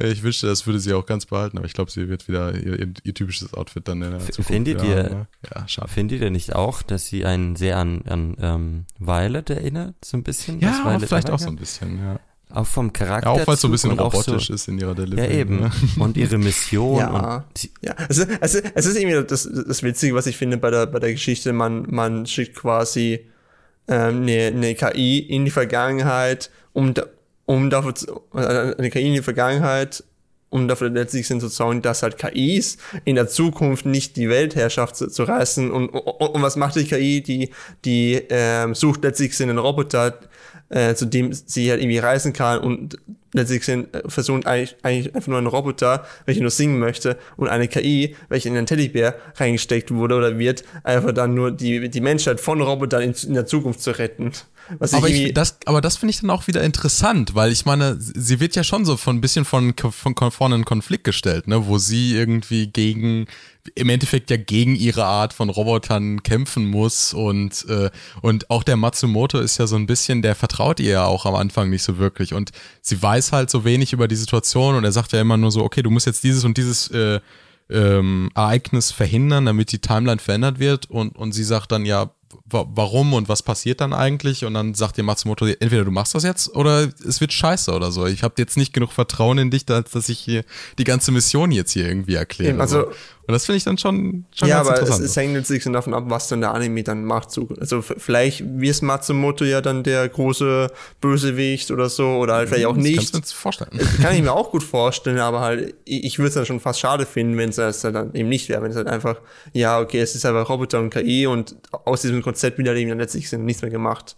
ich wünschte, das würde sie auch ganz behalten, aber ich glaube, sie wird wieder ihr, ihr, typisches Outfit dann in der Zukunft Findet ihr, ne? ja, schade. findet ihr nicht auch, dass sie einen sehr an, an ähm, Violet erinnert, so ein bisschen? Ja, vielleicht auch so ein bisschen, ja. Auch vom Charakter. Ja, auch weil es so ein bisschen robotisch so, ist in ihrer Delivery. Ja, eben. Ne? Und ihre Mission. ja. ja. Es, ist, es, ist, es ist irgendwie das, das Witzige, was ich finde bei der, bei der Geschichte. Man, man schickt quasi ähm, eine, eine KI in die Vergangenheit, um, um dafür zu, äh, eine KI in die Vergangenheit, um dafür letztlich zu sorgen, dass halt KIs in der Zukunft nicht die Weltherrschaft zu, zu reißen. Und, und, und was macht die KI? Die, die ähm, sucht letztlich einen Roboter, äh, zu dem sie halt irgendwie reisen kann und letztlich sind, äh, versuchen eigentlich, eigentlich einfach nur einen Roboter, welcher nur singen möchte und eine KI, welche in einen Teddybär reingesteckt wurde oder wird, einfach dann nur die, die Menschheit von Robotern in, in der Zukunft zu retten. Was aber, ich, das, aber das finde ich dann auch wieder interessant, weil ich meine, sie wird ja schon so von ein bisschen von, von, von vorne in Konflikt gestellt, ne, wo sie irgendwie gegen, im Endeffekt ja gegen ihre Art von Robotern kämpfen muss und, äh, und auch der Matsumoto ist ja so ein bisschen, der vertraut ihr ja auch am Anfang nicht so wirklich und sie weiß halt so wenig über die Situation und er sagt ja immer nur so, okay, du musst jetzt dieses und dieses äh, ähm, Ereignis verhindern, damit die Timeline verändert wird und, und sie sagt dann ja, warum und was passiert dann eigentlich und dann sagt dir Matsumoto, entweder du machst das jetzt oder es wird scheiße oder so. Ich habe jetzt nicht genug Vertrauen in dich, dass, dass ich hier die ganze Mission jetzt hier irgendwie erkläre. Also Und das finde ich dann schon, schon ja, aber es, es hängt natürlich so davon ab, was dann der Anime dann macht. So, also vielleicht wird Matsumoto ja dann der große Bösewicht oder so, oder halt vielleicht auch das nicht. Kannst du vorstellen. Kann ich mir auch gut vorstellen, aber halt, ich, würde es dann schon fast schade finden, wenn es dann eben nicht wäre. Wenn es halt einfach, ja, okay, es ist einfach Roboter und KI und aus diesem Konzept wieder eben dann letztlich nichts mehr gemacht.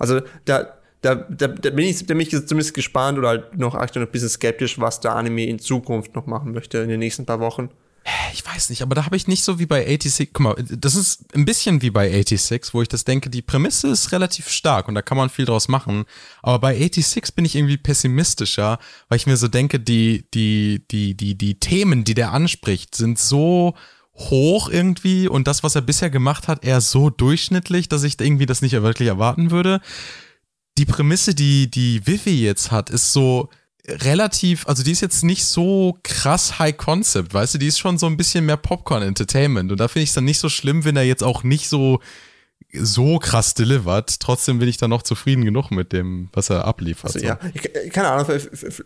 Also da, da, da, da bin ich, da bin ich zumindest gespannt oder halt noch aktuell ein bisschen skeptisch, was der Anime in Zukunft noch machen möchte in den nächsten paar Wochen. Ich weiß nicht, aber da habe ich nicht so wie bei 86, guck mal, das ist ein bisschen wie bei 86, wo ich das denke, die Prämisse ist relativ stark und da kann man viel draus machen, aber bei 86 bin ich irgendwie pessimistischer, weil ich mir so denke, die, die, die, die, die Themen, die der anspricht, sind so hoch irgendwie und das, was er bisher gemacht hat, eher so durchschnittlich, dass ich irgendwie das nicht wirklich erwarten würde. Die Prämisse, die, die Vivi jetzt hat, ist so, relativ, also die ist jetzt nicht so krass High Concept, weißt du, die ist schon so ein bisschen mehr Popcorn Entertainment und da finde ich es dann nicht so schlimm, wenn er jetzt auch nicht so so krass delivert. Trotzdem bin ich dann noch zufrieden genug mit dem, was er abliefert. Also so. ja, ich, keine Ahnung,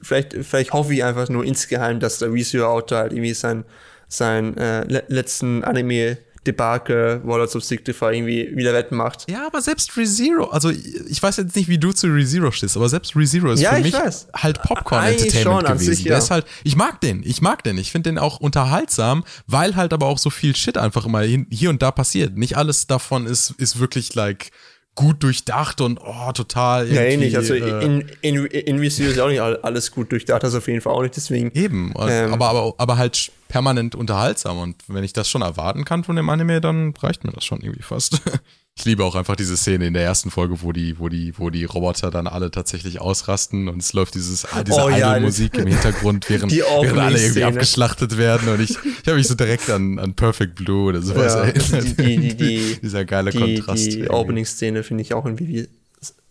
vielleicht, vielleicht, hoffe ich einfach nur insgeheim, dass der Resue-Autor halt irgendwie sein, sein äh, le letzten Anime Debakel Warlords of Signify irgendwie wieder wettmacht. Ja, aber selbst ReZero, also ich weiß jetzt nicht, wie du zu ReZero stehst, aber selbst ReZero ist Ja, für ich mich weiß. halt Popcorn Eigentlich Entertainment schon, an gewesen. sich, Der ja. ist halt, ich mag den, ich mag den, ich finde den auch unterhaltsam, weil halt aber auch so viel Shit einfach immer hier und da passiert. Nicht alles davon ist, ist wirklich like gut durchdacht und oh, total Ja, ähnlich. Also äh, in, in, in Resue ist ja auch nicht all- alles gut durchdacht, das auf jeden Fall auch nicht. Deswegen, Eben, und- Ähm. aber, aber, aber halt permanent unterhaltsam. Und wenn ich das schon erwarten kann von dem Anime, dann reicht mir das schon irgendwie fast. Ich liebe auch einfach diese Szene in der ersten Folge, wo die, wo die, wo die Roboter dann alle tatsächlich ausrasten und es läuft dieses, diese Oh ja, Idol-Musik im Hintergrund, während, während alle irgendwie Opening-Szene. abgeschlachtet werden. Und ich, ich habe mich so direkt an, an Perfect Blue oder sowas Ja, erinnert. die- die- die- Dieser geile die, Kontrast. die irgendwie. Opening-Szene finde ich auch irgendwie,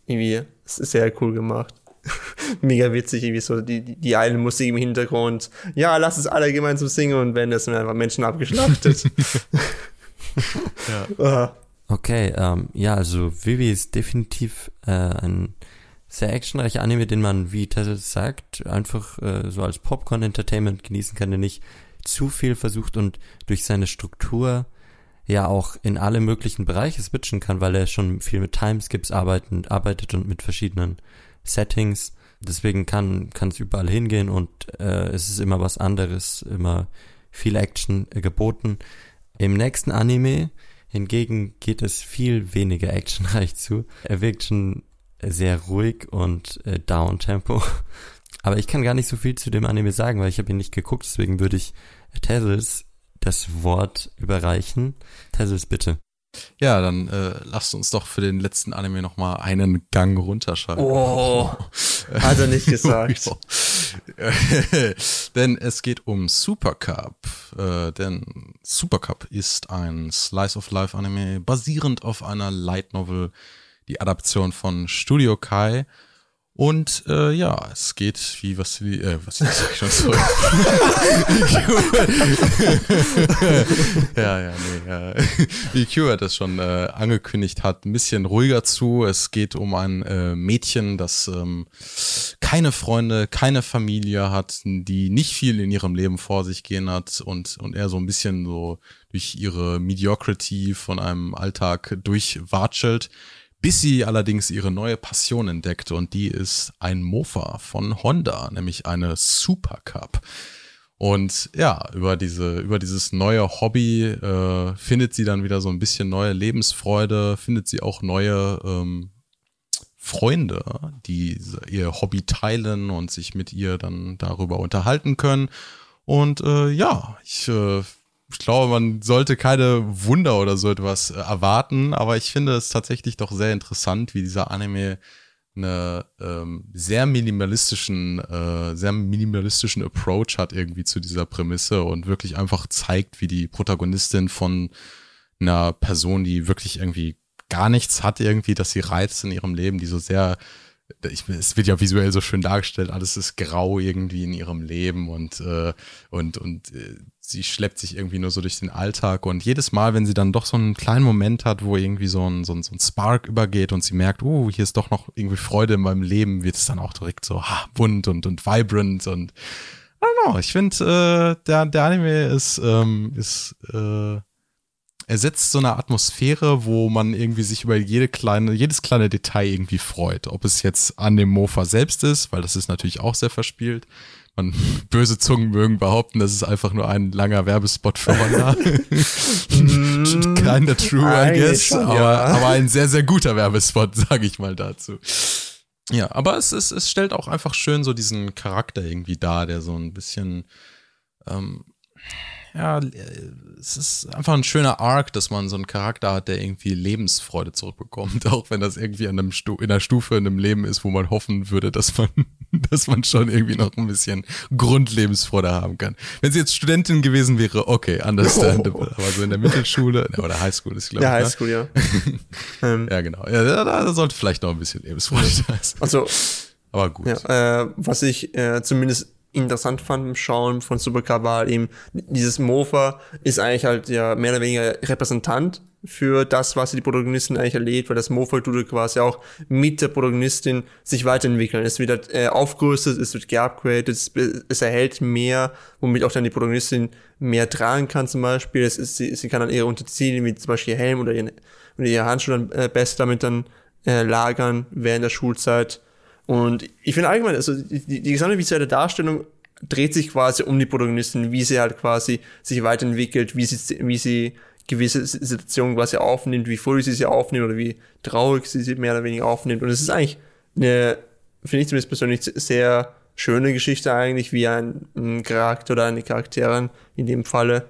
irgendwie es ist sehr cool gemacht. Mega witzig, irgendwie so die, die, die eine Musik im Hintergrund. Ja, lass es alle gemeinsam singen und wenn das sind einfach Menschen abgeschlachtet. ja. Okay, ähm, ja, also Vivi ist definitiv äh, ein sehr actionreicher Anime, den man, wie Tessa sagt, einfach äh, so als Popcorn-Entertainment genießen kann, der nicht zu viel versucht und durch seine Struktur ja auch in alle möglichen Bereiche switchen kann, weil er schon viel mit Timeskips arbeiten, arbeitet und mit verschiedenen Settings. Deswegen kann kann es überall hingehen und äh, es ist immer was anderes, immer viel Action äh, geboten. Im nächsten Anime hingegen geht es viel weniger actionreich zu. Er wirkt schon sehr ruhig und äh, Down-Tempo. Aber ich kann gar nicht so viel zu dem Anime sagen, weil ich habe ihn nicht geguckt, deswegen würde ich Tezos das Wort überreichen. Tezos, bitte. Ja, dann äh, lasst uns doch für den letzten Anime nochmal einen Gang runterschalten. Oh, hat er nicht gesagt. Denn es geht um Super Cup. Äh, denn Super Cup ist ein Slice of Life Anime basierend auf einer Light Novel, die Adaption von Studio Kai. Und äh, ja, es geht wie was wie äh, was sag ich schon sorry. ja, ja, nee. Äh, wie Q das schon äh, angekündigt hat, ein bisschen ruhiger zu. Es geht um ein äh, Mädchen, das ähm, keine Freunde, keine Familie hat, die nicht viel in ihrem Leben vor sich gehen hat und, und eher so ein bisschen so durch ihre Mediocrity von einem Alltag durchwatschelt, bis sie allerdings ihre neue Passion entdeckt und die ist ein Mofa von Honda, nämlich eine Super Cup. Und ja, über diese, über dieses neue Hobby äh, findet sie dann wieder so ein bisschen neue Lebensfreude, findet sie auch neue ähm, Freunde, die ihr Hobby teilen und sich mit ihr dann darüber unterhalten können. Und äh, ja, ich, äh, ich glaube, man sollte keine Wunder oder so etwas äh, erwarten, aber ich finde es tatsächlich doch sehr interessant, wie dieser Anime eine ähm, sehr minimalistischen, äh, sehr minimalistischen Approach hat irgendwie zu dieser Prämisse und wirklich einfach zeigt, wie die Protagonistin von einer Person, die wirklich irgendwie gar nichts hat, irgendwie, dass sie reizt in ihrem Leben, die so sehr, ich, es wird ja visuell so schön dargestellt, alles ist grau irgendwie in ihrem Leben und, äh, und, und äh, sie schleppt sich irgendwie nur so durch den Alltag und jedes Mal, wenn sie dann doch so einen kleinen Moment hat, wo irgendwie so ein, so ein, so ein Spark übergeht und sie merkt, uh, hier ist doch noch irgendwie Freude in meinem Leben, wird es dann auch direkt so ha, bunt und, und vibrant und I don't know. Ich finde, äh, der, der Anime ist, ähm, ist äh, er setzt so eine Atmosphäre, wo man irgendwie sich über jede kleine, jedes kleine Detail irgendwie freut. Ob es jetzt an dem Mofa selbst ist, weil das ist natürlich auch sehr verspielt. Man, böse Zungen mögen behaupten, das ist einfach nur ein langer Werbespot für Honda. Kinda true, I guess. Aber, ja. aber ein sehr, sehr guter Werbespot, sage ich mal dazu. Ja, aber es, ist, es stellt auch einfach schön so diesen Charakter irgendwie dar, der so ein bisschen ähm, ja, es ist einfach ein schöner Arc, dass man so einen Charakter hat, der irgendwie Lebensfreude zurückbekommt, auch wenn das irgendwie an einem Stu in einer Stufe in einem Leben ist, wo man hoffen würde, dass man, dass man schon irgendwie noch ein bisschen Grundlebensfreude haben kann. Wenn sie jetzt Studentin gewesen wäre, okay, understandable, oh. aber so in der Mittelschule oder Highschool ist glaube ich. Ja, ne? Highschool, ja. Ähm. ja, genau. Ja, da, da, sollte vielleicht noch ein bisschen Lebensfreude da sein. Also, aber gut. Ja, äh, was ich äh, zumindest interessant fand beim Schauen von Supercar war eben, dieses Mofa ist eigentlich halt ja mehr oder weniger Repräsentant für das, was die Protagonistin eigentlich erlebt, weil das Mofa tut quasi auch mit der Protagonistin sich weiterentwickeln. Es wird halt, äh, aufgerüstet, es wird geupgradet, es, es, erhält mehr, womit auch dann die Protagonistin mehr tragen kann zum Beispiel. Es ist, sie, sie kann dann ihre Unterziele, wie zum Beispiel ihr Helm oder, ihren, oder ihre Handschuhe dann äh, besser damit dann äh, lagern während der Schulzeit und ich finde allgemein, also die, die gesamte visuelle Darstellung dreht sich quasi um die Protagonistin, wie sie halt quasi sich weiterentwickelt, wie sie, wie sie gewisse Situationen quasi aufnimmt, wie fröhlich sie sie aufnimmt oder wie traurig sie sie mehr oder weniger aufnimmt. Und es ist eigentlich eine, finde ich zumindest persönlich, sehr schöne Geschichte eigentlich, wie ein, ein Charakter oder eine Charakterin in dem Falle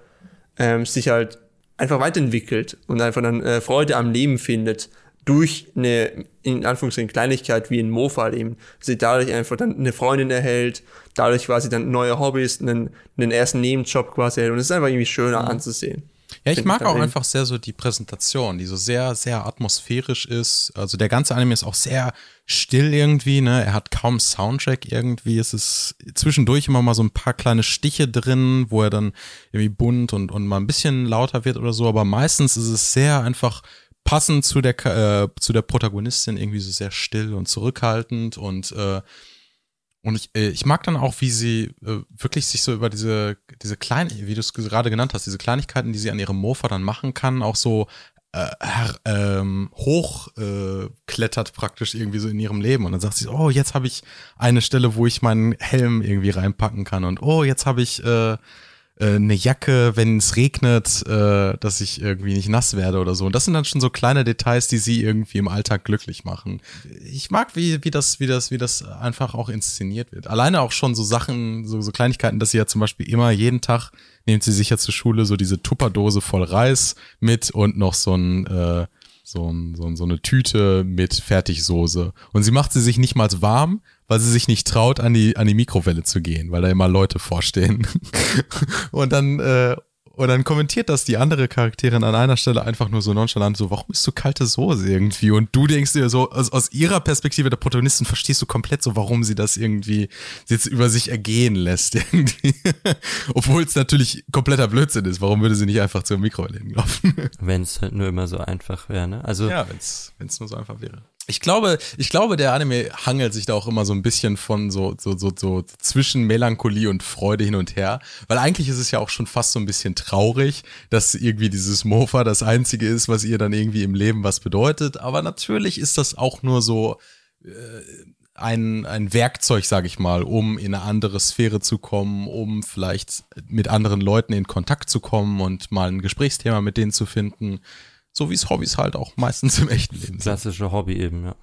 ähm, sich halt einfach weiterentwickelt und einfach dann äh, Freude am Leben findet durch eine, in Anführungszeichen, Kleinigkeit wie ein Mofa eben, sie dadurch einfach dann eine Freundin erhält, dadurch quasi dann neue Hobbys, einen, einen ersten Nebenjob quasi erhält und es ist einfach irgendwie schöner mhm. anzusehen. Ja, ich mag auch einfach sehr so die Präsentation, die so sehr, sehr atmosphärisch ist. Also der ganze Anime ist auch sehr still irgendwie, ne? Er hat kaum Soundtrack irgendwie. Es ist zwischendurch immer mal so ein paar kleine Stiche drin, wo er dann irgendwie bunt und, und mal ein bisschen lauter wird oder so. Aber meistens ist es sehr einfach passend zu der äh, zu der Protagonistin irgendwie so sehr still und zurückhaltend und äh, und ich, äh, ich mag dann auch, wie sie äh, wirklich sich so über diese diese kleinen, wie du es gerade genannt hast, diese Kleinigkeiten, die sie an ihrem Mofa dann machen kann, auch so äh, ähm, hochklettert äh, praktisch irgendwie so in ihrem Leben. Und dann sagt sie, oh jetzt habe ich eine Stelle, wo ich meinen Helm irgendwie reinpacken kann. Und oh jetzt habe ich äh, äh, eine Jacke, wenn es regnet, äh, dass ich irgendwie nicht nass werde oder so. Und das sind dann schon so kleine Details, die sie irgendwie im Alltag glücklich machen. Ich mag, wie, wie das, wie das, wie das einfach auch inszeniert wird. Alleine auch schon so Sachen, so, so Kleinigkeiten, dass sie ja zum Beispiel immer jeden Tag nimmt sie sicher zur Schule so diese Tupperdose voll Reis mit und noch so ein äh, so, ein, so, ein, so eine Tüte mit Fertigsoße. Und sie macht sie sich nicht mal warm, weil sie sich nicht traut, an die, an die Mikrowelle zu gehen, weil da immer Leute vorstehen. und dann, äh, und dann kommentiert das die andere Charakterin an einer Stelle einfach nur so nonchalant, so, warum ist so kalte Soße irgendwie? Und du denkst dir so, aus, aus ihrer Perspektive der Protagonistin verstehst du komplett so, warum sie das irgendwie jetzt über sich ergehen lässt irgendwie. Obwohl es natürlich kompletter Blödsinn ist. Warum würde sie nicht einfach zur Mikrowelle hinlaufen? Wenn es halt nur immer so einfach wäre, ne? Also. Ja, wenn es nur so einfach wäre. Ich glaube, ich glaube, der Anime hangelt sich da auch immer so ein bisschen von so, so, so, so zwischen Melancholie und Freude hin und her. Weil eigentlich ist es ja auch schon fast so ein bisschen traurig, dass irgendwie dieses Mofa das einzige ist, was ihr dann irgendwie im Leben was bedeutet. Aber natürlich ist das auch nur so äh, ein, ein Werkzeug, sag ich mal, um in eine andere Sphäre zu kommen, um vielleicht mit anderen Leuten in Kontakt zu kommen und mal ein Gesprächsthema mit denen zu finden. So wie es Hobbys halt auch meistens im echten Leben sind. Klassische Hobby eben, ja.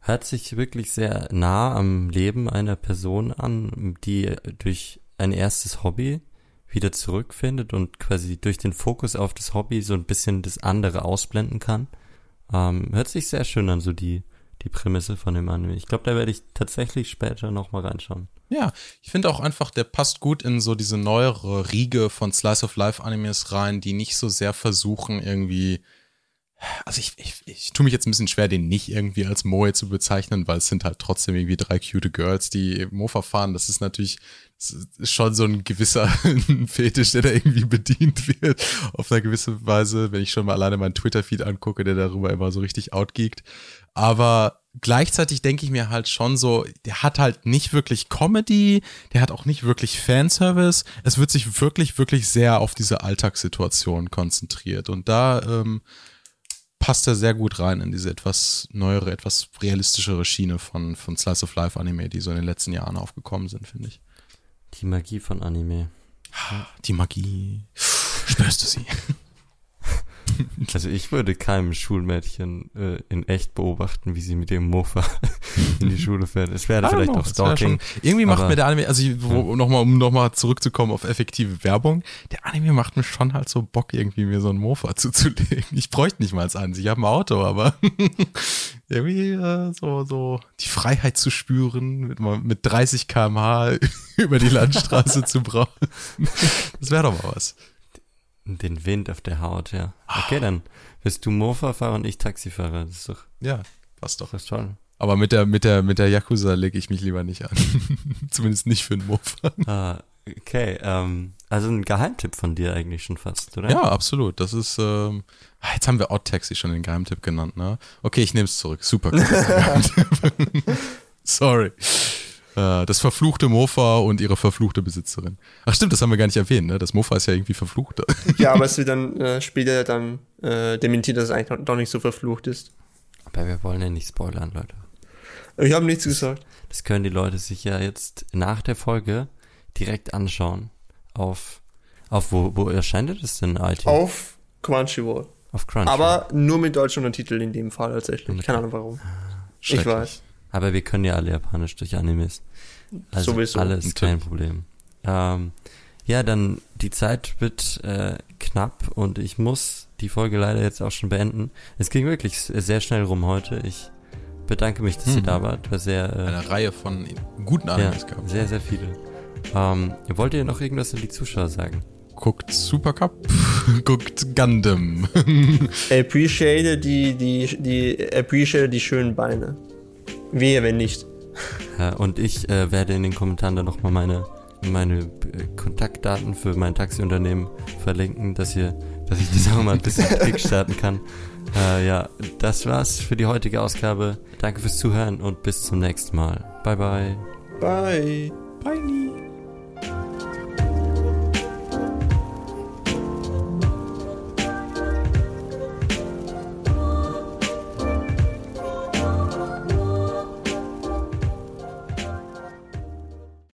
Hört sich wirklich sehr nah am Leben einer Person an, die durch ein erstes Hobby wieder zurückfindet und quasi durch den Fokus auf das Hobby so ein bisschen das andere ausblenden kann. Ähm, hört sich sehr schön an, so die, die Prämisse von dem Anime. Ich glaube, da werde ich tatsächlich später nochmal reinschauen. Ja, ich finde auch einfach, der passt gut in so diese neuere Riege von Slice of Life Animes rein, die nicht so sehr versuchen, irgendwie also ich, ich, ich tue mich jetzt ein bisschen schwer, den nicht irgendwie als Moe zu bezeichnen, weil es sind halt trotzdem irgendwie drei cute Girls, die Mofa fahren. Das ist natürlich das ist schon so ein gewisser Fetisch, der da irgendwie bedient wird, auf eine gewisse Weise, wenn ich schon mal alleine meinen Twitter-Feed angucke, der darüber immer so richtig outgeekt. Aber gleichzeitig denke ich mir halt schon so, der hat halt nicht wirklich Comedy, der hat auch nicht wirklich Fanservice. Es wird sich wirklich, wirklich sehr auf diese Alltagssituation konzentriert. Und da ähm, passt er sehr gut rein in diese etwas neuere, etwas realistischere Schiene von, von Slice of Life Anime, die so in den letzten Jahren aufgekommen sind, finde ich. Die Magie von Anime. Die Magie. Spürst du sie? Also ich würde keinem Schulmädchen äh, in echt beobachten, wie sie mit dem Mofa in die Schule fährt. Es wäre vielleicht know, auch Stalking. Irgendwie macht mir der Anime, also wo, ja. nochmal, um nochmal zurückzukommen auf effektive Werbung, der Anime macht mir schon halt so Bock, irgendwie mir so ein Mofa zuzulegen. Ich bräuchte nicht mal eins. Ich habe ein Auto, aber irgendwie äh, so, so die Freiheit zu spüren, mit, mit 30 km/h über die Landstraße zu brauchen. Das wäre doch mal was. Den Wind auf der Haut, ja. Okay, dann bist du Mofa-Fahrer und ich Taxifahrer. Das ist doch. Ja, passt doch. Das ist toll. Aber mit der, mit der, mit der Yakuza lege ich mich lieber nicht an. Zumindest nicht für einen Mofa. Ah, okay. Ähm, also ein Geheimtipp von dir eigentlich schon fast, oder? Ja, absolut. Das ist, ähm, ah, jetzt haben wir Odd Taxi schon den Geheimtipp genannt, ne? Okay, ich nehme es zurück. Super cool. Sorry. Äh, das verfluchte Mofa und ihre verfluchte Besitzerin. Ach stimmt, das haben wir gar nicht erwähnt, ne? Das Mofa ist ja irgendwie verflucht. ja, aber es wird dann äh, später dann äh, dementiert, dass es eigentlich doch nicht so verflucht ist. Aber wir wollen ja nicht spoilern, Leute. Ich habe nichts gesagt. Das können die Leute sich ja jetzt nach der Folge direkt anschauen. Auf, auf wo, wo erscheint das denn, iTunes? Auf Crunchyroll. Auf Crunchyroll. Aber nur mit deutschen Untertiteln in dem Fall tatsächlich. Keine Ahnung warum. Ich weiß. Aber wir können ja alle Japanisch durch Animes. Also Sowieso. alles kein Problem. Ähm, ja, dann die Zeit wird äh, knapp und ich muss die Folge leider jetzt auch schon beenden. Es ging wirklich sehr schnell rum heute. Ich bedanke mich, dass hm. ihr da wart. War sehr, äh, Eine Reihe von guten Animes ja, gehabt. Sehr, sehr viele. Ähm, wollt ihr noch irgendwas an die Zuschauer sagen? Guckt Supercup, guckt Gundam. appreciate die, die, die, appreciate die schönen Beine. Wehe, wenn nicht. Ja, und ich äh, werde in den Kommentaren dann nochmal meine, meine äh, Kontaktdaten für mein Taxiunternehmen verlinken, dass, ihr, dass ich das auch mal ein bisschen Klick starten kann. Äh, ja, das war's für die heutige Ausgabe. Danke fürs Zuhören und bis zum nächsten Mal. Bye, bye. Bye. Bye.